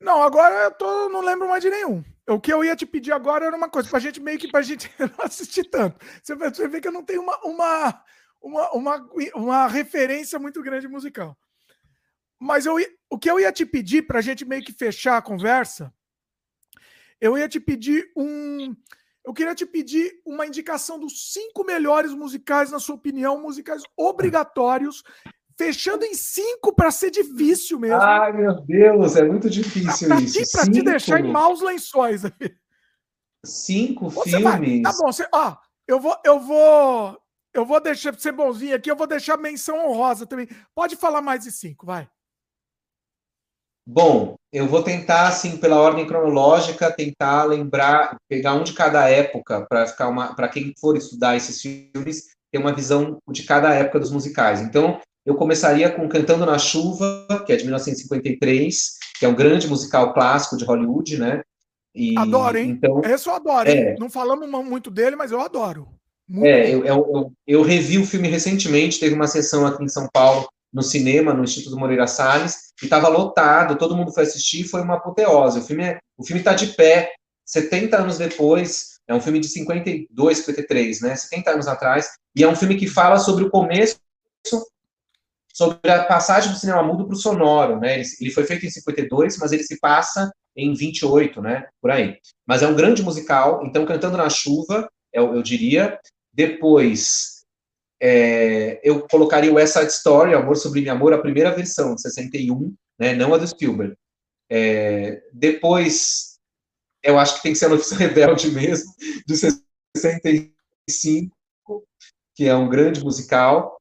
Não, agora eu tô, não lembro mais de nenhum. O que eu ia te pedir agora era uma coisa, pra gente meio que pra gente (laughs) não assistir tanto. Você, vê que eu não tenho uma, uma, uma, uma, uma referência muito grande musical. Mas eu, o que eu ia te pedir pra gente meio que fechar a conversa, eu ia te pedir um, eu queria te pedir uma indicação dos cinco melhores musicais, na sua opinião, musicais obrigatórios, fechando em cinco para ser difícil mesmo. Ai, meu Deus, é muito difícil pra, isso. Para te deixar em maus lençóis. Cinco você filmes. Vai, tá bom, você, ó, eu vou, eu vou, eu vou deixar ser bonzinho aqui, eu vou deixar menção honrosa também. Pode falar mais de cinco, vai. Bom, eu vou tentar, assim, pela ordem cronológica, tentar lembrar, pegar um de cada época, para ficar uma, para quem for estudar esses filmes, ter uma visão de cada época dos musicais. Então, eu começaria com Cantando na Chuva, que é de 1953, que é um grande musical clássico de Hollywood, né? E, adoro, hein? Então, Esse eu adoro, é, Não falamos muito dele, mas eu adoro. Muito é, eu, eu, eu, revi o filme recentemente, teve uma sessão aqui em São Paulo no cinema, no Instituto Moreira Salles, e estava lotado, todo mundo foi assistir, foi uma apoteose. O filme é, o filme está de pé, 70 anos depois, é um filme de 52, 53, né? 70 anos atrás, e é um filme que fala sobre o começo, sobre a passagem do cinema mudo para o sonoro, né? Ele, ele, foi feito em 52, mas ele se passa em 28, né? Por aí. Mas é um grande musical, então Cantando na Chuva, eu, eu diria. Depois, é, eu colocaria o West Side Story, Amor Sublime Amor, a primeira versão, de 61, né, não a do Spielberg. É, depois, eu acho que tem que ser a Notícia (laughs) Rebelde mesmo, de 65, que é um grande musical.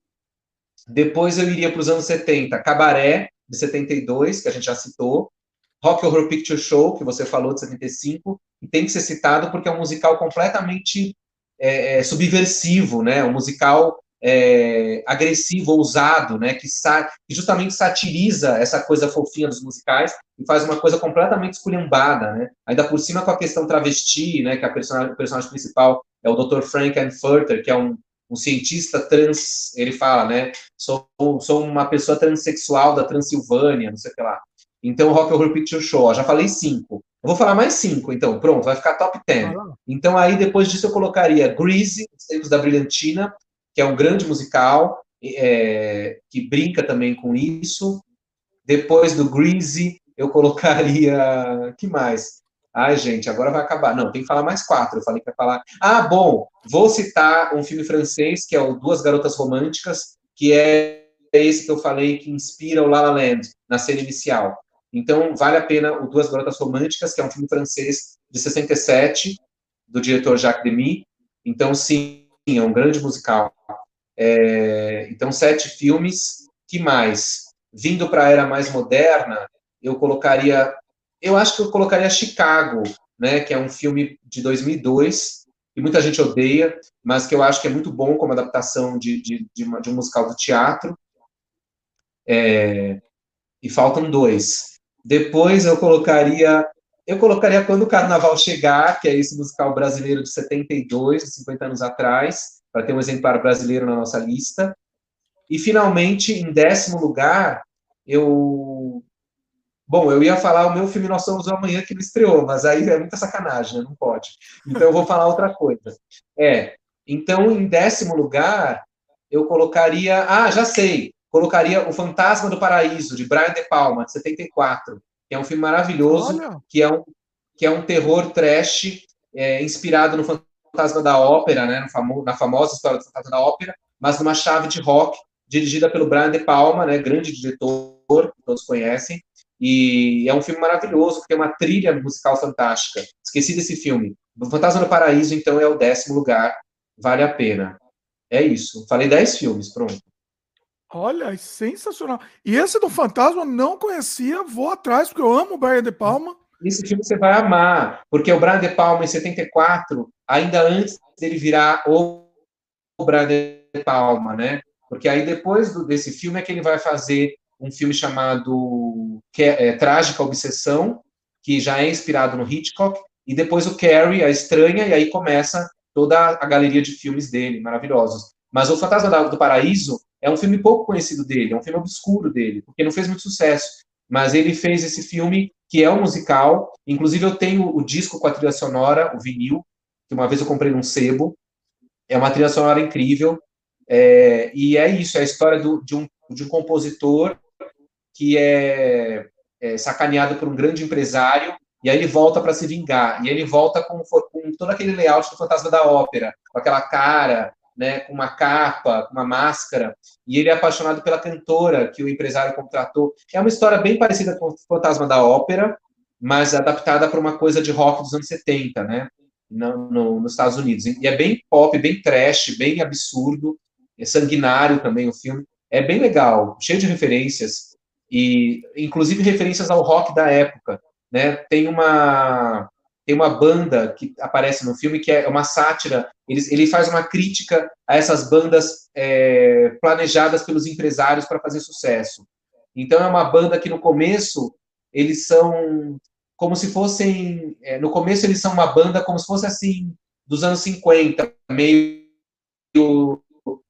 Depois eu iria para os anos 70, Cabaré, de 72, que a gente já citou. Rock Horror Picture Show, que você falou, de 75, e tem que ser citado porque é um musical completamente é, é, subversivo, né? Um musical é, agressivo, ousado, né? Que, que, justamente satiriza essa coisa fofinha dos musicais e faz uma coisa completamente esculhambada, né? Ainda por cima com a questão travesti, né? Que a personagem, o personagem principal é o Dr. Frank Anfurter, que é um, um cientista trans, ele fala, né? Sou, sou uma pessoa transexual da Transilvânia, não sei o que lá. Então, Rock Horror Picture Show, ó, já falei cinco. Eu vou falar mais cinco, então, pronto, vai ficar top ten. Então, aí, depois disso, eu colocaria Greasy, Os Tempos da Brilhantina, que é um grande musical, é, que brinca também com isso. Depois do Greasy, eu colocaria... que mais? Ai, gente, agora vai acabar. Não, tem que falar mais quatro. Eu falei ia falar... Ah, bom, vou citar um filme francês, que é o Duas Garotas Românticas, que é esse que eu falei que inspira o La La Land, na cena inicial. Então, vale a pena o Duas Garotas Românticas, que é um filme francês de 67, do diretor Jacques Demy. Então, sim, é um grande musical. É, então, sete filmes. Que mais? Vindo para a era mais moderna, eu colocaria... Eu acho que eu colocaria Chicago, né, que é um filme de 2002, que muita gente odeia, mas que eu acho que é muito bom como adaptação de, de, de, uma, de um musical do teatro. É, e faltam dois. Depois eu colocaria eu colocaria Quando o Carnaval Chegar, que é esse musical brasileiro de 72, de 50 anos atrás, para ter um exemplar brasileiro na nossa lista. E, finalmente, em décimo lugar, eu... Bom, eu ia falar o meu filme Nós Somos o Amanhã, que não estreou, mas aí é muita sacanagem, né? não pode. Então, eu vou falar outra coisa. É, então, em décimo lugar, eu colocaria... Ah, já sei! colocaria O Fantasma do Paraíso, de Brian De Palma, de 74, que é um filme maravilhoso, que é um, que é um terror trash é, inspirado no Fantasma da Ópera, né, famo, na famosa história do Fantasma da Ópera, mas numa chave de rock, dirigida pelo Brian De Palma, né, grande diretor, que todos conhecem, e é um filme maravilhoso, que tem uma trilha musical fantástica. Esqueci desse filme. O Fantasma do Paraíso, então, é o décimo lugar, vale a pena. É isso. Falei dez filmes, pronto. Olha, sensacional. E esse do Fantasma não conhecia, vou atrás, porque eu amo o Brian De Palma. Esse filme você vai amar, porque o Brian De Palma, em 74, ainda antes dele virar o Brian De Palma, né? Porque aí depois do, desse filme é que ele vai fazer um filme chamado é, Trágica Obsessão, que já é inspirado no Hitchcock, e depois o Carrie, a Estranha, e aí começa toda a galeria de filmes dele, maravilhosos. Mas o Fantasma do Paraíso é um filme pouco conhecido dele, é um filme obscuro dele, porque não fez muito sucesso. Mas ele fez esse filme que é um musical. Inclusive, eu tenho o disco com a trilha sonora, o vinil, que uma vez eu comprei num sebo. É uma trilha sonora incrível. É, e é isso, é a história do, de, um, de um compositor que é, é sacaneado por um grande empresário e aí ele volta para se vingar. E ele volta com, com todo aquele layout do Fantasma da Ópera, com aquela cara, né, com uma capa, uma máscara, e ele é apaixonado pela cantora que o empresário contratou. É uma história bem parecida com o Fantasma da Ópera, mas adaptada para uma coisa de rock dos anos 70, né, no, no, nos Estados Unidos. E é bem pop, bem trash, bem absurdo, é sanguinário também o filme. É bem legal, cheio de referências, e inclusive referências ao rock da época. Né? Tem uma tem uma banda que aparece no filme que é uma sátira. Ele, ele faz uma crítica a essas bandas é, planejadas pelos empresários para fazer sucesso. Então é uma banda que no começo eles são como se fossem é, no começo eles são uma banda como se fosse assim dos anos 50, meio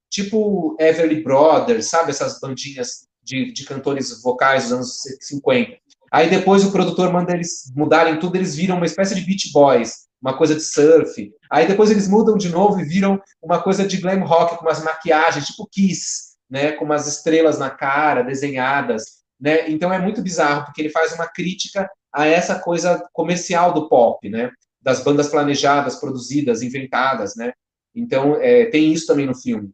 tipo Everly Brothers, sabe essas bandinhas de, de cantores vocais dos anos 50. Aí depois o produtor manda eles mudarem tudo, eles viram uma espécie de Beach Boys, uma coisa de surf. Aí depois eles mudam de novo e viram uma coisa de glam rock com umas maquiagens, tipo Kiss, né, com umas estrelas na cara, desenhadas, né? Então é muito bizarro porque ele faz uma crítica a essa coisa comercial do pop, né? Das bandas planejadas, produzidas, inventadas, né? Então é, tem isso também no filme.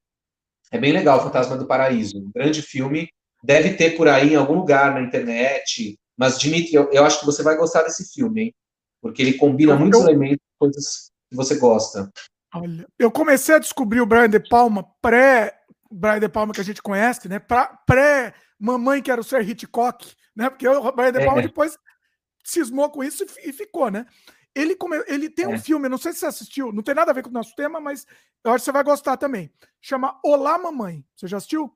É bem legal, Fantasma do Paraíso. Um grande filme. Deve ter por aí em algum lugar na internet. Mas, Dimitri, eu, eu acho que você vai gostar desse filme, hein? Porque ele combina eu, muitos eu... elementos, coisas que você gosta. Olha, eu comecei a descobrir o Brian De Palma pré Brian De Palma que a gente conhece, né? Pra, pré Mamãe Quero Ser Hitchcock, né? Porque o Brian De Palma é. depois cismou com isso e, e ficou, né? Ele, come... ele tem um é. filme, não sei se você assistiu, não tem nada a ver com o nosso tema, mas eu acho que você vai gostar também. Chama Olá Mamãe. Você já assistiu?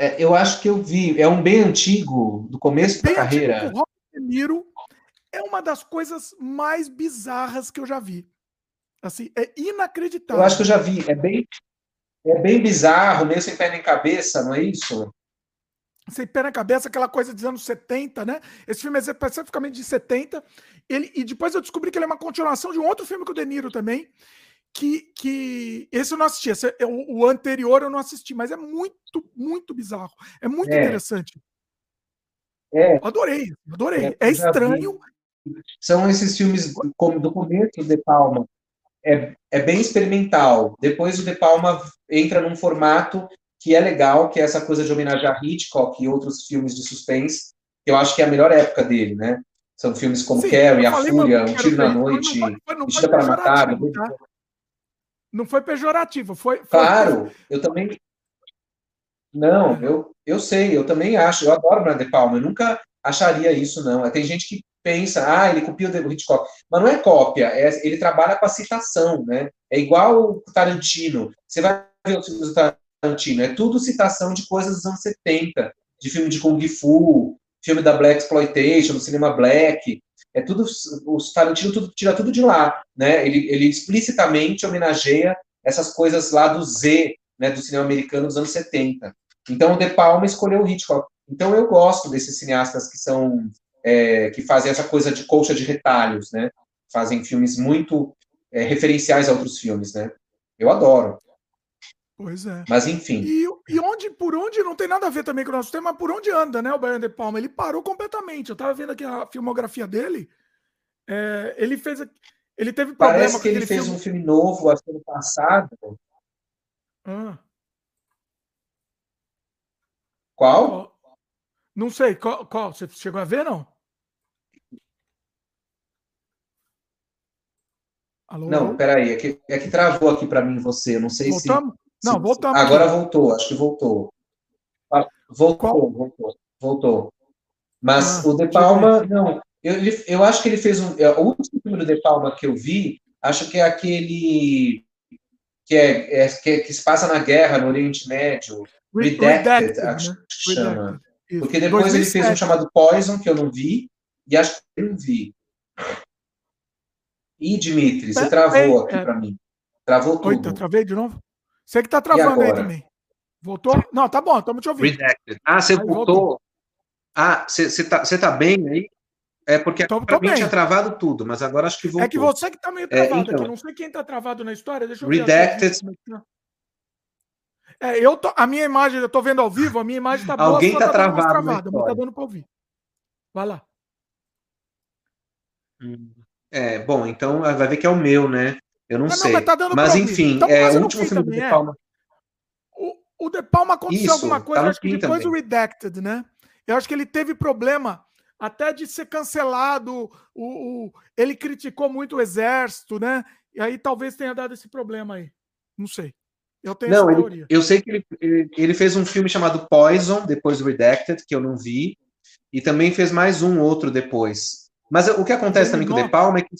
É, eu acho que eu vi. É um bem antigo, do começo bem da carreira. Antigo, o Robert De Niro é uma das coisas mais bizarras que eu já vi. Assim, é inacreditável. Eu acho que eu já vi. É bem, é bem bizarro, meio sem pé nem cabeça, não é isso? sem pé na cabeça, aquela coisa dos anos 70, né? Esse filme é especificamente de 70. Ele, e depois eu descobri que ele é uma continuação de um outro filme com o De Niro também, que, que esse eu não assisti. Esse, é, o, anterior eu não assisti, mas é muito, muito bizarro. É muito é. interessante. É. Adorei, adorei. É, é estranho. São esses filmes como do começo De Palma. É, é bem experimental. Depois o De Palma entra num formato que é legal, que é essa coisa de homenagear Hitchcock e outros filmes de suspense, que eu acho que é a melhor época dele, né? São filmes como Sim, Carrie, A Fúria, Um Tiro na Noite, Vestida para Matar. Não foi pejorativo, foi. foi claro, foi... eu também. Não, é. eu, eu sei, eu também acho. Eu adoro Brian De Palma, eu nunca acharia isso, não. Tem gente que pensa, ah, ele copia o Hitchcock. Mas não é cópia, é, ele trabalha com a citação, né? É igual o Tarantino. Você vai ver os filmes do Tarantino. É tudo citação de coisas dos anos 70, de filme de Kung Fu, filme da Black Exploitation, do cinema Black. É tudo, os Tarantino tudo, tira tudo de lá, né? Ele, ele explicitamente homenageia essas coisas lá do Z, né, do cinema americano dos anos 70. Então o De Palma escolheu o Hitchcock. Então eu gosto desses cineastas que são é, que fazem essa coisa de colcha de retalhos, né? Fazem filmes muito é, referenciais a outros filmes, né? Eu adoro. Pois é. Mas enfim. E, e, onde, por onde, não tem nada a ver também com o nosso tema, por onde anda, né, o Brian De Palma? Ele parou completamente. Eu tava vendo aqui a filmografia dele. É, ele fez. Ele teve problema Parece que ele fez filme... um filme novo, acho que ano passado. Ah. Qual? Não sei. Qual, qual? Você chegou a ver, não? Alô? Não, peraí. É que, é que travou aqui para mim você. Eu não sei Voltamos? se. Não, voltamos. Agora aqui. voltou, acho que voltou. Ah, voltou, Qual? voltou, voltou. Mas ah, o De Palma, não. Eu, eu acho que ele fez um. É, o último filme do De Palma que eu vi, acho que é aquele que é, é que, é, que, se passa na guerra no Oriente Médio. Redacted, Redacted acho né? que chama. Porque depois 2007. ele fez um chamado Poison, que eu não vi, e acho que eu não vi. Ih, Dimitri, você travou aqui para mim. Travou tudo. Oi, travei de novo? Você que tá travando aí também. Voltou? Não, tá bom, estamos te ouvindo. Redacted. Ah, você voltou. voltou. Ah, você tá, tá bem aí? É porque tô, tô mim tinha travado tudo, mas agora acho que voltou. É que você que tá meio é, travado é, então, aqui. Não sei quem tá travado na história. Deixa eu ver. Redacted. É, eu tô, a minha imagem, eu tô vendo ao vivo, a minha imagem tá boa. Alguém tá, tá travado. travada, mas tá dando pra ouvir. Vai lá. Hum. É, bom, então vai ver que é o meu, né? Eu não, não sei. Mas, tá mas enfim, então, é o último filme do De Palma. É. O, o De Palma aconteceu Isso, alguma coisa, tá acho que depois do Redacted, né? Eu acho que ele teve problema até de ser cancelado. O, o, ele criticou muito o exército, né? E aí talvez tenha dado esse problema aí. Não sei. Eu tenho não, essa teoria. Ele, eu sei que ele, ele fez um filme chamado Poison, depois do Redacted, que eu não vi. E também fez mais um outro depois. Mas o que acontece também com o De Palma é que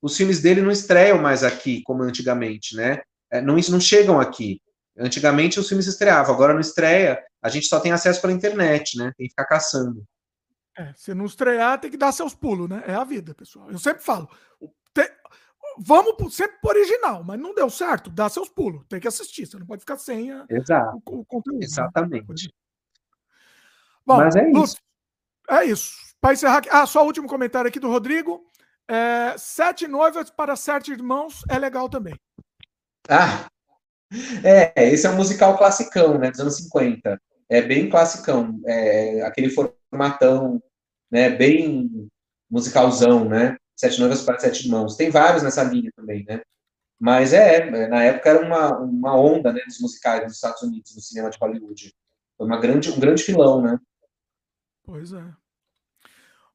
os filmes dele não estreiam mais aqui, como antigamente, né? É, não, não chegam aqui. Antigamente os filmes estreavam, agora não estreia, a gente só tem acesso pela internet, né? Tem que ficar caçando. É, se não estrear, tem que dar seus pulos, né? É a vida, pessoal. Eu sempre falo. Te... Vamos sempre pro original, mas não deu certo, dá seus pulos. Tem que assistir, você não pode ficar sem a... Exato. O, o conteúdo. Né? Exatamente. Né? Bom, mas é isso. é isso. Para encerrar aqui, ah, só o último comentário aqui do Rodrigo. É, sete noivas para sete irmãos é legal também. Ah, é, esse é um musical classicão, né, dos anos 50. É bem classicão, é, aquele formatão, né, bem musicalzão, né? Sete noivas para sete irmãos. Tem vários nessa linha também, né? Mas é, na época era uma, uma onda né, dos musicais dos Estados Unidos, no cinema de Hollywood. Foi uma grande, um grande filão, né? Pois é.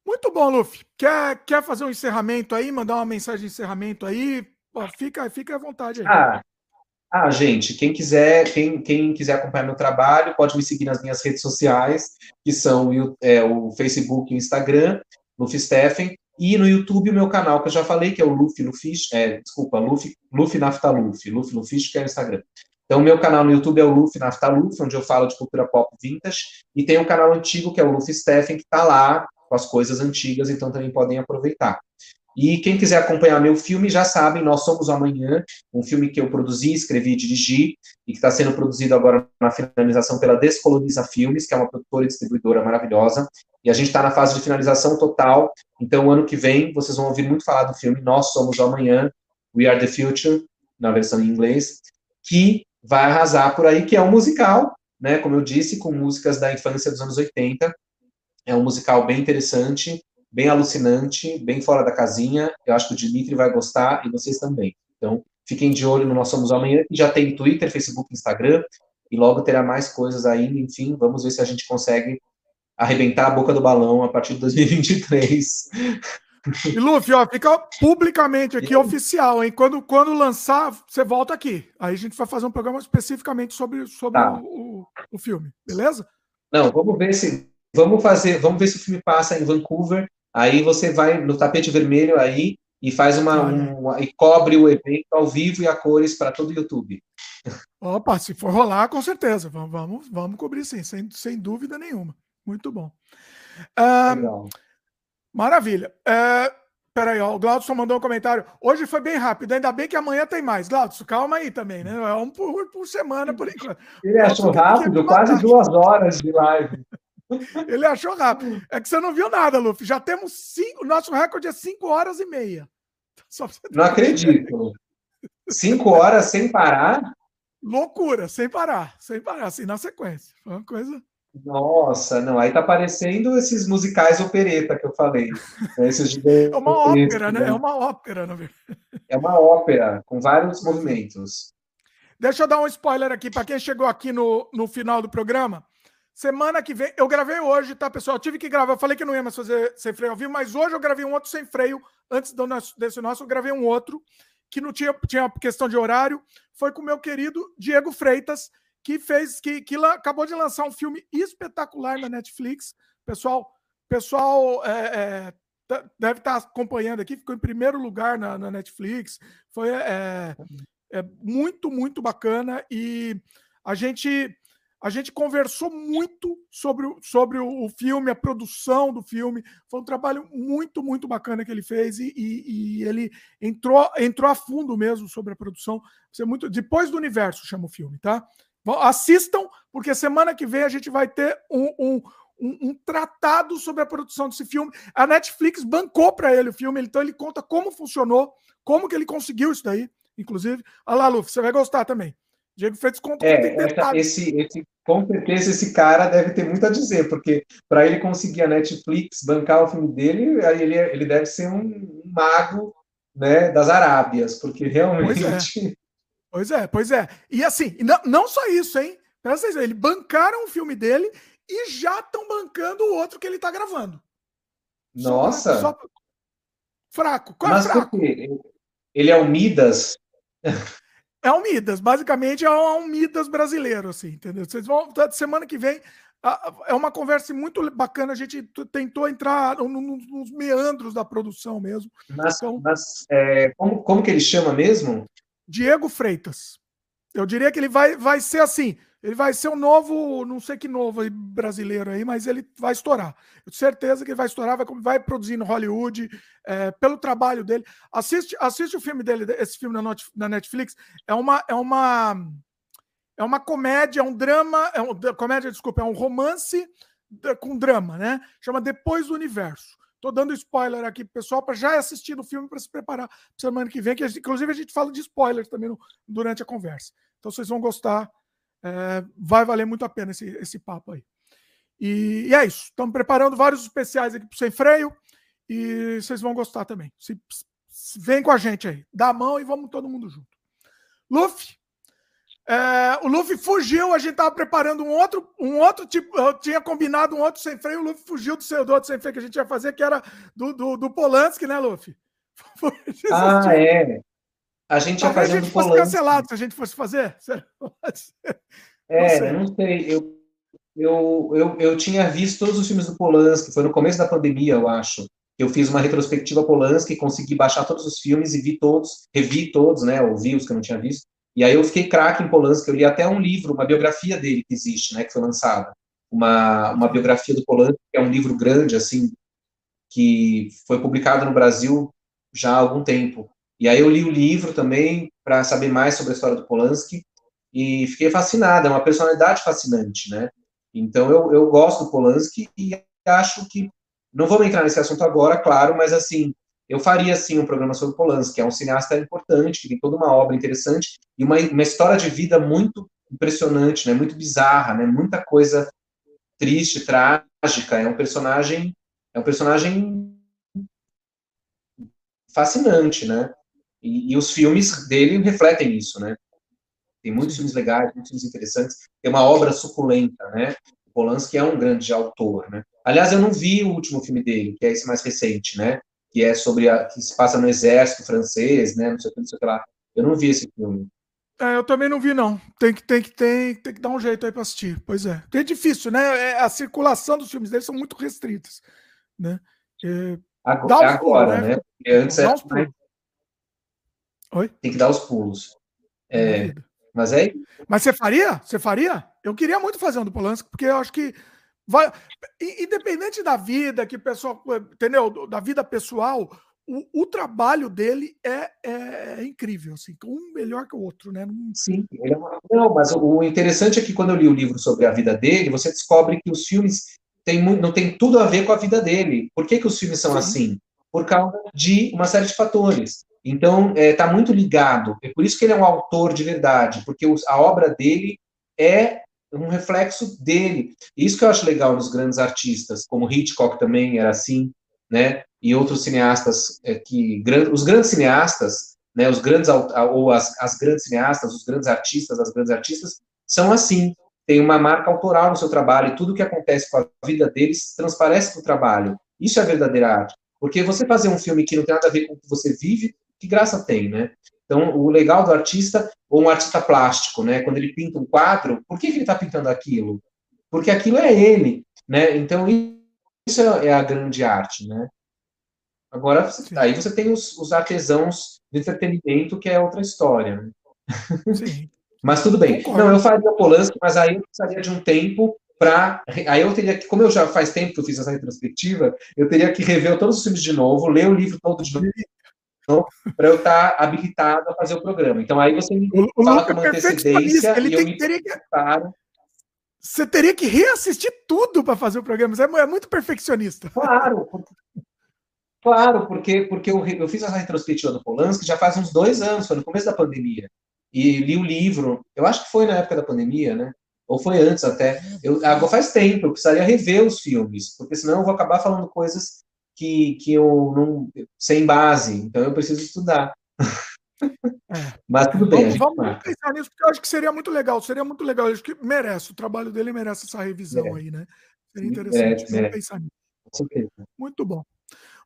Muito bom, Luffy. Quer, quer fazer um encerramento aí, mandar uma mensagem de encerramento aí? Pô, fica, fica à vontade aí. Ah, ah, gente, quem quiser, quem, quem quiser acompanhar meu trabalho, pode me seguir nas minhas redes sociais, que são é, o Facebook e o Instagram, Luffy Steffen, e no YouTube o meu canal, que eu já falei, que é o Luffy Lufish, é, desculpa, Luffy, Luffy Nafta Luffy, Luffy que é o Instagram. Então, meu canal no YouTube é o Luffy Nafta Luffy, onde eu falo de cultura pop vintage, e tem um canal antigo, que é o Luffy Steffen, que está lá com as coisas antigas, então também podem aproveitar. E quem quiser acompanhar meu filme, já sabem, Nós Somos Amanhã, um filme que eu produzi, escrevi e dirigi, e que está sendo produzido agora na finalização pela Descoloniza Filmes, que é uma produtora e distribuidora maravilhosa, e a gente está na fase de finalização total, então ano que vem vocês vão ouvir muito falar do filme Nós Somos Amanhã, We Are the Future, na versão em inglês, que vai arrasar por aí, que é um musical, né, como eu disse, com músicas da infância dos anos 80, é um musical bem interessante, bem alucinante, bem fora da casinha. Eu acho que o Dimitri vai gostar e vocês também. Então, fiquem de olho no Nós Somos Amanhã, que já tem Twitter, Facebook, Instagram, e logo terá mais coisas ainda. Enfim, vamos ver se a gente consegue arrebentar a boca do balão a partir de 2023. E Luffy, ó, fica publicamente aqui, oficial, hein? Quando, quando lançar, você volta aqui. Aí a gente vai fazer um programa especificamente sobre, sobre tá. o, o, o filme, beleza? Não, vamos ver se vamos fazer, vamos ver se o filme passa em Vancouver. Aí você vai no tapete vermelho aí e faz uma, um, e cobre o evento ao vivo e a cores para todo o YouTube. Opa, se for rolar, com certeza. Vamos, vamos, vamos cobrir sim, sem, sem dúvida nenhuma. Muito bom. Maravilha. Peraí, ó, o Glaudson mandou um comentário. Hoje foi bem rápido, ainda bem que amanhã tem mais. Glaudson, calma aí também, né? É um por, por semana, por enquanto. Ele achou rápido, quase duas horas de live. Ele achou rápido. É que você não viu nada, Luffy. Já temos cinco. Nosso recorde é cinco horas e meia. (laughs) não acredito. Cinco horas sem parar? Loucura, sem parar, sem parar, assim, na sequência. Foi uma coisa. Nossa, não, aí tá parecendo esses musicais opereta que eu falei. Né, esses é uma ópera, né? né? É uma ópera, na verdade. É uma ópera, com vários movimentos. Deixa eu dar um spoiler aqui para quem chegou aqui no, no final do programa. Semana que vem, eu gravei hoje, tá, pessoal? Eu tive que gravar, eu falei que não ia mais fazer sem freio ao vivo, mas hoje eu gravei um outro sem freio. Antes do nosso, desse nosso, eu gravei um outro que não tinha, tinha questão de horário. Foi com o meu querido Diego Freitas, que fez, que, que acabou de lançar um filme espetacular na Netflix. Pessoal, pessoal é, é, tá, deve estar tá acompanhando aqui, ficou em primeiro lugar na, na Netflix. Foi é, é muito, muito bacana. E a gente a gente conversou muito sobre, o, sobre o, filme, a produção do filme. Foi um trabalho muito, muito bacana que ele fez e, e, e ele entrou, entrou a fundo mesmo sobre a produção. Você muito Depois do Universo chama o filme, tá? Assistam, porque semana que vem a gente vai ter um, um, um, um tratado sobre a produção desse filme. A Netflix bancou para ele o filme, então ele conta como funcionou, como que ele conseguiu isso daí, inclusive. Olha lá, Luffy, você vai gostar também. Diego Freitas conta é, essa, esse, esse, com certeza esse cara deve ter muito a dizer, porque para ele conseguir a Netflix bancar o filme dele, aí ele, ele deve ser um, um mago né, das Arábias, porque realmente. Pois é, (laughs) pois é. Pois é. E assim, não, não só isso, hein? Presta atenção, eles bancaram o filme dele e já estão bancando o outro que ele está gravando. Nossa! Só, só... Fraco. Qual é Mas fraco? por quê? Ele é o Midas? É um Midas, basicamente é um Midas brasileiro, assim, entendeu? Vocês vão, semana que vem, é uma conversa muito bacana, a gente tentou entrar nos meandros da produção mesmo. Mas, então, mas é, como, como que ele chama mesmo? Diego Freitas. Eu diria que ele vai, vai ser assim, ele vai ser um novo, não sei que novo brasileiro aí, mas ele vai estourar. Eu tenho certeza que ele vai estourar, vai, vai produzir no Hollywood, é, pelo trabalho dele. Assiste, assiste o filme dele, esse filme na, na Netflix. É uma, é uma, é uma comédia, é um drama, é um, comédia, desculpa, é um romance com drama, né? Chama Depois do Universo. Tô dando spoiler aqui pro pessoal para já assistir o filme para se preparar para semana que vem, que inclusive a gente fala de spoilers também no, durante a conversa. Então vocês vão gostar é, vai valer muito a pena esse, esse papo aí. E, e é isso. Estamos preparando vários especiais aqui para Sem Freio e vocês vão gostar também. Se, se, vem com a gente aí. Dá a mão e vamos todo mundo junto. Luffy, é, o Luffy fugiu, a gente tava preparando um outro, um outro tipo, eu tinha combinado um outro sem freio, o Luffy fugiu do seu do outro sem freio que a gente ia fazer, que era do, do, do Polanski, né, Luffy? (laughs) ah, é. A gente ia fazer a gente fosse cancelado se a gente fosse fazer. (laughs) É, não sei. Não sei. Eu, eu, eu, eu tinha visto todos os filmes do Polanski, foi no começo da pandemia, eu acho. Eu fiz uma retrospectiva Polanski, consegui baixar todos os filmes e vi todos, revi todos, né, ouvi os que eu não tinha visto. E aí eu fiquei craque em Polanski, eu li até um livro, uma biografia dele que existe, né, que foi lançada. Uma, uma biografia do Polanski, que é um livro grande, assim, que foi publicado no Brasil já há algum tempo. E aí eu li o livro também para saber mais sobre a história do Polanski e fiquei fascinado, é uma personalidade fascinante, né? Então eu, eu gosto do Polanski e acho que não vamos entrar nesse assunto agora, claro, mas assim, eu faria sim um programa sobre Polanski, que é um cineasta importante, que tem toda uma obra interessante e uma, uma história de vida muito impressionante, né? Muito bizarra, né? Muita coisa triste, trágica, é um personagem é um personagem fascinante, né? E, e os filmes dele refletem isso, né? Tem muitos filmes legais, muitos filmes interessantes. Tem uma obra suculenta, né? O Polanski é um grande autor, né? Aliás, eu não vi o último filme dele, que é esse mais recente, né? Que é sobre a, que se passa no exército francês, né? Não sei o que, não sei o que lá. Eu não vi esse filme. É, eu também não vi, não. Tem que, tem, que, tem, tem que dar um jeito aí para assistir. Pois é. É difícil, né? É, a circulação dos filmes dele são muito restritas. Né? É, agora, é agora pulos, né? né? Porque antes. Oi? Tem que dar os pulos. É, mas é. Mas você faria? Você faria? Eu queria muito fazer um do Polanski, porque eu acho que vai. Independente da vida, que pessoal. Entendeu? Da vida pessoal, o, o trabalho dele é, é, é, incrível, assim, um melhor que o outro, né? Não... Sim, é não, mas o interessante é que quando eu li o livro sobre a vida dele, você descobre que os filmes têm, não tem tudo a ver com a vida dele. Por que, que os filmes são Sim. assim? Por causa de uma série de fatores. Então, está é, tá muito ligado. É por isso que ele é um autor de verdade, porque a obra dele é um reflexo dele. Isso que eu acho legal nos grandes artistas, como Hitchcock também era assim, né? E outros cineastas é, que os grandes cineastas, né? Os grandes ou as, as grandes cineastas, os grandes artistas, as grandes artistas são assim. Tem uma marca autoral no seu trabalho e tudo que acontece com a vida deles transparece no trabalho. Isso é verdadeira arte. Porque você fazer um filme que não tem nada a ver com o que você vive, que graça tem, né? Então, o legal do artista, ou um artista plástico, né? Quando ele pinta um quadro, por que, que ele está pintando aquilo? Porque aquilo é ele, né? Então, isso é, é a grande arte, né? Agora, aí você tem os, os, artesãos de entretenimento, que é outra história, né? Sim. (laughs) mas tudo bem. Concordo. Não, eu faria Polanski, mas aí eu precisaria de um tempo para. Aí eu teria que, como eu já faz tempo que eu fiz essa retrospectiva, eu teria que rever todos os filmes de novo, ler o livro todo de novo, para eu estar tá habilitado a fazer o programa. Então aí você me o, fala com uma antecedência ele e tem, eu me teria que... Você teria que reassistir tudo para fazer o programa. Você é, é muito perfeccionista. Claro, claro, porque, porque eu, eu fiz essa retrospectiva do Polanski já faz uns dois anos, foi no começo da pandemia. E li o livro, eu acho que foi na época da pandemia, né? Ou foi antes até. Eu, agora faz tempo, eu precisaria rever os filmes, porque senão eu vou acabar falando coisas que, que eu não. sem base, então eu preciso estudar. É. Mas tudo bem. Vamos, vamos pensar nisso, porque eu acho que seria muito legal. Seria muito legal. Eu acho que merece. O trabalho dele merece essa revisão é. aí, né? Seria interessante. Merece, pensar nisso. Muito bom.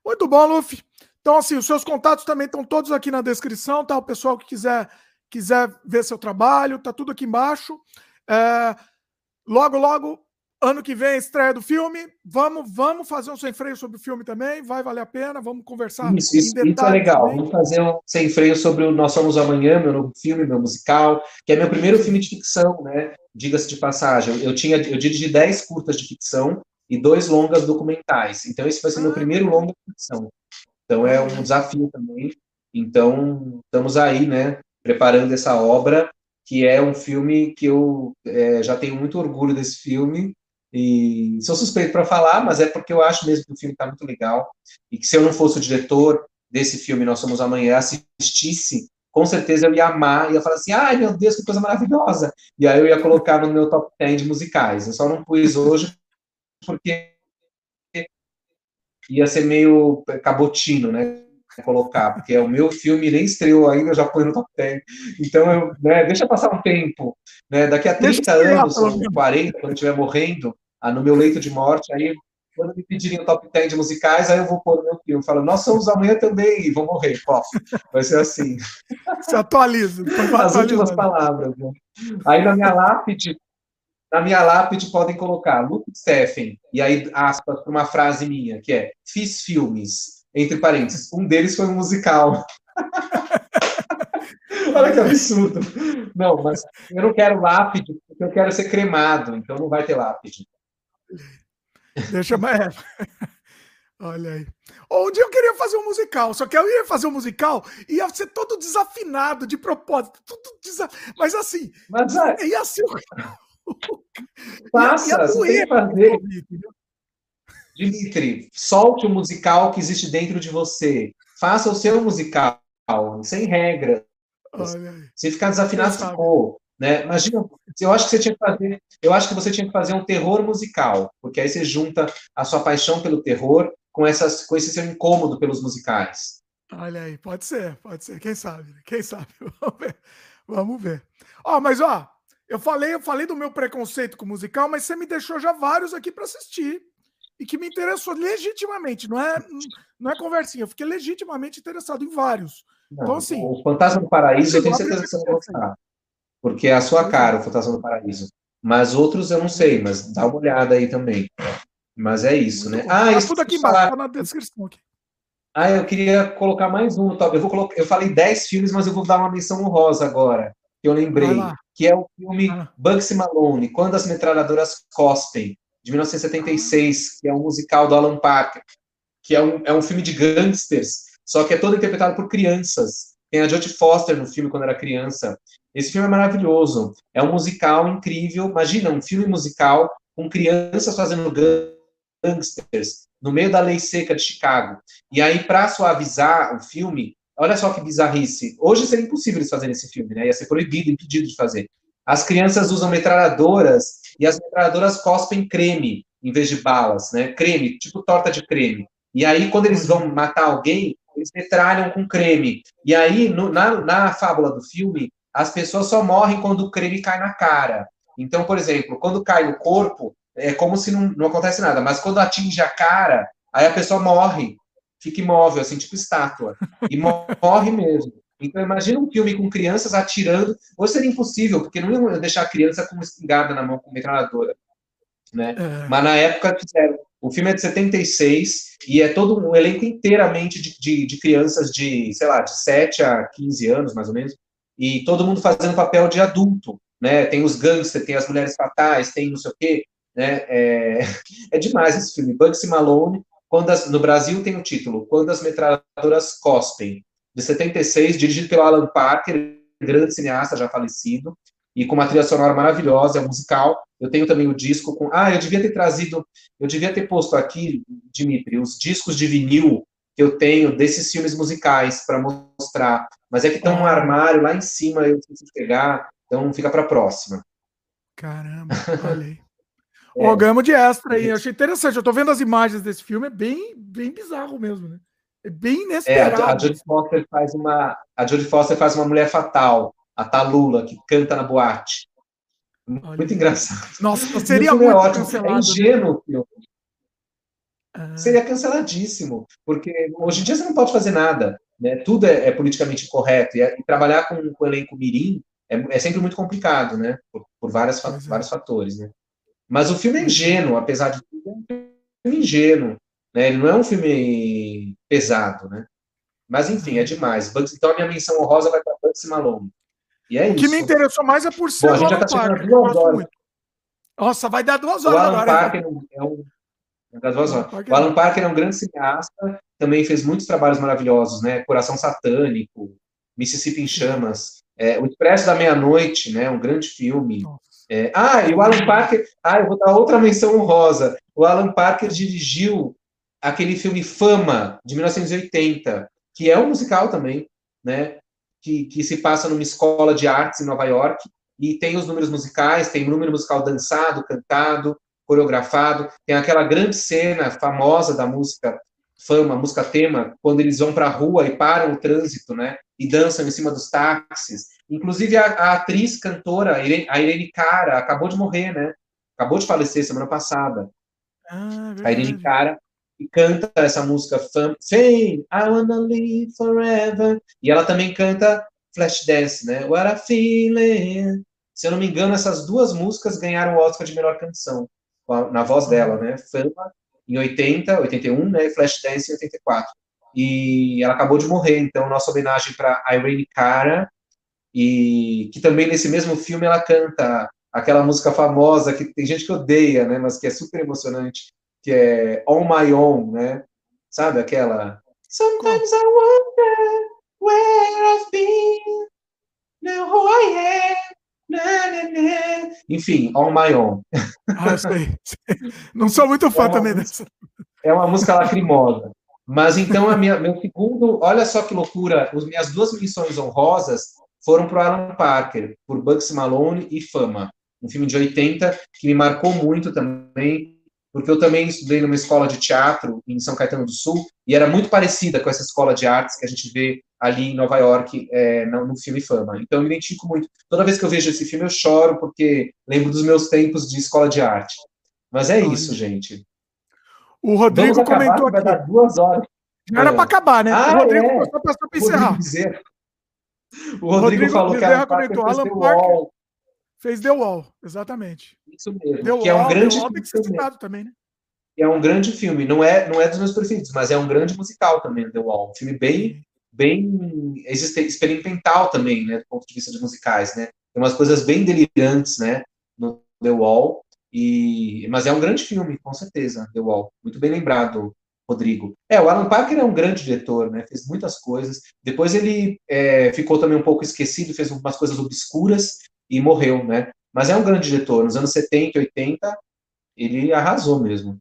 Muito bom, Luffy. Então, assim, os seus contatos também estão todos aqui na descrição, tá? O pessoal que quiser, quiser ver seu trabalho, tá tudo aqui embaixo. É, logo, logo, Ano que vem, estreia do filme. Vamos, vamos fazer um sem freio sobre o filme também. Vai valer a pena. Vamos conversar. Isso, isso, isso é legal. Também. Vamos fazer um sem freio sobre o Nós Somos Amanhã, meu novo filme, meu musical, que é meu primeiro filme de ficção, né? Diga-se de passagem. Eu, tinha, eu dirigi 10 curtas de ficção e dois longas documentais. Então, esse vai ser ah, meu primeiro longa de ficção. Então, é um desafio também. Então, estamos aí, né? Preparando essa obra, que é um filme que eu é, já tenho muito orgulho desse filme e sou suspeito para falar, mas é porque eu acho mesmo que o filme está muito legal. E que se eu não fosse o diretor desse filme, Nós Somos Amanhã, assistisse, com certeza eu ia amar, ia falar assim: ai meu Deus, que coisa maravilhosa. E aí eu ia colocar no meu top 10 de musicais. Eu só não pus hoje porque ia ser meio cabotino, né? colocar, porque é o meu filme nem estreou ainda, eu já põe no top 10. Então, eu, né, deixa passar um tempo. Né, daqui a 30 anos, ou 40, quando eu estiver morrendo, ah, no meu leito de morte, aí quando me pedirem o top 10 de musicais, aí eu vou pôr o meu filme. Falo, nós somos amanhã também, e vou morrer. Pof. Vai ser assim. (laughs) Se atualiza. As últimas palavras. Né? Aí na minha lápide, na minha lápide podem colocar Luke Steffen, e aí aspas para uma frase minha, que é, fiz filmes, entre parênteses, um deles foi um musical. (laughs) Olha que absurdo. Não, mas eu não quero lápide, porque eu quero ser cremado, então não vai ter lápide. (laughs) Deixa mais. (laughs) Olha aí. Um dia eu queria fazer um musical, só que eu ia fazer um musical e ia ser todo desafinado, de propósito, tudo desa... mas assim, mas, é... ia ser. Faça, ia, ia que fazer. Dimitri, solte o musical que existe dentro de você. Faça o seu musical, sem regras. Se ficar desafinado, ficou. Né? Imagina, eu acho que você tinha que fazer, eu acho que você tinha que fazer um terror musical, porque aí você junta a sua paixão pelo terror com essas, com esse seu incômodo pelos musicais. Olha aí, pode ser, pode ser, quem sabe, né? quem sabe, (laughs) vamos ver, vamos ver. Ó, mas ó, eu falei, eu falei do meu preconceito com musical, mas você me deixou já vários aqui para assistir e que me interessou legitimamente, não é, não é conversinha, eu fiquei legitimamente interessado em vários. Não, então assim, o Fantasma do Paraíso eu tenho certeza que você vai gostar porque é a sua cara, o Fantasma do Paraíso. Mas outros eu não sei, mas dá uma olhada aí também. Mas é isso, né? Ah, isso tudo aqui embaixo, tá na descrição aqui. Ah, eu queria colocar mais um, Eu vou colocar, eu falei 10 filmes, mas eu vou dar uma menção honrosa agora, que eu lembrei, que é o filme ah. Bugsy Malone, Quando as metralhadoras cospem, de 1976, que é um musical do Alan Parker, que é um, é um filme de gangsters, só que é todo interpretado por crianças. Tem a Jodie Foster no filme quando era criança. Esse filme é maravilhoso. É um musical incrível. Imagina um filme musical com crianças fazendo gangsters no meio da lei seca de Chicago. E aí, para suavizar o filme, olha só que bizarrice. Hoje seria impossível eles fazerem esse filme, né? Ia ser proibido, impedido de fazer. As crianças usam metralhadoras e as metralhadoras cospem creme em vez de balas, né? Creme, tipo torta de creme. E aí, quando eles vão matar alguém, eles metralham com creme. E aí, no, na, na fábula do filme, as pessoas só morrem quando o creme cai na cara. Então, por exemplo, quando cai no corpo, é como se não, não acontece nada, mas quando atinge a cara, aí a pessoa morre, fica imóvel, assim, tipo estátua, e (laughs) morre mesmo. Então, imagina um filme com crianças atirando, ou seria impossível, porque não iam deixar a criança com uma espingarda na mão, com metralhadora. Né? É. Mas na época fizeram. O filme é de 76 e é todo um elenco inteiramente de, de, de crianças de, sei lá, de 7 a 15 anos, mais ou menos, e todo mundo fazendo papel de adulto, né? Tem os gangsters, tem as mulheres fatais, tem não sei o quê, né? É, (laughs) é demais esse filme. Bugsy Malone, quando as, no Brasil tem o título Quando as metralhadoras cospem, de 76, dirigido pelo Alan Parker, grande cineasta já falecido, e com uma trilha sonora maravilhosa, é um musical. Eu tenho também o disco com. Ah, eu devia ter trazido, eu devia ter posto aqui, Dimitri, os discos de vinil que eu tenho desses filmes musicais para mostrar. Mas é que estão no armário lá em cima, eu preciso pegar, então fica para a próxima. Caramba, olhei. (laughs) é. Ó, ganhamos de extra aí. Eu achei interessante. Eu estou vendo as imagens desse filme, é bem, bem bizarro mesmo, né? É bem inesperado. É, a, a Jodie Foster faz uma, a Jodie Foster faz uma mulher fatal, a Talula, que canta na boate. Olha. Muito engraçado. Nossa, seria muito é ótimo. É né? ingênuo o filme. Ah. Seria canceladíssimo, porque hoje em dia você não pode fazer nada, né? Tudo é, é politicamente correto e, e, trabalhar com, com o elenco mirim é, é, sempre muito complicado, né? Por, por várias, é. vários fatores, né? Mas o filme é ingênuo, apesar de tudo, é um filme ingênuo, né? Ele não é um filme pesado, né? Mas enfim, é demais. então a minha menção honrosa vai para Bugsy Malone. E é o isso. que me interessou mais é por ser Bom, a gente já tá chegando duas horas. Nossa, vai dar duas horas o Alan agora. Parker é um, o Alan Parker é um grande cineasta, também fez muitos trabalhos maravilhosos, né? Coração Satânico, Mississippi em Chamas, é, O Expresso da Meia-Noite, né? Um grande filme. É, ah, e o Alan Parker. Ah, eu vou dar outra menção honrosa. O Alan Parker dirigiu aquele filme Fama, de 1980, que é um musical também, né? Que, que se passa numa escola de artes em Nova York, e tem os números musicais, tem o número musical dançado, cantado, coreografado. Tem aquela grande cena famosa da música fama, música tema, quando eles vão para a rua e param o trânsito, né? E dançam em cima dos táxis. Inclusive a, a atriz cantora, a Irene Cara, acabou de morrer, né? Acabou de falecer semana passada. Ah, a Irene Cara e canta essa música Fame, I Wanna Live Forever. E ela também canta Flashdance, né? What a Feeling. Se eu não me engano, essas duas músicas ganharam o Oscar de melhor canção, na voz dela, né? Fama em 80, 81, né? Flashdance em 84. E ela acabou de morrer, então nossa homenagem para Irene Cara, e que também nesse mesmo filme ela canta aquela música famosa que tem gente que odeia, né? Mas que é super emocionante, que é On My Own, né? Sabe aquela? Sometimes I wonder where I've been, now who I am. Na, na, na. Enfim, On My Own. Ah, sei. Não sou muito fã é também dessa. É uma música lacrimosa. Mas então, a minha, meu segundo, olha só que loucura, as minhas duas missões honrosas foram para o Alan Parker, por Bugsy Malone e Fama, um filme de 80 que me marcou muito também, porque eu também estudei numa escola de teatro em São Caetano do Sul, e era muito parecida com essa escola de artes que a gente vê ali em Nova York, é, no, filme Fama. Então eu me identifico muito. Toda vez que eu vejo esse filme, eu choro, porque lembro dos meus tempos de escola de arte. Mas é isso, gente. O Rodrigo acabar, comentou aqui. Vai dar duas horas. Já era para acabar, né? Ah, o Rodrigo é. passou para encerrar. O Rodrigo, Rodrigo falou Bezerra que a comentou, Alan Parker fez The Wall, exatamente. Isso mesmo. The que Wall, é um grande tem que ser citado também, né? É um grande filme. Não é, não é dos meus preferidos, mas é um grande musical também, The Wall. Um filme bem, bem experimental também, né, do ponto de vista de musicais, né? Tem umas coisas bem delirantes, né, no The Wall. E, mas é um grande filme, com certeza, The Wall. Muito bem lembrado, Rodrigo. É, o Alan Parker é um grande diretor, né? Fez muitas coisas. Depois ele é, ficou também um pouco esquecido, fez umas coisas obscuras e morreu, né? Mas é um grande diretor. Nos anos 70, 80, ele arrasou mesmo.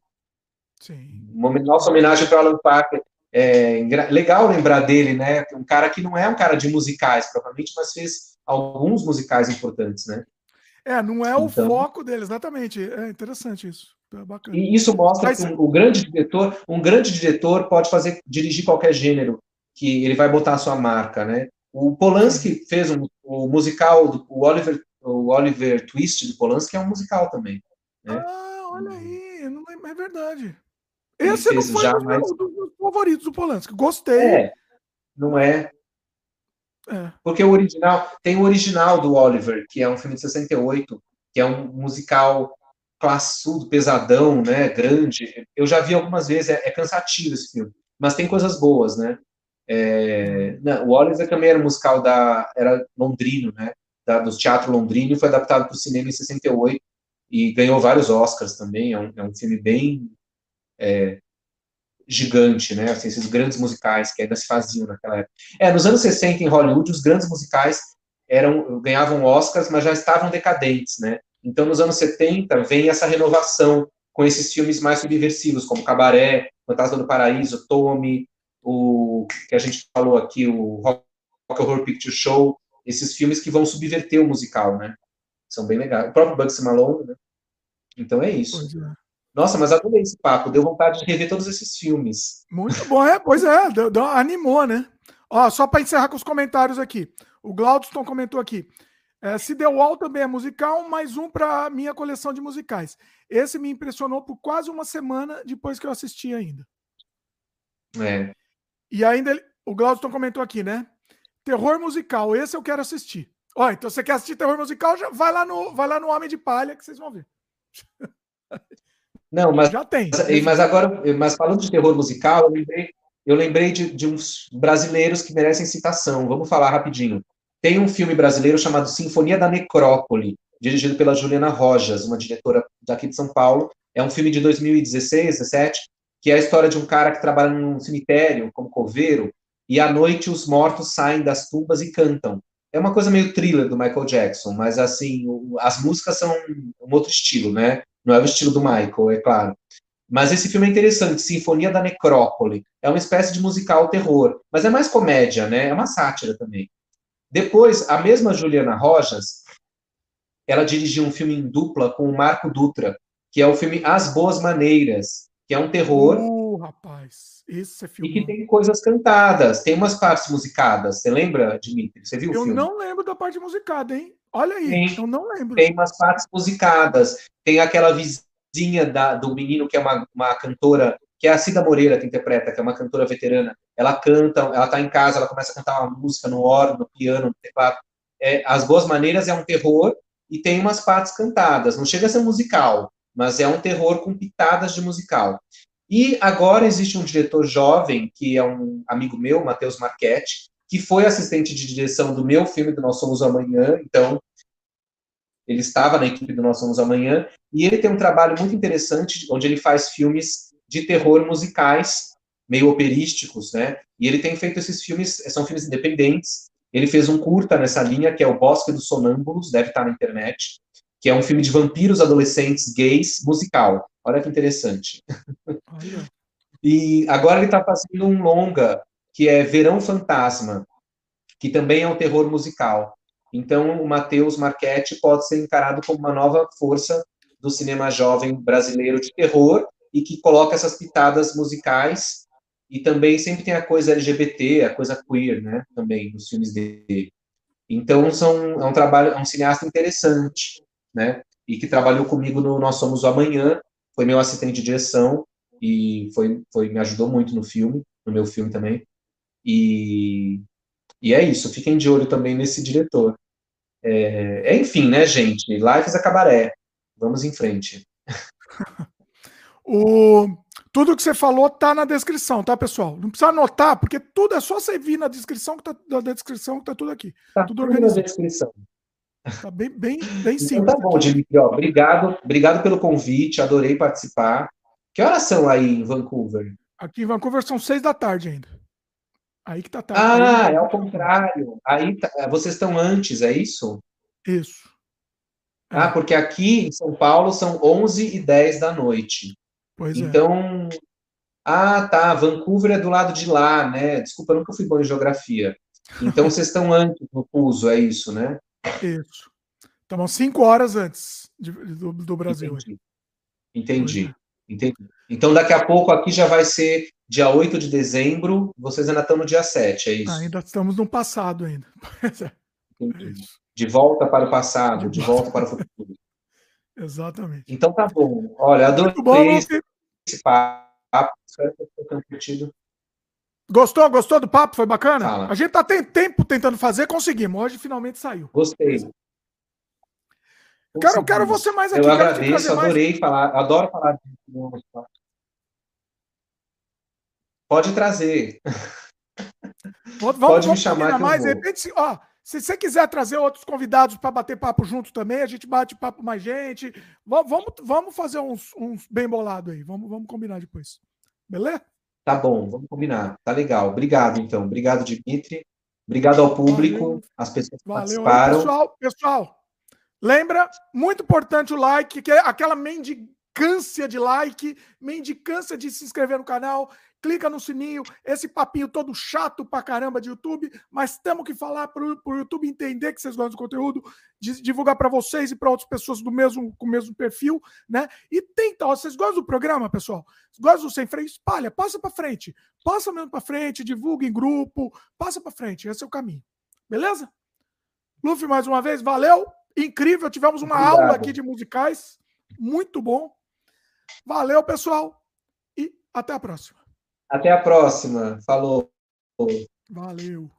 Sim. Uma nossa homenagem para Alan Parker. É legal lembrar dele, né? Um cara que não é um cara de musicais propriamente, mas fez alguns musicais importantes, né? É, não é o então, foco dele, exatamente. É interessante isso. É bacana. E isso mostra Mas... que um, o grande diretor, um grande diretor pode fazer dirigir qualquer gênero que ele vai botar a sua marca, né? O Polanski fez um, o musical, o Oliver, o Oliver Twist do Polanski é um musical também. Né? Ah, olha aí, não é, é verdade. Esse não foi um dos, dos meus favoritos do Polanski. Gostei. É, não é. É. Porque o original, tem o original do Oliver, que é um filme de 68, que é um musical classudo, pesadão, né, grande. Eu já vi algumas vezes, é, é cansativo esse filme, mas tem coisas boas, né? É, não, o Oliver também era musical da, era londrino, né, da, do teatro londrino, e foi adaptado para o cinema em 68 e ganhou vários Oscars também. É um, é um filme bem é, gigante, né? Assim, esses grandes musicais que ainda se faziam naquela época. É, nos anos 60 em Hollywood, os grandes musicais eram ganhavam Oscars, mas já estavam decadentes, né? Então, nos anos 70 vem essa renovação com esses filmes mais subversivos, como Cabaré, Fantasma do Paraíso, Tommy, o que a gente falou aqui, o Rock Horror Picture Show, esses filmes que vão subverter o musical, né? São bem legais. O próprio Bugsy Malone, né? Então é isso. É. Nossa, mas adorei esse papo. Deu vontade de rever todos esses filmes. Muito bom, é. Pois é, deu, deu, animou, né? Ó, só para encerrar com os comentários aqui. O Glaudston comentou aqui. É, se The Wall também é musical, mais um para minha coleção de musicais. Esse me impressionou por quase uma semana depois que eu assisti ainda. É. E ainda o Glaudston comentou aqui, né? Terror musical, esse eu quero assistir. Ó, então você quer assistir terror musical, já vai lá no, vai lá no Homem de Palha que vocês vão ver. Não, mas já tem. Mas, mas agora, mas falando de terror musical, eu lembrei, eu lembrei de, de uns brasileiros que merecem citação. Vamos falar rapidinho. Tem um filme brasileiro chamado Sinfonia da Necrópole, dirigido pela Juliana Rojas, uma diretora daqui de São Paulo. É um filme de 2016, 17, que é a história de um cara que trabalha num cemitério como coveiro e à noite os mortos saem das tumbas e cantam. É uma coisa meio thriller do Michael Jackson, mas assim, as músicas são um outro estilo, né? Não é o estilo do Michael, é claro. Mas esse filme é interessante, Sinfonia da Necrópole. É uma espécie de musical terror, mas é mais comédia, né? É uma sátira também. Depois, a mesma Juliana Rojas, ela dirigiu um filme em dupla com o Marco Dutra, que é o filme As Boas Maneiras, que é um terror. Uh, rapaz. Isso é filme. E que tem coisas cantadas, tem umas partes musicadas. Você lembra, Dimitri? Você viu eu o filme? Eu não lembro da parte musicada, hein? Olha aí, tem, eu não lembro. Tem umas partes musicadas. Tem aquela vizinha da, do menino que é uma, uma cantora, que é a Cida Moreira que interpreta, que é uma cantora veterana. Ela canta, ela tá em casa, ela começa a cantar uma música no órgão, no piano, no teclado. É, As Boas Maneiras é um terror e tem umas partes cantadas. Não chega a ser musical, mas é um terror com pitadas de musical. E agora existe um diretor jovem, que é um amigo meu, Matheus Marchetti, que foi assistente de direção do meu filme do Nós Somos Amanhã, então ele estava na equipe do Nós Somos Amanhã, e ele tem um trabalho muito interessante, onde ele faz filmes de terror musicais, meio operísticos, né? E ele tem feito esses filmes, são filmes independentes. Ele fez um curta nessa linha, que é O Bosque dos Sonâmbulos, deve estar na internet, que é um filme de vampiros adolescentes gays musical. Olha que interessante. Olha. E agora ele está fazendo um longa, que é Verão Fantasma, que também é um terror musical. Então, o Matheus Marchetti pode ser encarado como uma nova força do cinema jovem brasileiro de terror e que coloca essas pitadas musicais e também sempre tem a coisa LGBT, a coisa queer, né, também nos filmes dele. Então, são, é um trabalho, é um cineasta interessante, né, e que trabalhou comigo no Nós Somos o Amanhã, foi meu assistente de direção e foi, foi me ajudou muito no filme, no meu filme também. E, e é isso, fiquem de olho também nesse diretor. É, é enfim, né, gente? Lives a cabaré. Vamos em frente. (laughs) o, tudo que você falou tá na descrição, tá, pessoal? Não precisa anotar, porque tudo é só você vir na descrição que tá, da descrição que tá tudo aqui. Tá tudo, tudo na descrição. Tá bem, bem, bem então, simples. tá bom, Dimitri. Obrigado, obrigado pelo convite, adorei participar. Que horas são aí em Vancouver? Aqui em Vancouver são seis da tarde ainda. Aí que tá tarde. Ah, é ao contrário. Aí tá, vocês estão antes, é isso? Isso. É. Ah, porque aqui em São Paulo são 11 e 10 da noite. Pois então, é. ah, tá, Vancouver é do lado de lá, né? Desculpa, eu nunca fui bom em geografia. Então, vocês estão antes no fuso, é isso, né? Isso. Estamos cinco horas antes de, do, do, Brasil. Entendi. Entendi. É. Entendi. Então, daqui a pouco aqui já vai ser dia 8 de dezembro, vocês ainda estão no dia 7, é isso? Ainda estamos no passado ainda. (laughs) É. De volta para o passado, de volta para o futuro. (laughs) Exatamente. Então tá bom. Olha, adorei bom, esse papo. Espero que tenham curtido. Gostou? Gostou do papo? Foi bacana? Fala. A gente tá tem tempo tentando fazer, conseguimos. Hoje finalmente saiu. Gostei. Quero, quero você mais aqui. Eu agradeço, adorei mais. falar, adoro falar de Pode trazer. Vamos, Pode me chamar mais. De repente, ó, se você quiser trazer outros convidados para bater papo junto também, a gente bate papo mais gente. Vamos, vamos fazer uns, uns bem bolado aí. Vamos, vamos combinar depois. Beleza? Tá bom, vamos combinar. Tá legal. Obrigado, então. Obrigado, Dimitri. Obrigado ao público, as pessoas que Valeu. participaram. Pessoal, pessoal, lembra, muito importante o like, que é aquela mendicância de like, mendicância de se inscrever no canal, clica no sininho, esse papinho todo chato pra caramba de YouTube, mas temos que falar para o YouTube entender que vocês gostam do conteúdo, divulgar para vocês e para outras pessoas do mesmo com o mesmo perfil, né? E tenta, ó, vocês gostam do programa, pessoal? Gostam do Sem Freio? Espalha, passa para frente. Passa mesmo para frente, divulga em grupo, passa para frente, esse é o caminho. Beleza? Luffy, mais uma vez, valeu. Incrível, tivemos uma Obrigado. aula aqui de musicais, muito bom. Valeu, pessoal, e até a próxima. Até a próxima. Falou. Valeu.